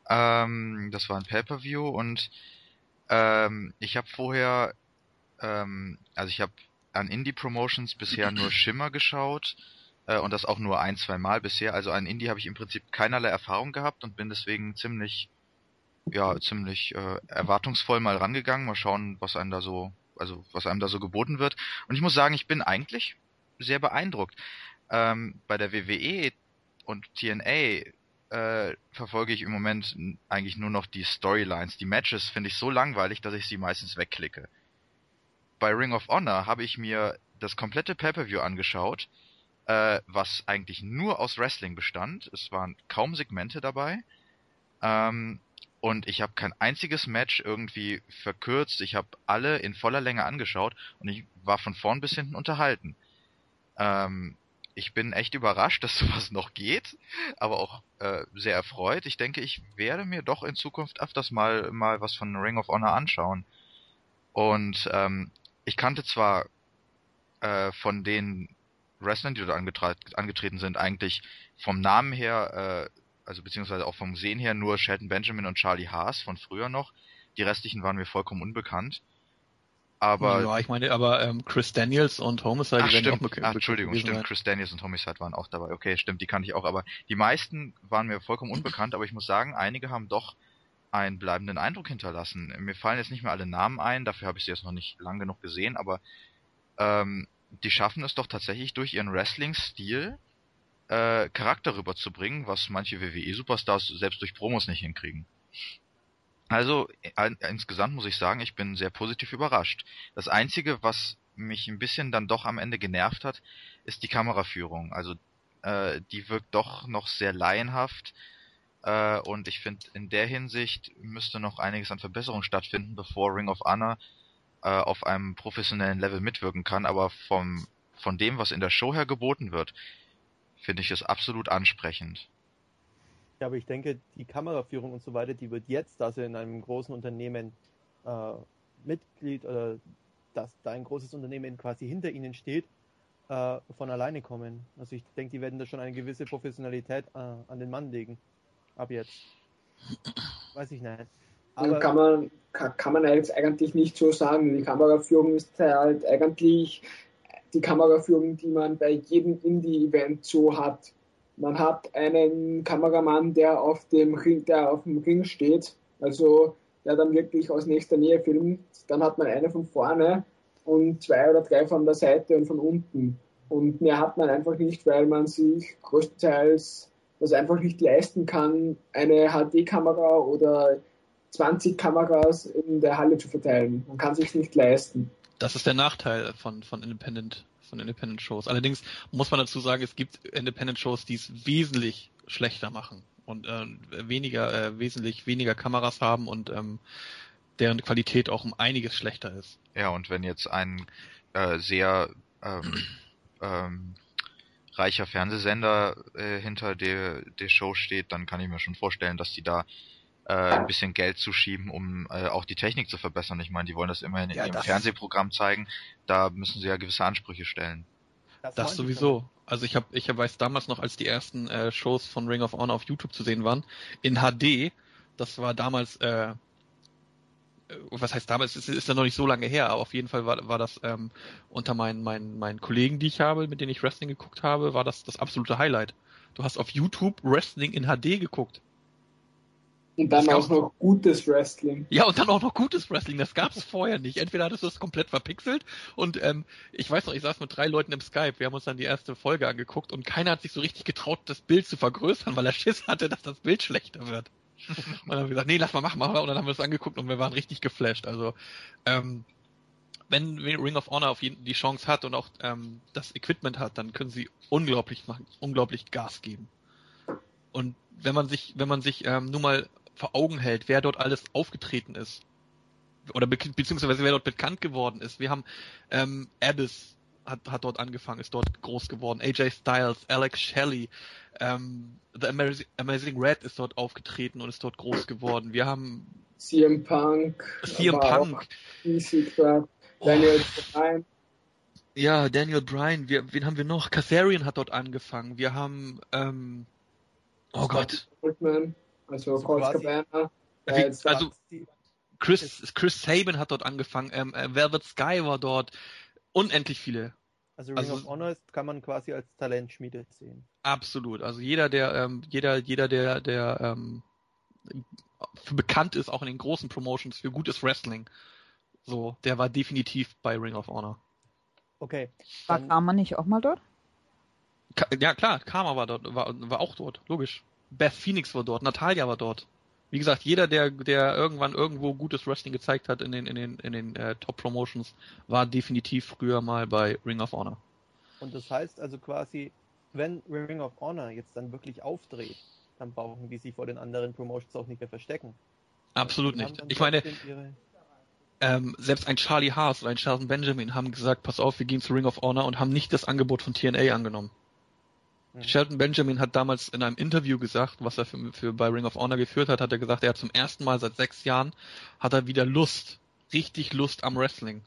C: Ähm, das war ein Pay-per-View und ähm, ich habe vorher, ähm, also ich habe an Indie Promotions bisher nur Shimmer geschaut äh, und das auch nur ein, zwei Mal bisher. Also an Indie habe ich im Prinzip keinerlei Erfahrung gehabt und bin deswegen ziemlich, ja, ziemlich äh, erwartungsvoll mal rangegangen. Mal schauen, was einem da so, also was einem da so geboten wird. Und ich muss sagen, ich bin eigentlich sehr beeindruckt. Ähm, bei der WWE und TNA äh, verfolge ich im Moment eigentlich nur noch die Storylines. Die Matches finde ich so langweilig, dass ich sie meistens wegklicke. Bei Ring of Honor habe ich mir das komplette Pay-per-View angeschaut äh, was eigentlich nur aus Wrestling bestand. Es waren kaum Segmente dabei. Ähm, und ich habe kein einziges Match irgendwie verkürzt. Ich habe alle in voller Länge angeschaut und ich war von vorn bis hinten unterhalten. Ähm, ich bin echt überrascht, dass sowas noch geht, aber auch äh, sehr erfreut. Ich denke, ich werde mir doch in Zukunft öfters mal mal was von Ring of Honor anschauen. Und ähm, ich kannte zwar äh, von den Wrestlern, die dort angetreten sind, eigentlich vom Namen her, äh, also beziehungsweise auch vom Sehen her nur Shelton Benjamin und Charlie Haas von früher noch. Die restlichen waren mir vollkommen unbekannt. Aber
B: ja, ich meine, aber ähm, Chris Daniels und Homicide
C: Ach,
B: werden
C: stimmt.
B: auch bekannt.
C: Ach, Entschuldigung, stimmt. Sein. Chris Daniels und Homicide waren auch dabei. Okay, stimmt, die kannte ich auch. Aber die meisten waren mir vollkommen unbekannt. Aber ich muss sagen, einige haben doch einen bleibenden Eindruck hinterlassen. Mir fallen jetzt nicht mehr alle Namen ein. Dafür habe ich sie jetzt noch nicht lang genug gesehen. Aber ähm, die schaffen es doch tatsächlich durch ihren Wrestling-Stil äh, Charakter rüberzubringen, was manche WWE-Superstars selbst durch Promos nicht hinkriegen. Also in, insgesamt muss ich sagen, ich bin sehr positiv überrascht. Das Einzige, was mich ein bisschen dann doch am Ende genervt hat, ist die Kameraführung. Also äh, die wirkt doch noch sehr laienhaft äh, und ich finde, in der Hinsicht müsste noch einiges an Verbesserung stattfinden, bevor Ring of Honor äh, auf einem professionellen Level mitwirken kann, aber vom, von dem, was in der Show her geboten wird, finde ich es absolut ansprechend.
A: Ja, aber ich denke, die Kameraführung und so weiter, die wird jetzt, da sie in einem großen Unternehmen äh, Mitglied oder dass da ein großes Unternehmen quasi hinter ihnen steht, äh, von alleine kommen. Also ich denke, die werden da schon eine gewisse Professionalität äh, an den Mann legen. Ab jetzt. Weiß ich nicht.
E: Aber kann man, kann, kann man jetzt eigentlich nicht so sagen. Die Kameraführung ist halt eigentlich die Kameraführung, die man bei jedem Indie-Event so hat. Man hat einen Kameramann, der auf dem Ring, der auf dem Ring steht, also der dann wirklich aus nächster Nähe filmt. Dann hat man einen von vorne und zwei oder drei von der Seite und von unten. Und mehr hat man einfach nicht, weil man sich größtenteils das einfach nicht leisten kann, eine HD-Kamera oder 20 Kameras in der Halle zu verteilen. Man kann sich nicht leisten.
B: Das ist der Nachteil von, von Independent, von Independent Shows. Allerdings muss man dazu sagen, es gibt Independent Shows, die es wesentlich schlechter machen und äh, weniger, äh, wesentlich weniger Kameras haben und ähm, deren Qualität auch um einiges schlechter ist.
C: Ja, und wenn jetzt ein äh, sehr ähm, ähm, reicher Fernsehsender äh, hinter der, der Show steht, dann kann ich mir schon vorstellen, dass die da äh, ein bisschen Geld zu schieben, um äh, auch die Technik zu verbessern. Ich meine, die wollen das immerhin ja, in ihrem Fernsehprogramm zeigen. Da müssen sie ja gewisse Ansprüche stellen.
B: Das, das sowieso. Also ich habe, ich weiß damals noch, als die ersten äh, Shows von Ring of Honor auf YouTube zu sehen waren, in HD, Das war damals, äh, äh, was heißt damals, es ist ja noch nicht so lange her, aber auf jeden Fall war, war das ähm, unter meinen, meinen, meinen Kollegen, die ich habe, mit denen ich Wrestling geguckt habe, war das das absolute Highlight. Du hast auf YouTube Wrestling in HD geguckt.
E: Und dann auch
B: gab's-
E: noch gutes Wrestling.
B: Ja, und dann auch noch gutes Wrestling. Das gab es vorher nicht. Entweder hattest du es komplett verpixelt und ähm, ich weiß noch, ich saß mit drei Leuten im Skype. Wir haben uns dann die erste Folge angeguckt und keiner hat sich so richtig getraut, das Bild zu vergrößern, weil er Schiss hatte, dass das Bild schlechter wird. Und dann haben wir gesagt, nee, lass mal machen, machen wir. Und dann haben wir es angeguckt und wir waren richtig geflasht. Also ähm, wenn Ring of Honor auf jeden die Chance hat und auch ähm, das Equipment hat, dann können sie unglaublich machen, unglaublich Gas geben. Und wenn man sich, wenn man sich ähm, nur mal vor Augen hält, wer dort alles aufgetreten ist, oder be beziehungsweise wer dort bekannt geworden ist. Wir haben ähm, Abyss hat, hat dort angefangen, ist dort groß geworden. AJ Styles, Alex Shelley, ähm, The Amazing, Amazing Red ist dort aufgetreten und ist dort groß geworden. Wir haben
E: CM Punk.
B: CM Punk.
E: Daniel Bryan.
B: ja, Daniel Bryan, wir, wen haben wir noch? Kazarian hat dort angefangen. Wir haben, ähm, oh Gott,
E: Goldman, also
A: So
E: Colt
A: quasi-
E: Cabana. Jetzt
B: also- Chris, Chris Sabin hat dort angefangen, ähm, äh, Velvet Sky war dort, unendlich viele.
A: Also Ring
B: Also-
A: of Honor ist, kann man quasi als Talentschmiede sehen.
B: Absolut. Also jeder, der, ähm, jeder, jeder, der, der ähm, für bekannt ist, auch in den großen Promotions für gutes Wrestling, so, der war definitiv bei Ring of Honor.
A: Okay.
D: War Karma nicht auch mal dort?
B: Ka ja klar, Karma war dort, war, war auch dort, logisch. Beth Phoenix war dort, Natalia war dort. Wie gesagt, jeder, der, der irgendwann irgendwo gutes Wrestling gezeigt hat in den, in den, in den äh, Top Promotions, war definitiv früher mal bei Ring of Honor.
A: und das heißt also quasi, wenn Ring of Honor jetzt dann wirklich aufdreht, dann brauchen die sich vor den anderen Promotions auch nicht mehr verstecken.
B: Absolut nicht. Ich meine, ähm, selbst ein Charlie Haas oder ein Shelton Benjamin haben gesagt, pass auf, wir gehen zu Ring of Honor und haben nicht das Angebot von TNA angenommen.
A: Mhm.
B: Shelton Benjamin hat damals in einem Interview gesagt, was er für, für bei Ring of Honor geführt hat, hat er gesagt, er hat zum ersten Mal seit sechs Jahren hat er wieder Lust, richtig Lust am Wrestling.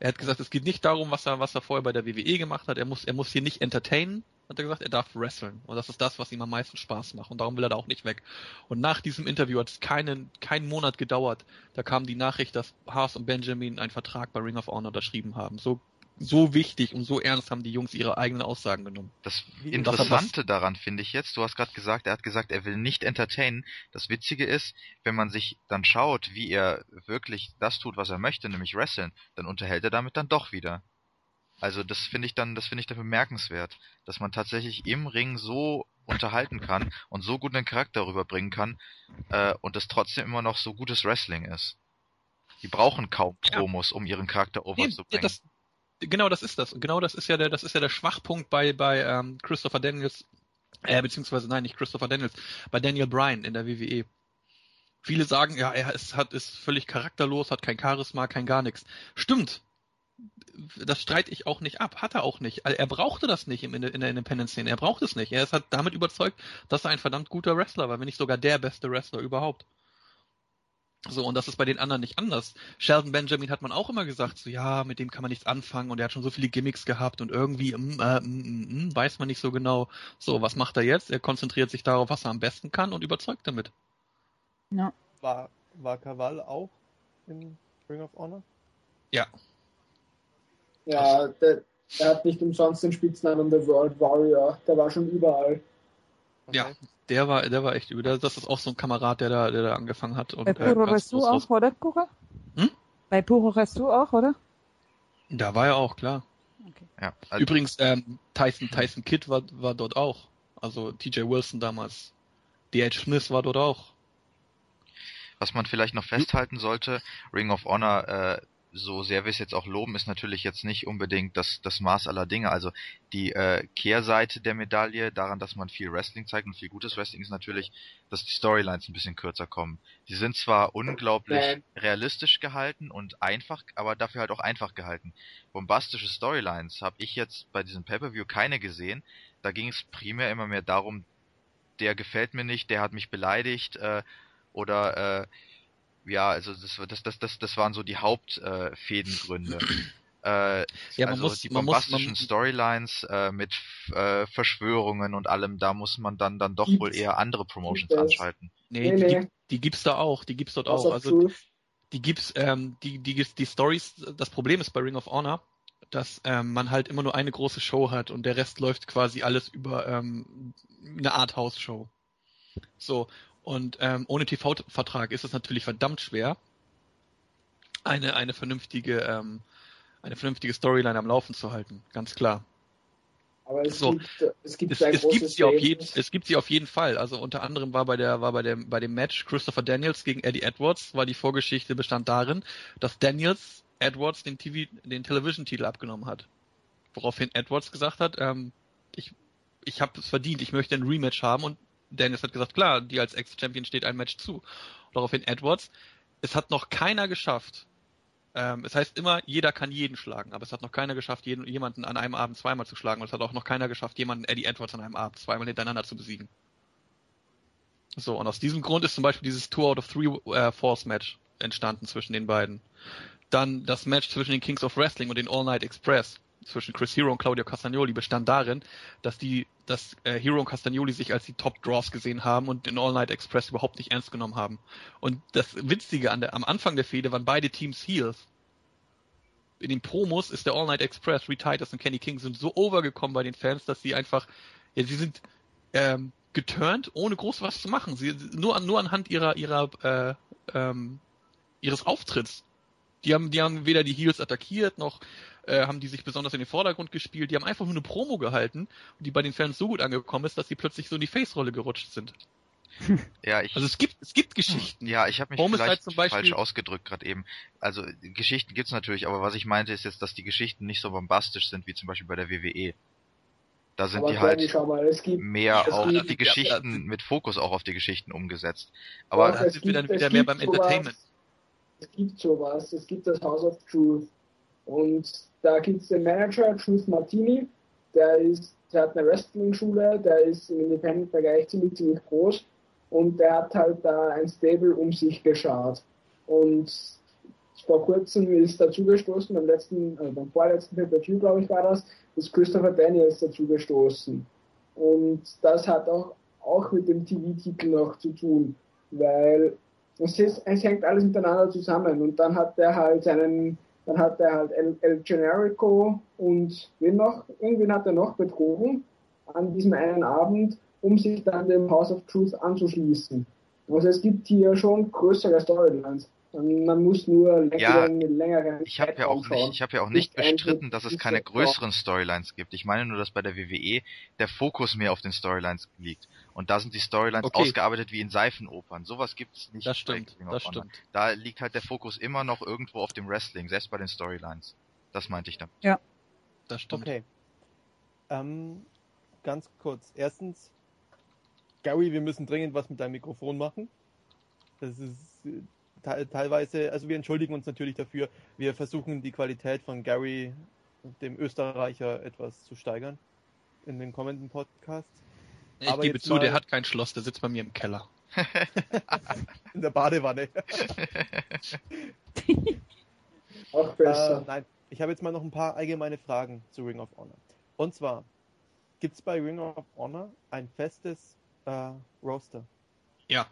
B: Er hat gesagt, es geht nicht darum, was er, was er vorher bei der WWE gemacht hat. Er muss, er muss hier nicht entertainen, hat er gesagt, er darf wresteln. Und das ist das, was ihm am meisten Spaß macht. Und darum will er da auch nicht weg. Und nach diesem Interview hat es keinen, keinen Monat gedauert. Da kam die Nachricht, dass Haas und Benjamin einen Vertrag bei Ring of Honor unterschrieben haben. So, so wichtig und so ernst haben die Jungs ihre eigenen Aussagen genommen.
C: Das Interessante daran finde ich jetzt, du hast gerade gesagt, er hat gesagt, er will nicht entertainen. Das Witzige ist, wenn man sich dann schaut, wie er wirklich das tut, was er möchte, nämlich wresteln, dann unterhält er damit dann doch wieder. Also das finde ich dann, das finde ich dann bemerkenswert, dass man tatsächlich im Ring so unterhalten kann und so gut einen Charakter rüberbringen kann äh, und das trotzdem immer noch so gutes Wrestling ist. Die brauchen kaum
B: Ja.
C: Promos, um ihren Charakter
B: Nee,
C: overzubringen.
B: das, genau das ist das. Und Genau das ist ja der, das ist ja der Schwachpunkt bei, bei ähm, Christopher Daniels, äh, beziehungsweise nein, nicht Christopher Daniels, bei Daniel Bryan in der WWE. Viele sagen, ja, er ist, hat, ist völlig charakterlos, hat kein Charisma, kein gar nichts. Stimmt. Das streite ich auch nicht ab. Hat er auch nicht. Er brauchte das nicht in der, in der Independent-Szene. Er braucht es nicht. Er ist halt damit überzeugt, dass er ein verdammt guter Wrestler war, wenn nicht sogar der beste Wrestler überhaupt. So, und das ist bei den anderen nicht anders. Sheldon Benjamin hat man auch immer gesagt, so ja, mit dem kann man nichts anfangen und er hat schon so viele Gimmicks gehabt und irgendwie mm, äh, mm, mm, mm, weiß man nicht so genau. So, was macht er jetzt? Er konzentriert sich darauf, was er am besten kann und überzeugt damit.
D: Ja.
A: War, war Kaval auch in Ring of Honor?
E: Ja, der, der hat nicht umsonst den Spitznamen The World Warrior. Der war schon überall.
B: Ja, der war, der war echt übel. Das ist auch so ein Kamerad, der da, der da angefangen hat. Und,
D: Bei
B: äh,
D: Puro
B: ganz
D: Resu
B: raus-
D: auch, oder, Puro?
B: Hm?
D: Bei Puro Resu auch, oder?
B: Da war er auch, klar.
D: Okay.
C: ja, also,
B: Übrigens, ähm, Tyson, Tyson Kidd war, war dort auch. Also TJ Wilson damals. D.H. Smith war dort auch.
C: Was man vielleicht noch festhalten sollte, Ring of Honor, äh, so sehr wir es jetzt auch loben, ist natürlich jetzt nicht unbedingt das, das Maß aller Dinge. Also die äh, Kehrseite der Medaille daran, dass man viel Wrestling zeigt und viel gutes Wrestling ist natürlich, dass die Storylines ein bisschen kürzer kommen. Die sind zwar unglaublich
E: Nein.
C: realistisch gehalten und einfach, aber dafür halt auch einfach gehalten. Bombastische Storylines habe ich jetzt bei diesem Pay-Per-View keine gesehen. Da ging es primär immer mehr darum, der gefällt mir nicht, der hat mich beleidigt, äh, oder äh, ja, also das, das, das, das, das waren so die Hauptfädengründe. Äh, äh,
B: Ja, man
C: also
B: muss-
C: die
B: man muss-
C: bombastischen
B: man-
C: Storylines äh, mit äh, Verschwörungen und allem, da muss man dann dann doch
E: Gibt's-
C: wohl eher andere Promotions anschalten.
B: Nee,
E: Nee,
B: die,
E: nee.
B: Gibt, Die gibt's da auch, die gibt's dort
E: House
B: auch. Also
E: Truth.
B: die gibt's, ähm, die, die, die Stories, das Problem ist bei Ring of Honor, dass ähm, man halt immer nur eine große Show hat und der Rest läuft quasi alles über ähm, eine Art House-Show. So, und ähm, ohne TV-Vertrag ist es natürlich verdammt schwer, eine, eine vernünftige, ähm, eine vernünftige Storyline am Laufen zu halten, ganz klar.
E: Aber es
B: So.
E: gibt, es gibt
B: Es, es gibt sie auf jeden, es gibt sie auf jeden Fall. Also unter anderem war bei der, war bei dem, bei dem Match Christopher Daniels gegen Eddie Edwards, war die Vorgeschichte bestand darin, dass Daniels Edwards den TV, den Television-Titel abgenommen hat. Woraufhin Edwards gesagt hat, ähm, ich, ich habe es verdient, ich möchte ein Rematch haben und Daniels hat gesagt, klar, dir als Ex-Champion steht ein Match zu. Daraufhin Edwards, es hat noch keiner geschafft. Ähm, es heißt immer, jeder kann jeden schlagen, aber es hat noch keiner geschafft, jeden, jemanden an einem Abend zweimal zu schlagen und es hat auch noch keiner geschafft, jemanden Eddie Edwards an einem Abend zweimal hintereinander zu besiegen. So, und aus diesem Grund ist zum Beispiel dieses Two out of Three äh, Force Match entstanden zwischen den beiden. Dann das Match zwischen den Kings of Wrestling und den All Night Express zwischen Chris Hero und Claudio Castagnoli bestand darin, dass die, dass äh, Hero und Castagnoli sich als die Top Draws gesehen haben und den All Night Express überhaupt nicht ernst genommen haben. Und das Witzige an der, am Anfang der Fehde waren beide Teams Heels. In den Promos ist der All Night Express, Reed Titus und Kenny King sind so overgekommen bei den Fans, dass sie einfach, ja, sie sind ähm, geturnt, ohne groß was zu machen. Sie nur an nur anhand ihrer ihrer äh, ähm, ihres Auftritts. Die haben die haben weder die Heels attackiert noch äh, haben die sich besonders in den Vordergrund gespielt. Die haben einfach nur eine Promo gehalten, die bei den Fans so gut angekommen ist, dass sie plötzlich so in die Face-Rolle gerutscht sind.
C: Ja, ich,
B: Also es gibt es gibt Geschichten.
C: ja, ich habe mich
B: Homicide
C: vielleicht
B: zum Beispiel-
C: falsch ausgedrückt gerade eben. Also Geschichten gibt's natürlich, aber was ich meinte ist jetzt, dass die Geschichten nicht so bombastisch sind wie zum Beispiel bei der WWE. Da sind
E: Aber
C: die halt
E: es gibt,
C: mehr
E: es
C: auf
E: gibt-
C: die
B: ja,
C: Geschichten,
B: ja.
C: mit Fokus auch auf die Geschichten umgesetzt. Aber
B: da
E: es
B: sind wir dann
E: gibt-
B: wieder mehr
E: gibt
B: beim
E: sowas-
B: Entertainment.
E: Es gibt sowas, es gibt das House of Truth. Und da gibt es den Manager, Truth Martini, der ist, der hat eine Wrestling-Schule, der ist im Independent-Bereich ziemlich, ziemlich groß und der hat halt da ein Stable um sich geschart. Und vor kurzem ist dazugestoßen, beim letzten, äh, beim vorletzten Pay-Per-View, glaube ich, war das, ist Christopher Daniels dazugestoßen. Und das hat auch, auch mit dem TV-Titel noch zu tun, weil es, ist, es hängt alles miteinander zusammen und dann hat er halt seinen, dann hat er halt El, El Generico und wen noch, irgendwen hat er noch betrogen an diesem einen Abend, um sich dann dem House of Truth anzuschließen. Also es gibt hier schon größere Storylines. Man muss nur
C: Ja,
E: längeren, längeren
C: ich habe ja auch
E: schauen.
C: nicht, ich habe ja auch nicht bestritten, dass es keine größeren Storylines gibt. Ich meine nur, dass bei der WWE der Fokus mehr auf den Storylines liegt. Und da sind die Storylines
B: Okay.
C: ausgearbeitet wie in Seifenopern. Sowas gibt's nicht.
B: Das stimmt, das stimmt.
C: Da liegt halt der Fokus immer noch irgendwo auf dem Wrestling, selbst bei den Storylines. Das meinte ich damit.
B: Das stimmt.
A: Okay. Ähm, ganz kurz. Erstens, Gary, wir müssen dringend was mit deinem Mikrofon machen. Das ist äh, te teilweise, also wir entschuldigen uns natürlich dafür. Wir versuchen die Qualität von Gary, dem Österreicher, etwas zu steigern in den kommenden Podcasts.
B: Ich
A: Aber
B: gebe zu,
A: mal-
B: der hat kein Schloss, der sitzt bei mir im Keller.
A: In der Badewanne.
E: Auch
A: Äh,
E: besser.
A: nein, ich habe jetzt mal noch ein paar allgemeine Fragen zu Ring of Honor. Und zwar, gibt es bei Ring of Honor ein festes äh, Roster?
B: Ja.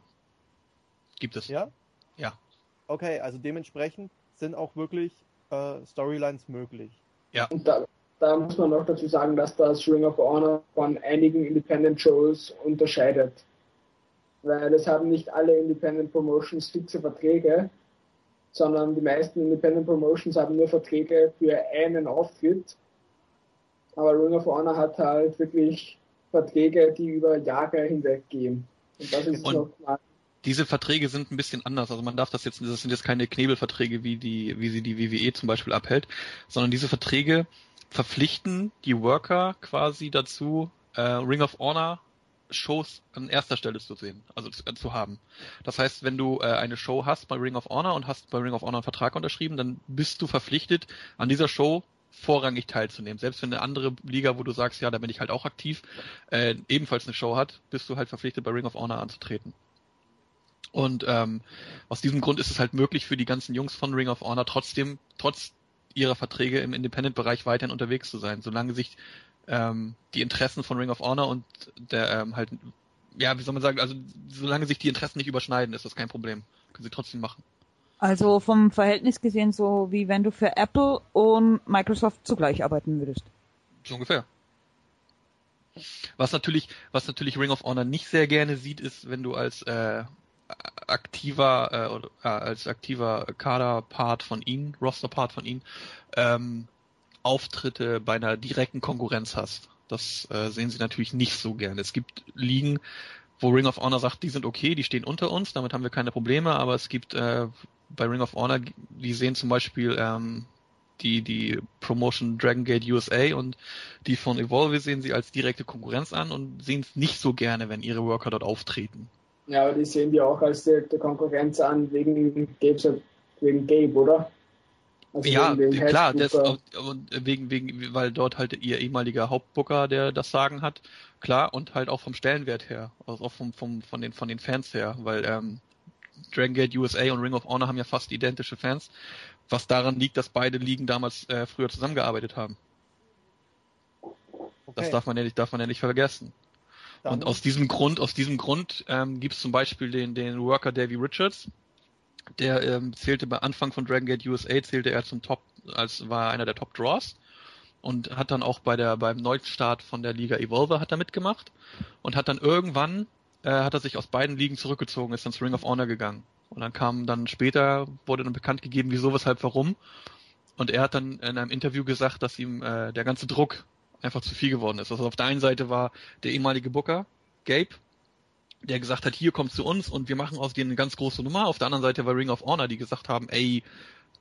B: Gibt es.
A: Ja?
B: Ja.
A: Okay, also dementsprechend sind auch wirklich äh, Storylines möglich.
E: Und da, da muss man noch dazu sagen, dass das Ring of Honor von einigen Independent Shows unterscheidet. Weil es haben nicht alle Independent Promotions fixe Verträge, sondern die meisten Independent Promotions haben nur Verträge für einen Auftritt. Aber Ring of Honor hat halt wirklich Verträge, die über Jahre hinweg gehen. Und das ist nochmal
B: Diese Verträge sind ein bisschen anders. Also man darf das jetzt, das sind jetzt keine Knebelverträge, wie die, wie sie die WWE zum Beispiel abhält, sondern diese Verträge verpflichten die Worker quasi dazu, äh, Ring of Honor Shows an erster Stelle zu sehen, also zu, äh, zu haben. Das heißt, wenn du äh, eine Show hast bei Ring of Honor und hast bei Ring of Honor einen Vertrag unterschrieben, dann bist du verpflichtet, an dieser Show vorrangig teilzunehmen. Selbst wenn eine andere Liga, wo du sagst, ja, da bin ich halt auch aktiv, äh, ebenfalls eine Show hat, bist du halt verpflichtet, bei Ring of Honor anzutreten. Und ähm, aus diesem Grund ist es halt möglich für die ganzen Jungs von Ring of Honor trotzdem, trotz ihrer Verträge im Independent-Bereich weiterhin unterwegs zu sein, solange sich ähm, die Interessen von Ring of Honor und der ähm, halt ja, wie soll man sagen, also solange sich die Interessen nicht überschneiden, ist das kein Problem. Können sie trotzdem machen.
D: Also vom Verhältnis gesehen so wie wenn du für Apple und Microsoft zugleich arbeiten würdest.
B: So ungefähr. Was natürlich, was natürlich Ring of Honor nicht sehr gerne sieht, ist, wenn du als äh, aktiver äh, als aktiver Kaderpart von ihnen, Rosterpart von ihnen, ähm, Auftritte bei einer direkten Konkurrenz hast. Das äh, sehen sie natürlich nicht so gerne. Es gibt Ligen, wo Ring of Honor sagt, die sind okay, die stehen unter uns, damit haben wir keine Probleme, aber es gibt äh, bei Ring of Honor, die sehen zum Beispiel ähm, die, die Promotion Dragon Gate USA und die von Evolve sehen sie als direkte Konkurrenz an und sehen es nicht so gerne, wenn ihre Worker dort auftreten.
E: Ja, aber die sehen die auch als direkte Konkurrenz an wegen Gabe, wegen Gabe oder?
B: Also ja, wegen klar, das, und wegen, wegen, weil dort halt ihr ehemaliger Hauptbooker, der das Sagen hat, klar, und halt auch vom Stellenwert her, also auch vom, vom, von den, von den Fans her, weil, ähm, Dragon Gate USA und Ring of Honor haben ja fast identische Fans, was daran liegt, dass beide Ligen damals äh, früher zusammengearbeitet haben. Okay. Das darf man ja nicht, darf man ja nicht vergessen. Dann und aus diesem Grund, aus diesem Grund ähm, gibt es zum Beispiel den, den Worker Davy Richards, der ähm, zählte bei Anfang von Dragon Gate USA zählte er zum Top, als war einer der Top Draws. Und hat dann auch bei der beim Neustart von der Liga Evolver hat er mitgemacht. Und hat dann irgendwann äh, hat er sich aus beiden Ligen zurückgezogen, ist ins Ring of Honor gegangen. Und dann kam dann später wurde dann bekannt gegeben, wieso, weshalb, warum. Und er hat dann in einem Interview gesagt, dass ihm äh, der ganze Druck einfach zu viel geworden ist. Also auf der einen Seite war der ehemalige Booker Gabe der gesagt hat, hier komm zu uns und wir machen aus dir eine ganz große Nummer. Auf der anderen Seite war Ring of Honor, die gesagt haben, ey,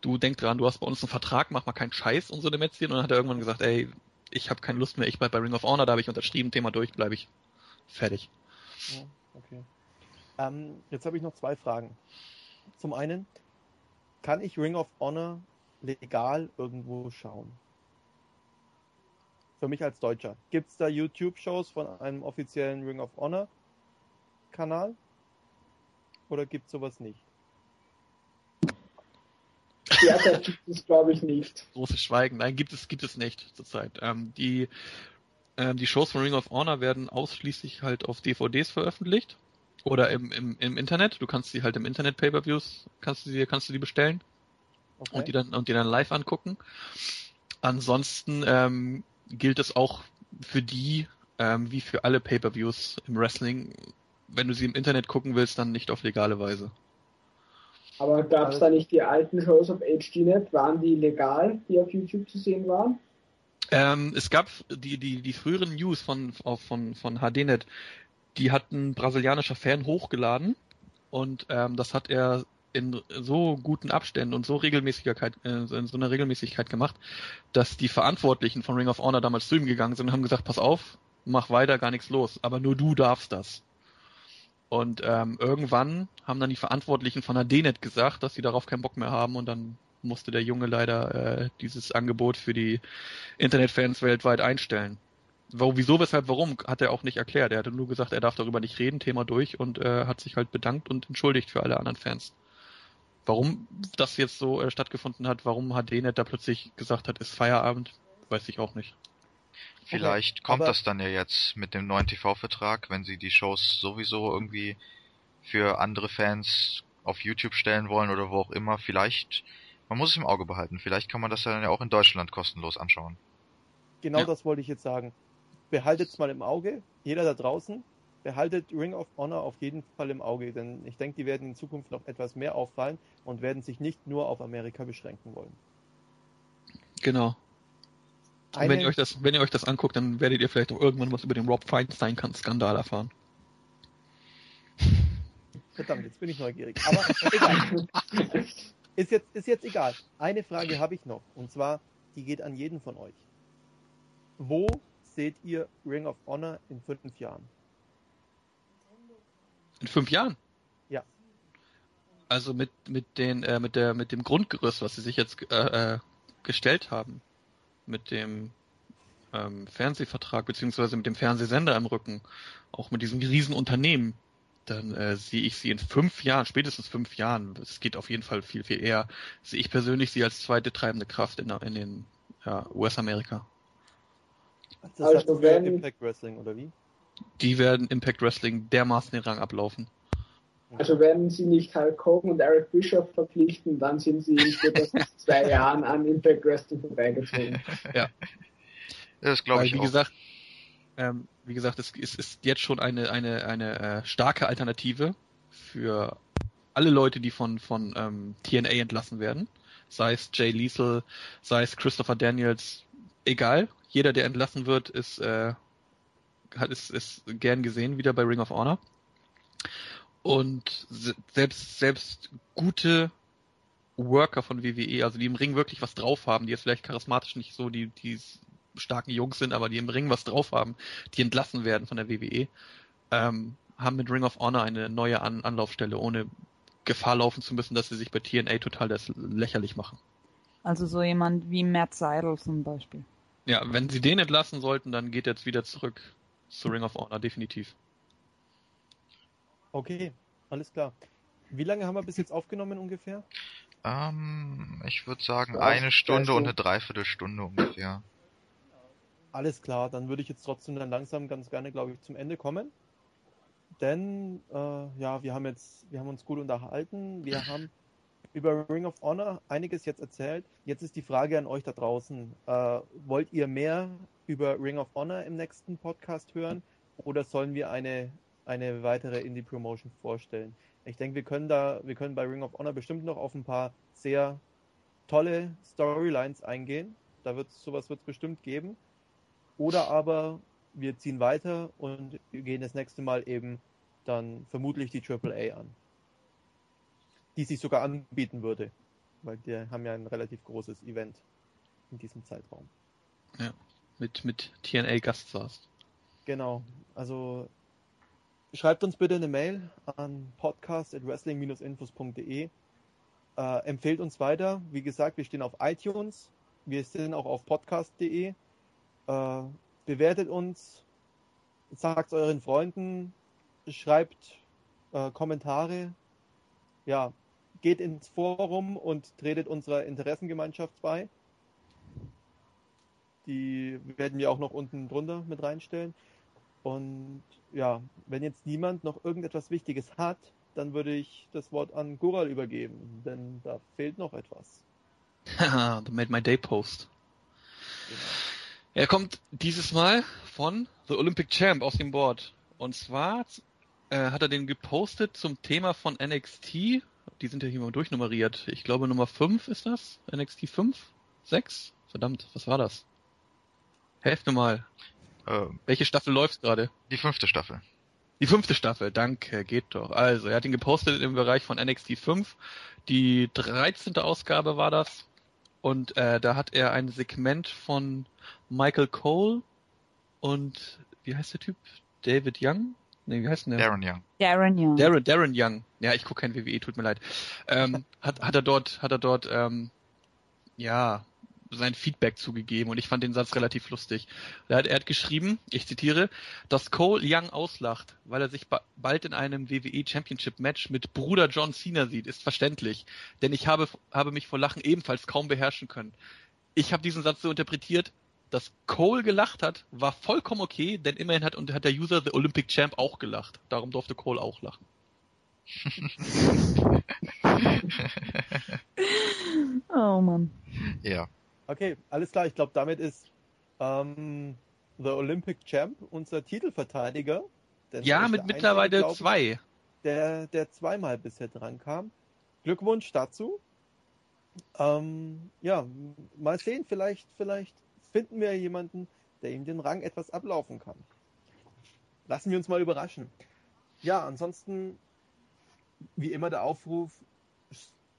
B: du denk dran, du hast bei uns einen Vertrag, mach mal keinen Scheiß und so eine Mätzchen. Und dann hat er irgendwann gesagt, ey, ich habe keine Lust mehr, ich bleib bei Ring of Honor, da habe ich unterschrieben, Thema durch, bleibe ich fertig.
A: Okay. Ähm, jetzt habe ich noch zwei Fragen. Zum einen, kann ich Ring of Honor legal irgendwo schauen? Für mich als Deutscher. Gibt es da YouTube-Shows von einem offiziellen Ring of Honor Kanal? Oder gibt es sowas nicht?
E: Ja, das gibt es glaube ich nicht.
B: Großes Schweigen. Nein, gibt es, gibt es nicht zurzeit. Ähm, die, ähm, die Shows von Ring of Honor werden ausschließlich halt auf DVDs veröffentlicht. Oder im, im, im Internet. Du kannst sie halt im Internet Pay-Per-Views, kannst du sie, kannst du die bestellen. Okay. Und die dann, und die dann live angucken. Ansonsten, ähm, gilt es auch für die, ähm, wie für alle Pay-Per-Views im Wrestling, wenn du sie im Internet gucken willst, dann nicht auf legale Weise.
E: Aber gab es da nicht die alten Shows auf HDNet? Waren die legal, die auf YouTube zu sehen waren?
B: Ähm, es gab die, die, die früheren News von, von, von HDNet, die hat ein brasilianischer Fan hochgeladen und ähm, das hat er in so guten Abständen und so Regelmäßigkeit, äh, in so einer Regelmäßigkeit gemacht, dass die Verantwortlichen von Ring of Honor damals zu ihm gegangen sind und haben gesagt, pass auf, mach weiter, gar nichts los, aber nur du darfst das. Und ähm, irgendwann haben dann die Verantwortlichen von der DNET gesagt, dass sie darauf keinen Bock mehr haben und dann musste der Junge leider äh, dieses Angebot für die Internetfans weltweit einstellen. Wo, wieso, weshalb, warum, hat er auch nicht erklärt. Er hatte nur gesagt, er darf darüber nicht reden, Thema durch und äh, hat sich halt bedankt und entschuldigt für alle anderen Fans. Warum das jetzt so äh, stattgefunden hat, warum HDNet da plötzlich gesagt hat, ist Feierabend, weiß ich auch nicht.
C: Vielleicht okay, kommt das dann ja jetzt mit dem neuen TV-Vertrag, wenn sie die Shows sowieso irgendwie für andere Fans auf YouTube stellen wollen oder wo auch immer. Vielleicht, man muss es im Auge behalten. Vielleicht kann man das dann ja auch in Deutschland kostenlos anschauen.
A: Genau ja. das wollte ich jetzt sagen. Behaltet es mal im Auge. Jeder da draußen, behaltet Ring of Honor auf jeden Fall im Auge, denn ich denke, die werden in Zukunft noch etwas mehr auffallen und werden sich nicht nur auf Amerika beschränken wollen.
B: Genau. Eine... Wenn ihr euch das, wenn ihr euch das anguckt, dann werdet ihr vielleicht auch irgendwann was über den Rob Feinstein-Skandal erfahren.
A: Verdammt, jetzt bin ich neugierig. Aber egal. ist, jetzt, ist jetzt egal. Eine Frage habe ich noch. Und zwar, die geht an jeden von euch. Wo seht ihr Ring of Honor in fünf Jahren?
B: In fünf Jahren?
A: Ja.
B: Also mit, mit, den, äh, mit, der, mit dem Grundgerüst, was sie sich jetzt äh, äh gestellt haben mit dem ähm, Fernsehvertrag beziehungsweise mit dem Fernsehsender im Rücken, auch mit diesem Riesenunternehmen, dann äh, sehe ich sie in fünf Jahren, spätestens fünf Jahren, es geht auf jeden Fall viel, viel eher, sehe ich persönlich sie als zweite treibende Kraft in, in den ja, US-Amerika.
A: Das also wenn, Impact Wrestling, oder wie?
B: Die werden Impact Wrestling dermaßen den Rang ablaufen.
E: Also wenn sie nicht Hulk Hogan und Eric Bischoff verpflichten, dann sind sie in spätestens zwei Jahren an Impact Wrestling vorbeigezogen.
B: Ja.
C: Das glaube ich
B: wie
C: auch.
B: gesagt, ähm, wie gesagt, es, es ist jetzt schon eine, eine, eine äh, starke Alternative für alle Leute, die von, von ähm, TNA entlassen werden. Sei es Jay Liesel, sei es Christopher Daniels, egal. Jeder, der entlassen wird, ist, äh, hat, ist, ist gern gesehen wieder bei Ring of Honor. Und se- selbst, selbst gute Worker von WWE, also die im Ring wirklich was drauf haben, die jetzt vielleicht charismatisch nicht so die, die starken Jungs sind, aber die im Ring was drauf haben, die entlassen werden von der WWE, ähm, haben mit Ring of Honor eine neue An Anlaufstelle, ohne Gefahr laufen zu müssen, dass sie sich bei TNA total das lächerlich machen.
D: Also so jemand wie Matt Seidel zum Beispiel.
B: Ja, wenn sie den entlassen sollten, dann geht er jetzt wieder zurück zu Ring of Honor, definitiv.
A: Okay, alles klar. Wie lange haben wir bis jetzt aufgenommen ungefähr?
C: Ähm, ich würde sagen
E: Ja,
C: eine Stunde
E: also-
C: und eine Dreiviertelstunde ungefähr.
A: Alles klar, dann würde ich jetzt trotzdem dann langsam ganz gerne, glaube ich, zum Ende kommen. Denn äh, ja, wir haben jetzt, wir haben uns gut unterhalten, wir haben über Ring of Honor einiges jetzt erzählt. Jetzt ist die Frage an euch da draußen: äh, Wollt ihr mehr über Ring of Honor im nächsten Podcast hören oder sollen wir eine eine weitere Indie Promotion vorstellen? Ich denke, wir können da, wir können bei Ring of Honor bestimmt noch auf ein paar sehr tolle Storylines eingehen. Da wird sowas wird es bestimmt geben. Oder aber wir ziehen weiter und gehen das nächste Mal eben dann vermutlich die AAA an. Die sich sogar anbieten würde. Weil die haben ja ein relativ großes Event in diesem Zeitraum.
B: Mit, mit TNA Gaststars.
A: Genau. Also schreibt uns bitte eine Mail an podcast.wrestling-infos.de. Äh, empfehlt uns weiter. Wie gesagt, wir stehen auf iTunes. Wir sind auch auf podcast.de. Äh, bewertet uns. Sagt euren Freunden. Schreibt äh, Kommentare. Ja, geht ins Forum und tretet unserer Interessengemeinschaft bei. Die werden wir auch noch unten drunter mit reinstellen. Und ja, wenn jetzt niemand noch irgendetwas Wichtiges hat, dann würde ich das Wort an Gural übergeben, denn da fehlt noch etwas.
B: Haha, The Made My Day Post. Er kommt dieses Mal von The Olympic Champ aus dem Board. Und zwar äh, hat er den gepostet zum Thema von NXT. Die sind ja hier mal durchnummeriert. Ich glaube Nummer 5 ist das. NXT 5? 6? Verdammt, was war das? Helft mir mal.
C: Äh,
B: Welche Staffel läuft gerade?
C: die fünfte Staffel.
B: Die fünfte Staffel, danke, geht doch. Also, er hat ihn gepostet im Bereich von NXT 5. Die 13. Ausgabe war das. Und äh, da hat er ein Segment von Michael Cole und wie heißt der Typ? David Young? Nee, wie heißt denn der?
C: Darren Young.
D: Darren Young.
B: Darren, Darren Young. Ja, ich gucke kein WWE, tut mir leid. Ähm, hat, hat er dort, hat er dort, ähm, ja, sein Feedback zugegeben und ich fand den Satz relativ lustig. Er hat, er hat geschrieben, ich zitiere, dass Cole Young auslacht, weil er sich ba bald in einem WWE Championship Match mit Bruder John Cena sieht, ist verständlich. Denn ich habe, habe mich vor Lachen ebenfalls kaum beherrschen können. Ich habe diesen Satz so interpretiert, dass Cole gelacht hat, war vollkommen okay, denn immerhin hat, und hat der User The Olympic Champ auch gelacht. Darum durfte Cole auch lachen.
D: Oh Mann.
C: ja.
A: Okay, alles klar. Ich glaube, damit ist ähm, The Olympic Champ unser Titelverteidiger. Er
B: Ja, mit
A: der
B: mittlerweile
A: einzige, glaub ich,
B: zwei.
A: Der, der zweimal bisher dran kam. Glückwunsch dazu. Ähm, ja, mal sehen, vielleicht, vielleicht finden wir jemanden, der ihm den Rang etwas ablaufen kann. Lassen wir uns mal überraschen. Ja, ansonsten, wie immer der Aufruf,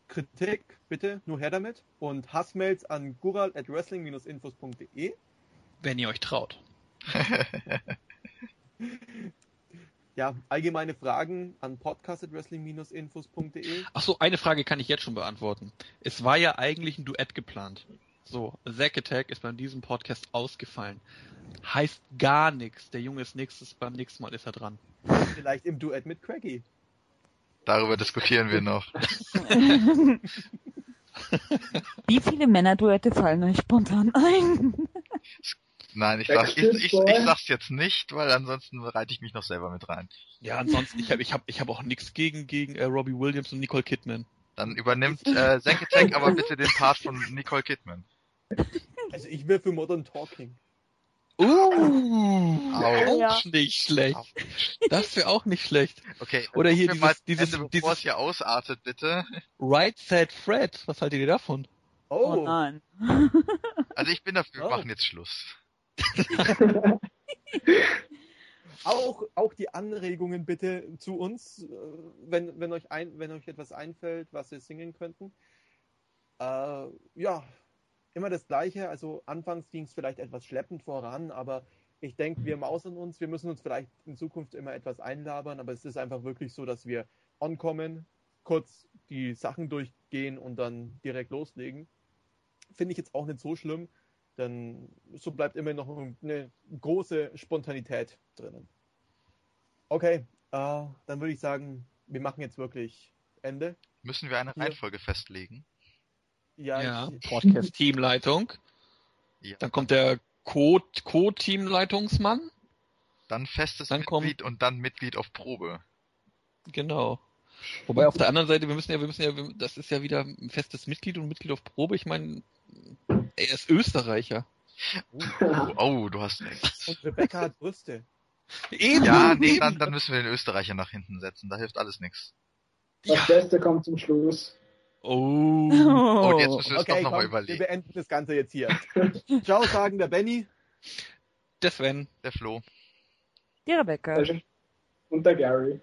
A: Kritik, bitte, nur her damit. Und Hassmails an gural at wrestling-infos.de.
B: Wenn ihr euch traut.
A: Ja, allgemeine Fragen an podcast at wrestling-infos.de.
B: Ach so, eine Frage kann ich jetzt schon beantworten. Es war ja eigentlich ein Duett geplant. So, Zack Attack ist bei diesem Podcast ausgefallen. Heißt gar nichts. Der Junge ist nächstes, beim nächsten Mal ist er dran.
A: Vielleicht im Duett mit Craigie.
C: Darüber diskutieren wir noch.
D: Wie viele Männerduette fallen euch spontan ein?
C: Nein, ich, sag, ich, ich, ich sag's jetzt nicht, weil ansonsten reite ich mich noch selber mit rein.
B: Ja, ansonsten, ich habe ich hab, ich hab auch nichts gegen, gegen äh, Robbie Williams und Nicole Kidman.
C: Dann übernimmt äh, Senketek aber bitte den Part von Nicole Kidman.
A: Also ich wäre für Modern Talking.
B: Uh, auch
D: Ja.
B: nicht schlecht. Das wäre auch nicht schlecht.
C: Okay,
B: Oder hier
C: wir mal
B: dieses-
C: Ende,
B: dieses-
C: bevor es hier ausartet, bitte.
B: Right Said Fred, was haltet ihr davon?
D: Oh,
A: Oh,
D: nein.
C: Also ich bin dafür, wir
A: Oh.
C: machen jetzt Schluss.
A: auch, auch die Anregungen bitte zu uns, äh, wenn, wenn, euch ein, wenn euch etwas einfällt, was wir singen könnten. Äh, ja, immer das Gleiche. Also anfangs ging es vielleicht etwas schleppend voran, aber ich denke, wir mausern uns. Wir müssen uns vielleicht in Zukunft immer etwas einlabern, aber es ist einfach wirklich so, dass wir ankommen, kurz die Sachen durchgehen und dann direkt loslegen. Finde ich jetzt auch nicht so schlimm, denn so bleibt immer noch eine große Spontanität drinnen. Okay, äh, dann würde ich sagen, wir machen jetzt wirklich Ende.
C: Müssen wir eine. Reihenfolge festlegen?
A: Ja,
B: Ja, Podcast-Teamleitung.
C: Ja.
B: Dann kommt der Co- Co-Teamleitungsmann.
C: Dann festes
B: Dann kommt-
C: Mitglied und dann Mitglied auf Probe.
B: Genau. Wobei auf der anderen Seite, wir müssen ja, wir müssen ja, das ist ja wieder ein festes Mitglied und Mitglied auf Probe. Ich meine, er ist Österreicher.
C: Oh, du hast recht.
A: und Rebecca hat Brüste.
B: Eben,
C: Ja, nee,
B: eben.
C: dann, dann müssen wir den Österreicher nach hinten setzen. Da hilft alles nichts.
E: Das
B: Ja.
E: Beste kommt zum Schluss.
B: Oh.
C: Oh, und jetzt müssen wir es
A: Okay,
C: doch nochmal
A: komm, wir
C: überlegen.
A: beenden das Ganze jetzt hier. Ciao, sagen der Benny.
B: Der Sven.
C: Der Flo.
D: Die Rebecca.
E: Und der Gary.